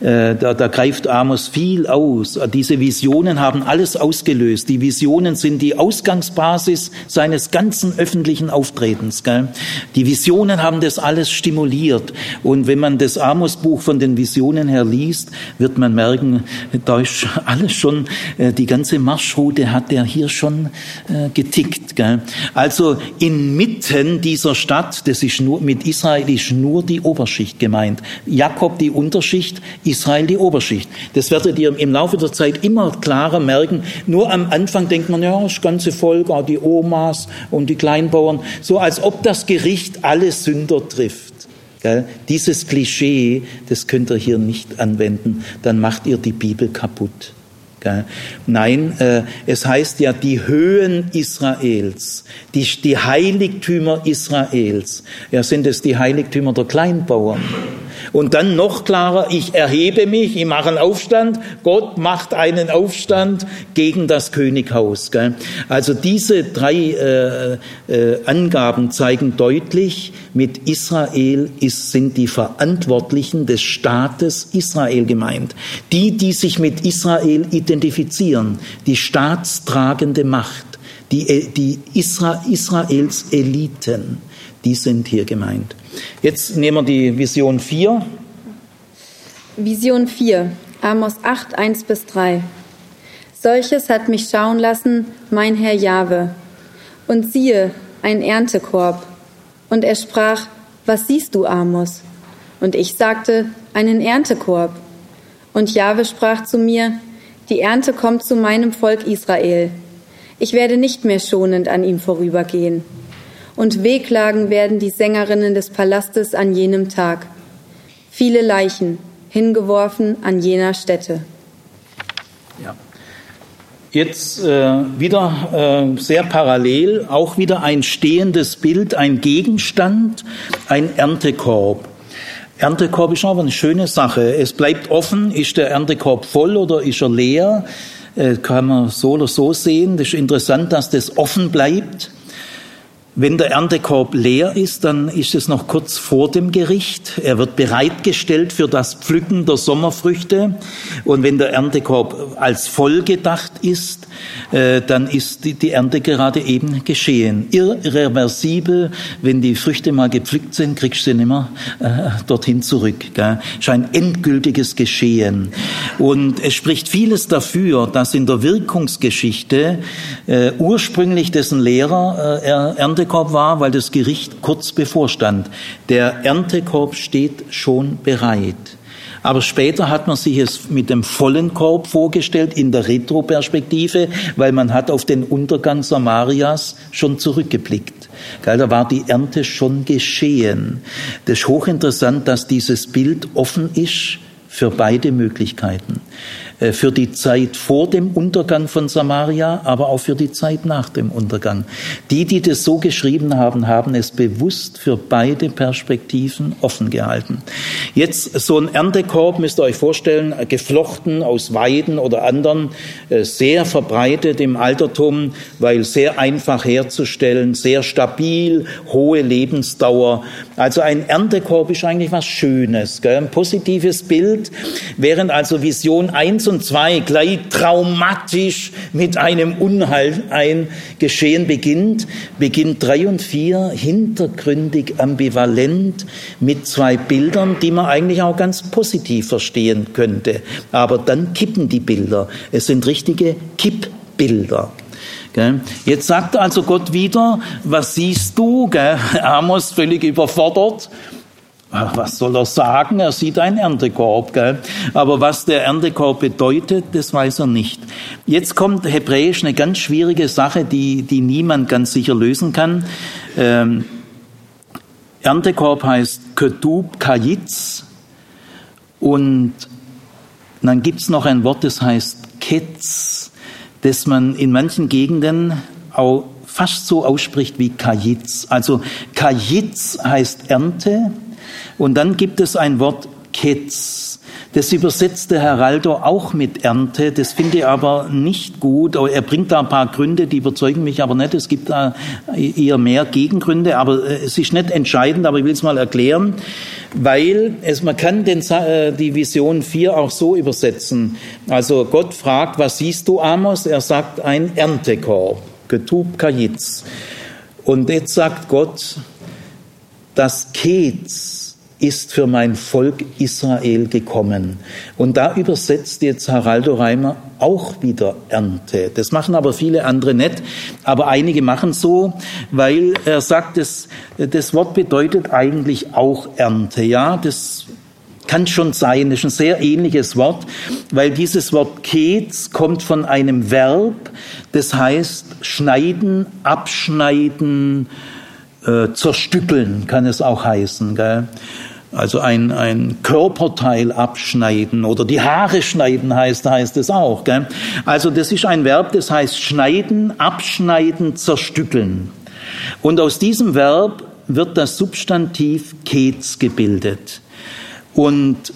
Äh, da, da greift Amos viel aus. Diese Visionen haben alles ausgelöst. Die Visionen sind die Ausgangsbasis seines ganzen öffentlichen Auftretens. Gell? Die Visionen haben das alles stimuliert. Und wenn man das Amos-Buch von den Visionen her liest, wird man merken, da ist alles schon, äh, die ganze Marschroute hat er hier schon äh, getickt. Gell? Also inmitten dieser Stadt, das ist nur, mit Israel ist nur die Oberschicht gemeint. Jakob die Unterschicht, Israel die Oberschicht. Das werdet ihr im Laufe der Zeit immer klarer merken. Nur am Anfang denkt man, ja, das ganze Volk, auch die Omas und die Kleinbauern, so als ob das Gericht alle Sünder trifft. Dieses Klischee, das könnt ihr hier nicht anwenden, dann macht ihr die Bibel kaputt. Nein, äh, es heißt ja die Höhen Israels, die Heiligtümer Israels. Ja, sind es die Heiligtümer der Kleinbauern? Und dann noch klarer, ich erhebe mich, ich mache einen Aufstand, Gott macht einen Aufstand gegen das Könighaus. Gell? Also diese drei äh, äh, Angaben zeigen deutlich, mit Israel ist, sind die Verantwortlichen des Staates Israel gemeint. Die, die sich mit Israel identifizieren, die staatstragende Macht, die, äh, die Isra Israels Eliten, die sind hier gemeint. Jetzt nehmen wir die Vision 4. Vision 4, Amos 8, 1 bis 3. Solches hat mich schauen lassen, mein Herr Jahwe. Und siehe, ein Erntekorb. Und er sprach, was siehst du, Amos? Und ich sagte, einen Erntekorb. Und Jahwe sprach zu mir, die Ernte kommt zu meinem Volk Israel. Ich werde nicht mehr schonend an ihm vorübergehen und wehklagen werden die Sängerinnen des Palastes an jenem Tag. Viele Leichen hingeworfen an jener Stätte. Ja. Jetzt äh, wieder äh, sehr parallel, auch wieder ein stehendes Bild, ein Gegenstand, ein Erntekorb. Erntekorb ist aber eine schöne Sache. Es bleibt offen, ist der Erntekorb voll oder ist er leer? Äh, kann man so oder so sehen. Das ist interessant, dass das offen bleibt. Wenn der Erntekorb leer ist, dann ist es noch kurz vor dem Gericht. Er wird bereitgestellt für das Pflücken der Sommerfrüchte. Und wenn der Erntekorb als voll gedacht ist, äh, dann ist die Ernte gerade eben geschehen. Irreversibel, wenn die Früchte mal gepflückt sind, kriegst du sie nicht mehr äh, dorthin zurück. Ein endgültiges Geschehen. Und es spricht vieles dafür, dass in der Wirkungsgeschichte äh, ursprünglich dessen Lehrer äh, Erntekorb war, weil das Gericht kurz bevorstand. Der Erntekorb steht schon bereit. Aber später hat man sich es mit dem vollen Korb vorgestellt in der Retroperspektive, weil man hat auf den Untergang Samarias schon zurückgeblickt. Da war die Ernte schon geschehen. Das ist hochinteressant, dass dieses Bild offen ist für beide Möglichkeiten. Äh, für die Zeit vor dem Untergang von Samaria, aber auch für die Zeit nach dem Untergang. Die, die das so geschrieben haben, haben es bewusst für beide Perspektiven offen gehalten. Jetzt so ein Erntekorb müsst ihr euch vorstellen, geflochten aus Weiden oder anderen, äh, sehr verbreitet im Altertum, weil sehr einfach herzustellen, sehr stabil, hohe Lebensdauer. Also ein Erntekorb ist eigentlich was Schönes, gell? ein positives Bild, während also Vision 1 und zwei gleich traumatisch mit einem Unheil ein Geschehen beginnt, beginnt drei und vier hintergründig ambivalent mit zwei Bildern, die man eigentlich auch ganz positiv verstehen könnte. Aber dann kippen die Bilder. Es sind richtige Kippbilder. Jetzt sagt also Gott wieder, was siehst du? Amos völlig überfordert. Was soll er sagen? Er sieht einen Erntekorb, gell? Aber was der Erntekorb bedeutet, das weiß er nicht. Jetzt kommt Hebräisch eine ganz schwierige Sache, die, die niemand ganz sicher lösen kann. Ähm, Erntekorb heißt Ketub Kajitz und dann gibt's noch ein Wort, das heißt Ketz, das man in manchen Gegenden auch fast so ausspricht wie Kajitz. Also Kajitz heißt Ernte, und dann gibt es ein Wort Ketz. Das übersetzte Heraldo auch mit Ernte. Das finde ich aber nicht gut. Er bringt da ein paar Gründe, die überzeugen mich aber nicht. Es gibt da eher mehr Gegengründe, aber äh, es ist nicht entscheidend, aber ich will es mal erklären, weil es, man kann den, äh, die Vision 4 auch so übersetzen. Also Gott fragt, was siehst du, Amos? Er sagt ein Erntekorb, Getub Kajitz. Und jetzt sagt Gott, das Ketz, ist für mein Volk Israel gekommen. Und da übersetzt jetzt Haraldo Reimer auch wieder Ernte. Das machen aber viele andere nicht, aber einige machen so, weil er sagt, das, das Wort bedeutet eigentlich auch Ernte. Ja, das kann schon sein, das ist ein sehr ähnliches Wort, weil dieses Wort Ketz kommt von einem Verb, das heißt schneiden, abschneiden, äh, zerstückeln kann es auch heißen. Gell? Also ein, ein Körperteil abschneiden oder die Haare schneiden heißt, heißt es auch. Gell? Also das ist ein Verb, das heißt schneiden, abschneiden, zerstückeln. Und aus diesem Verb wird das Substantiv Kets gebildet. Und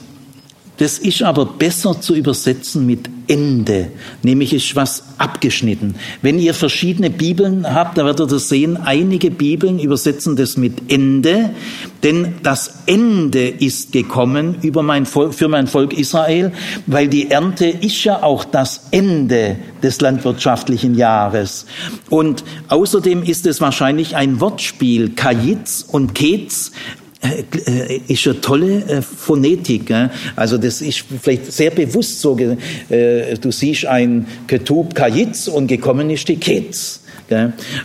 das ist aber besser zu übersetzen mit Ende, nämlich ist was abgeschnitten. Wenn ihr verschiedene Bibeln habt, da werdet ihr sehen, einige Bibeln übersetzen das mit Ende, denn das Ende ist gekommen über mein Volk, für mein Volk Israel, weil die Ernte ist ja auch das Ende des landwirtschaftlichen Jahres. Und außerdem ist es wahrscheinlich ein Wortspiel. Kajitz und Ketz ist eine tolle äh, Phonetik. Also das ist vielleicht sehr bewusst so. Du siehst ein Ketub Kajitz und gekommen ist die Ketz.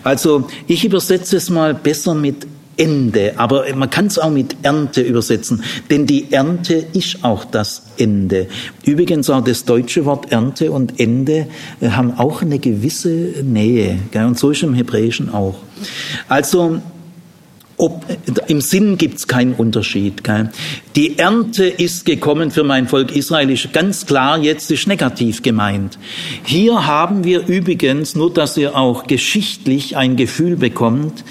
Also ich übersetze es mal besser mit Ende, aber man kann es auch mit Ernte übersetzen, denn die Ernte ist auch das Ende. Übrigens auch das deutsche Wort Ernte und Ende haben auch eine gewisse Nähe, und so ist im Hebräischen auch. Also ob, Im Sinn gibt's keinen Unterschied. Gell? Die Ernte ist gekommen für mein Volk Israel, ist ganz klar, jetzt ist negativ gemeint. Hier haben wir übrigens, nur dass ihr auch geschichtlich ein Gefühl bekommt,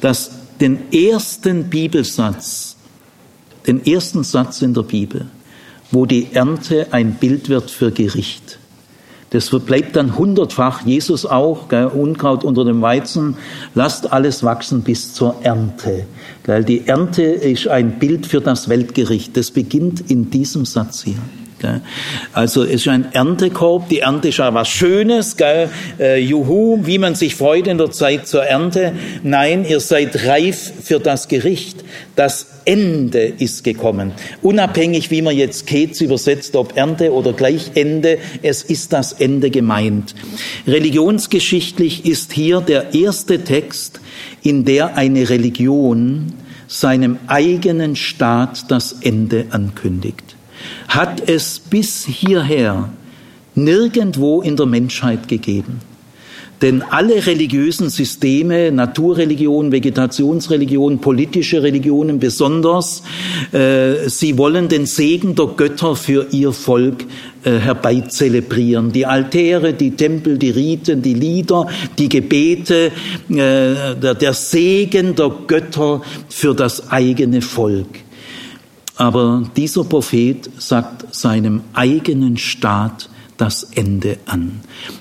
dass den ersten Bibelsatz, den ersten Satz in der Bibel, wo die Ernte ein Bild wird für Gericht. Das bleibt dann hundertfach, Jesus auch, gell, Unkraut unter dem Weizen, lasst alles wachsen bis zur Ernte. Gell. Die Ernte ist ein Bild für das Weltgericht. Das beginnt in diesem Satz hier. Also es ist ein Erntekorb, die Ernte ist ja was Schönes, gell? Äh, juhu, wie man sich freut in der Zeit zur Ernte. Nein, ihr seid reif für das Gericht. Das Ende ist gekommen. Unabhängig, wie man jetzt Ketz übersetzt, ob Ernte oder gleich Ende, es ist das Ende gemeint. Religionsgeschichtlich ist hier der erste Text, in der eine Religion seinem eigenen Staat das Ende ankündigt hat es bis hierher nirgendwo in der Menschheit gegeben. Denn alle religiösen Systeme, Naturreligionen, Vegetationsreligionen, politische Religionen besonders, äh, sie wollen den Segen der Götter für ihr Volk äh, herbeizelebrieren. Die Altäre, die Tempel, die Riten, die Lieder, die Gebete, äh, der, der Segen der Götter für das eigene Volk. Aber dieser Prophet sagt seinem eigenen Staat das Ende an.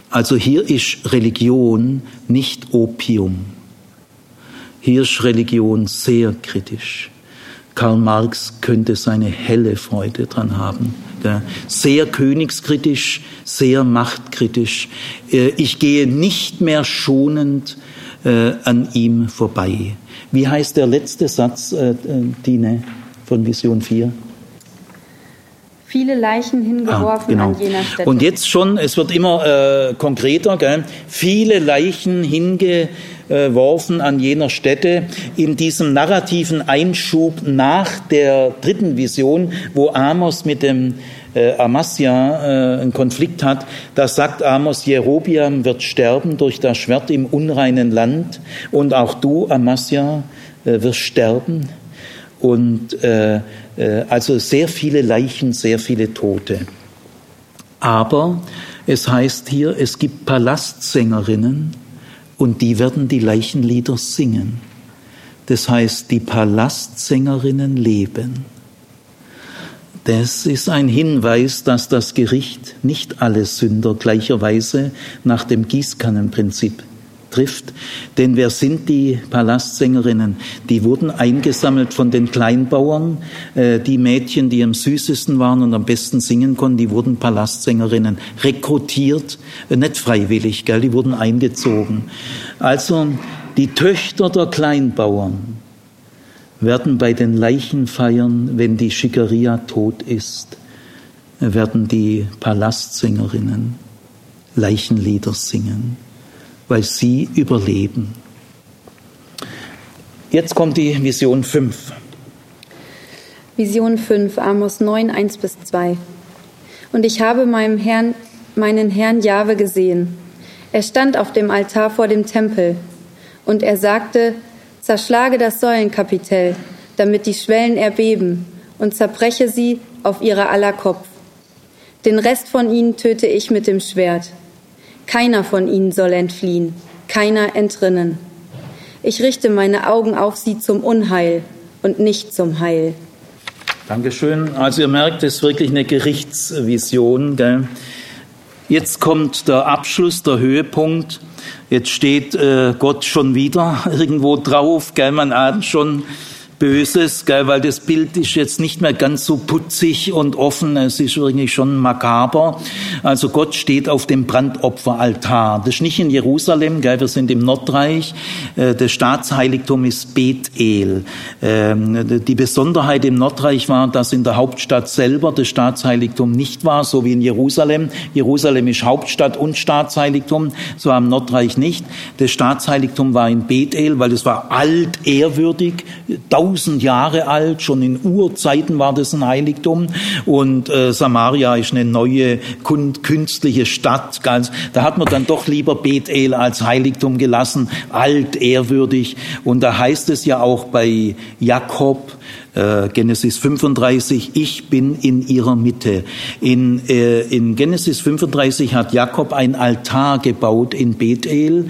Also hier ist Religion nicht Opium. Hier ist Religion sehr kritisch. Karl Marx könnte seine helle Freude dran haben. Sehr königskritisch, sehr machtkritisch. Äh, ich gehe nicht mehr schonend äh, an ihm vorbei. Wie heißt der letzte Satz, äh, Dine? Von Vision 4? Viele Leichen hingeworfen ah, genau. an jener Stätte. Und jetzt schon, es wird immer äh, konkreter, gell? viele Leichen hingeworfen an jener Stätte in diesem narrativen Einschub nach der dritten Vision, wo Amos mit dem äh, Amasja äh, einen Konflikt hat, da sagt Amos, Jerobiam wird sterben durch das Schwert im unreinen Land und auch du, Amasja, äh, wirst sterben. Und äh, äh, also sehr viele Leichen, sehr viele Tote. Aber es heißt hier, es gibt Palastsängerinnen und die werden die Leichenlieder singen. Das heißt, die Palastsängerinnen leben. Das ist ein Hinweis, dass das Gericht nicht alle Sünder gleicherweise nach dem Gießkannenprinzip trifft. Denn wer sind die Palastsängerinnen? Die wurden eingesammelt von den Kleinbauern. Äh, die Mädchen, die am süßesten waren und am besten singen konnten, die wurden Palastsängerinnen. Rekrutiert, äh, nicht freiwillig, gell? die wurden eingezogen. Also die Töchter der Kleinbauern, werden bei den Leichenfeiern, wenn die Schickeria tot ist, werden die Palastsängerinnen Leichenlieder singen, weil sie überleben. Jetzt kommt die Vision 5. Vision 5, Amos 9, 1 bis 2. Und ich habe meinem Herrn, meinen Herrn Jahwe gesehen. Er stand auf dem Altar vor dem Tempel. Und er sagte, Zerschlage das Säulenkapitell, damit die Schwellen erbeben, und zerbreche sie auf ihrer aller Kopf. Den Rest von ihnen töte ich mit dem Schwert. Keiner von ihnen soll entfliehen, keiner entrinnen. Ich richte meine Augen auf sie zum Unheil und nicht zum Heil. Dankeschön. Also ihr merkt, es ist wirklich eine Gerichtsvision. Gell? Jetzt kommt der Abschluss, der Höhepunkt. Jetzt steht äh, Gott schon wieder irgendwo drauf, gell, man ahnt schon, Böses, gell, weil das Bild ist jetzt nicht mehr ganz so putzig und offen, es ist eigentlich schon makaber. Also Gott steht auf dem Brandopferaltar. Das ist nicht in Jerusalem, gell, wir sind im Nordreich. Äh, das Staatsheiligtum ist Bethel. Ähm, die Besonderheit im Nordreich war, dass in der Hauptstadt selber das Staatsheiligtum nicht war, so wie in Jerusalem. Jerusalem ist Hauptstadt und Staatsheiligtum, so am Nordreich nicht. Das Staatsheiligtum war in Bethel, weil es war altehrwürdig, tausend 1000 Jahre alt, schon in Urzeiten war das ein Heiligtum und äh, Samaria ist eine neue künstliche Stadt. Ganz, da hat man dann doch lieber Bethel als Heiligtum gelassen, alt, ehrwürdig. Und da heißt es ja auch bei Jakob, äh, Genesis 35, ich bin in ihrer Mitte. In, äh, in Genesis 35 hat Jakob ein Altar gebaut in Bethel.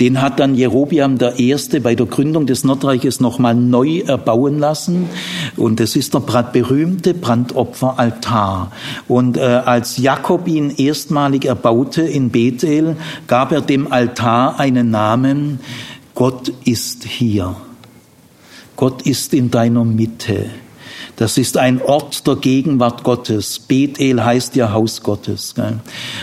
Den hat dann Jerobiam der Erste bei der Gründung des Nordreiches nochmal neu erbauen lassen. Und das ist der berühmte Brandopferaltar. Und äh, als Jakob ihn erstmalig erbaute in Bethel, gab er dem Altar einen Namen, Gott ist hier. Gott ist in deiner Mitte. Das ist ein Ort der Gegenwart Gottes. Bethel heißt ja Haus Gottes.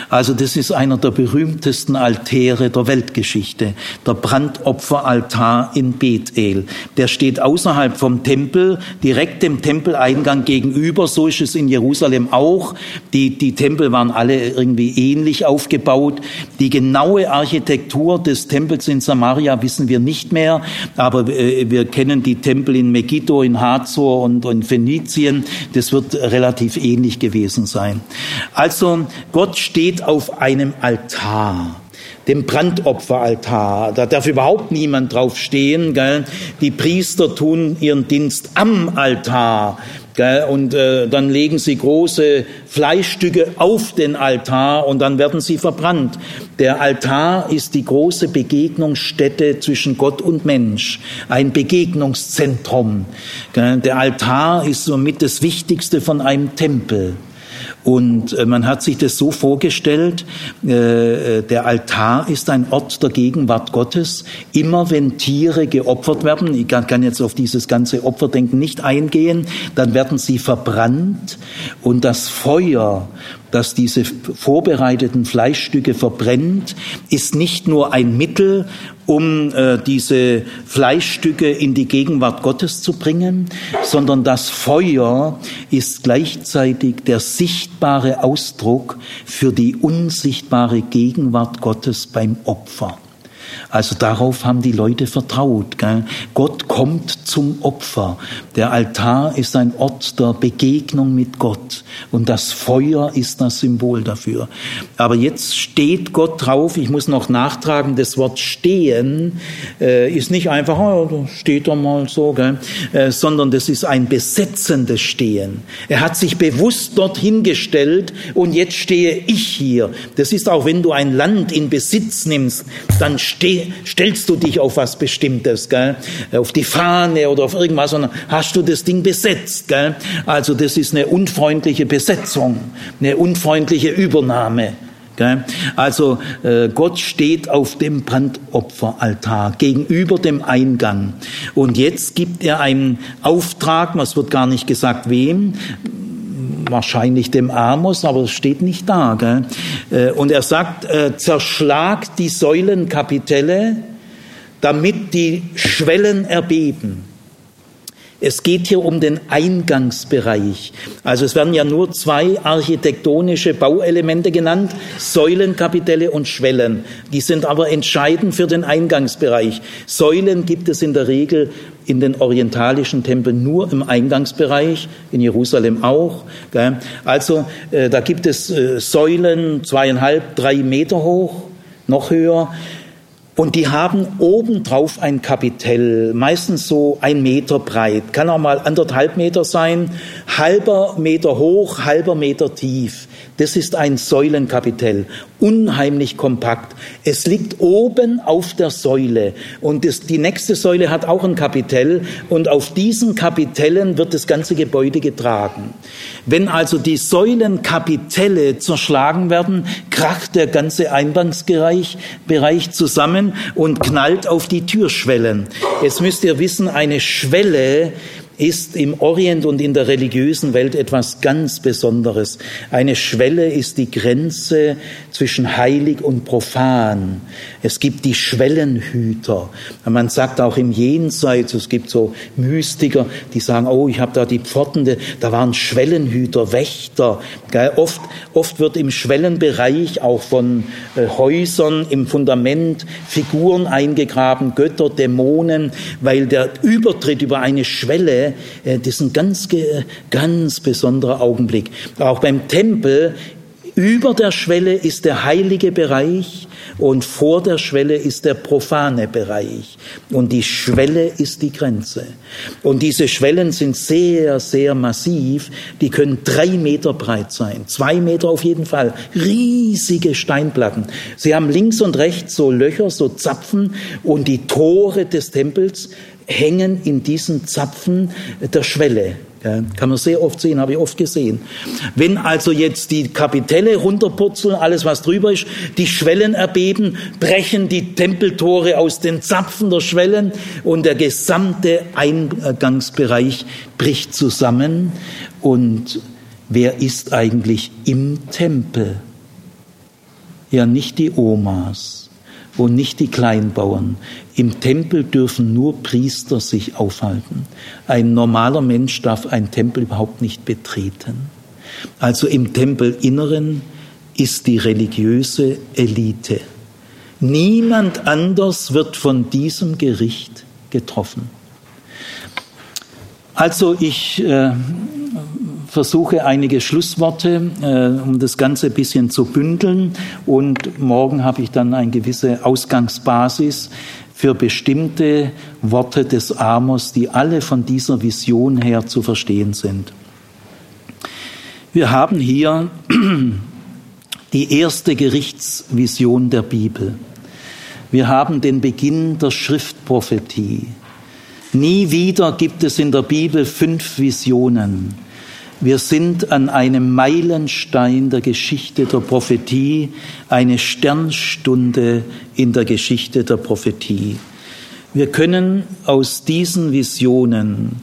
Also das ist einer der berühmtesten Altäre der Weltgeschichte. Der Brandopferaltar in Bethel. Der steht außerhalb vom Tempel, direkt dem Tempeleingang gegenüber. So ist es in Jerusalem auch. Die, die Tempel waren alle irgendwie ähnlich aufgebaut. Die genaue Architektur des Tempels in Samaria wissen wir nicht mehr, aber äh, wir kennen die Tempel in Megiddo, in Hazor und in Phönizien. Das wird relativ ähnlich gewesen sein. Also Gott steht auf einem Altar dem Brandopferaltar. Da darf überhaupt niemand drauf stehen. Gell? Die Priester tun ihren Dienst am Altar. Und äh, dann legen sie große Fleischstücke auf den Altar und dann werden sie verbrannt. Der Altar ist die große Begegnungsstätte zwischen Gott und Mensch, ein Begegnungszentrum. Der Altar ist somit das Wichtigste von einem Tempel. Und äh, man hat sich das so vorgestellt, äh, äh, der Altar ist ein Ort der Gegenwart Gottes. Immer wenn Tiere geopfert werden, ich kann jetzt auf dieses ganze Opferdenken nicht eingehen, dann werden sie verbrannt und das Feuer das diese vorbereiteten Fleischstücke verbrennt, ist nicht nur ein Mittel, um äh, diese Fleischstücke in die Gegenwart Gottes zu bringen, sondern das Feuer ist gleichzeitig der sichtbare Ausdruck für die unsichtbare Gegenwart Gottes beim Opfer. Also darauf haben die Leute vertraut. Gell? Gott kommt zum Opfer. Der Altar ist ein Ort der Begegnung mit Gott und das Feuer ist das Symbol dafür. Aber jetzt steht Gott drauf. Ich muss noch nachtragen, das Wort stehen äh, ist nicht einfach, oh, steht er mal so? Äh, sondern das ist ein besetzendes Stehen. Er hat sich bewusst dorthin gestellt und jetzt stehe ich hier. Das ist auch, wenn du ein Land in Besitz nimmst, dann stellst du dich auf was Bestimmtes, gell? auf die Fahne oder auf irgendwas, sondern hast du das Ding besetzt. Gell? Also das ist eine unfreundliche Besetzung, eine unfreundliche Übernahme. Also äh, Gott steht auf dem Brandopferaltar gegenüber dem Eingang. Und jetzt gibt er einen Auftrag, was wird gar nicht gesagt wem, wahrscheinlich dem Amos, aber es steht nicht da. Gell? Äh, und er sagt, äh, zerschlagt die Säulenkapitelle, damit die Schwellen erbeben. Es geht hier um den Eingangsbereich. Also es werden ja nur zwei architektonische Bauelemente genannt, Säulenkapitelle und Schwellen. Die sind aber entscheidend für den Eingangsbereich. Säulen gibt es in der Regel in den orientalischen Tempeln nur im Eingangsbereich, in Jerusalem auch. Also äh, da gibt es äh, Säulen zweieinhalb, drei Meter hoch, noch höher. Und die haben obendrauf ein Kapitell, meistens so ein Meter breit, kann auch mal anderthalb Meter sein, halber Meter hoch, halber Meter tief. Das ist ein Säulenkapitell, unheimlich kompakt. Es liegt oben auf der Säule und das, die nächste Säule hat auch ein Kapitell und auf diesen Kapitellen wird das ganze Gebäude getragen. Wenn also die Säulenkapitelle zerschlagen werden, kracht der ganze Eingangsbereich Bereich zusammen und knallt auf die Türschwellen. Jetzt müsst ihr wissen, eine Schwelle ist im Orient und in der religiösen Welt etwas ganz Besonderes. Eine Schwelle ist die Grenze zwischen heilig und profan. Es gibt die Schwellenhüter. Man sagt auch im Jenseits, es gibt so Mystiker, die sagen, oh, ich habe da die Pforten, da waren Schwellenhüter, Wächter. Oft, oft wird im Schwellenbereich auch von äh, Häusern im Fundament Figuren eingegraben, Götter, Dämonen, weil der Übertritt über eine Schwelle, äh, das ist ein ganz, ganz besonderer Augenblick. Auch beim Tempel über der Schwelle ist der heilige Bereich und vor der Schwelle ist der profane Bereich. Und die Schwelle ist die Grenze. Und diese Schwellen sind sehr, sehr massiv. Die können drei Meter breit sein, zwei Meter auf jeden Fall. Riesige Steinplatten. Sie haben links und rechts so Löcher, so Zapfen und die Tore des Tempels hängen in diesen Zapfen der Schwelle. Ja, kann man sehr oft sehen, habe ich oft gesehen. Wenn also jetzt die Kapitelle runterpurzeln, alles was drüber ist, die Schwellen erbeben, brechen die Tempeltore aus den Zapfen der Schwellen und der gesamte Eingangsbereich bricht zusammen. Und wer ist eigentlich im Tempel? Ja, nicht die Omas und nicht die Kleinbauern. Im Tempel dürfen nur Priester sich aufhalten. Ein normaler Mensch darf einen Tempel überhaupt nicht betreten. Also im Tempelinneren ist die religiöse Elite. Niemand anders wird von diesem Gericht getroffen. Also ich äh, versuche einige Schlussworte, äh, um das Ganze ein bisschen zu bündeln. Und morgen habe ich dann eine gewisse Ausgangsbasis für bestimmte Worte des Amos, die alle von dieser Vision her zu verstehen sind. Wir haben hier die erste Gerichtsvision der Bibel. Wir haben den Beginn der Schriftprophetie. Nie wieder gibt es in der Bibel fünf Visionen. Wir sind an einem Meilenstein der Geschichte der Prophetie, eine Sternstunde in der Geschichte der Prophetie. Wir können aus diesen Visionen,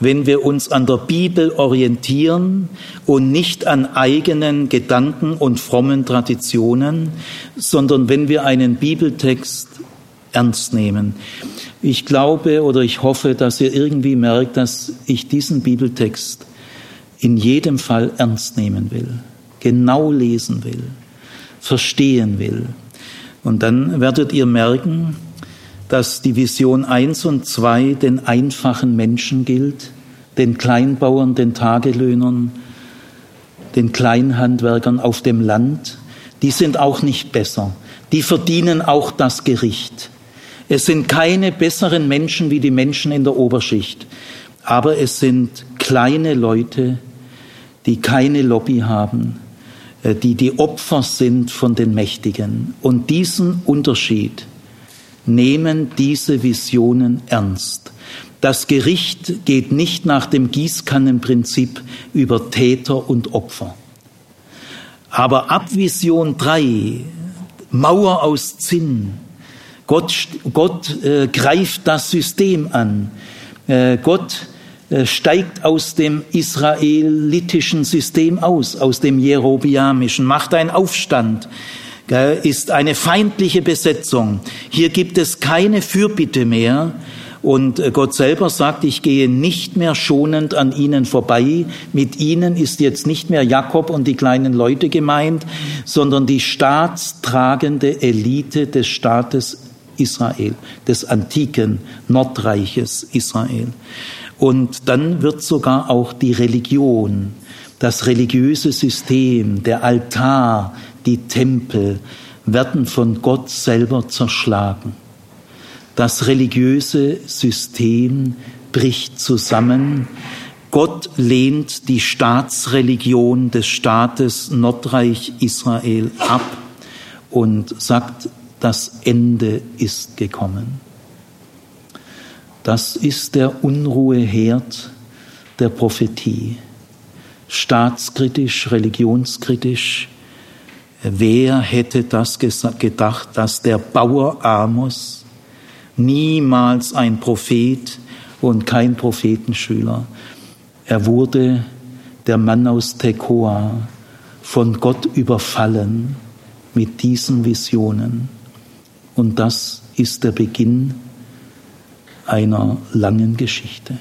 wenn wir uns an der Bibel orientieren und nicht an eigenen Gedanken und frommen Traditionen, sondern wenn wir einen Bibeltext ernst nehmen. Ich glaube oder ich hoffe, dass ihr irgendwie merkt, dass ich diesen Bibeltext in jedem Fall ernst nehmen will, genau lesen will, verstehen will. Und dann werdet ihr merken, dass die Vision 1 und 2 den einfachen Menschen gilt, den Kleinbauern, den Tagelöhnern, den Kleinhandwerkern auf dem Land. Die sind auch nicht besser. Die verdienen auch das Gericht. Es sind keine besseren Menschen wie die Menschen in der Oberschicht, aber es sind kleine Leute, die keine Lobby haben, äh, die die Opfer sind von den Mächtigen. Und diesen Unterschied nehmen diese Visionen ernst. Das Gericht geht nicht nach dem Gießkannenprinzip über Täter und Opfer. Aber ab Vision 3, Mauer aus Zinn, Gott, Gott äh, greift das System an. Äh, Gott steigt aus dem israelitischen System aus, aus dem jerobiamischen, macht einen Aufstand, ist eine feindliche Besetzung. Hier gibt es keine Fürbitte mehr. Und äh, Gott selber sagt, ich gehe nicht mehr schonend an ihnen vorbei. Mit ihnen ist jetzt nicht mehr Jakob und die kleinen Leute gemeint, sondern die staatstragende Elite des Staates Israel, des antiken Nordreiches Israel. Und dann wird sogar auch die Religion, das religiöse System, der Altar, die Tempel werden von Gott selber zerschlagen. Das religiöse System bricht zusammen. Gott lehnt die Staatsreligion des Staates Nordreich Israel ab und sagt, das Ende ist gekommen. Das ist der Unruheherd der Prophetie. Staatskritisch, religionskritisch. Wer hätte das gedacht, dass der Bauer Amos niemals ein Prophet und kein Prophetenschüler. Er wurde der Mann aus Tekoa von Gott überfallen mit diesen Visionen. Und das ist der Beginn einer langen Geschichte.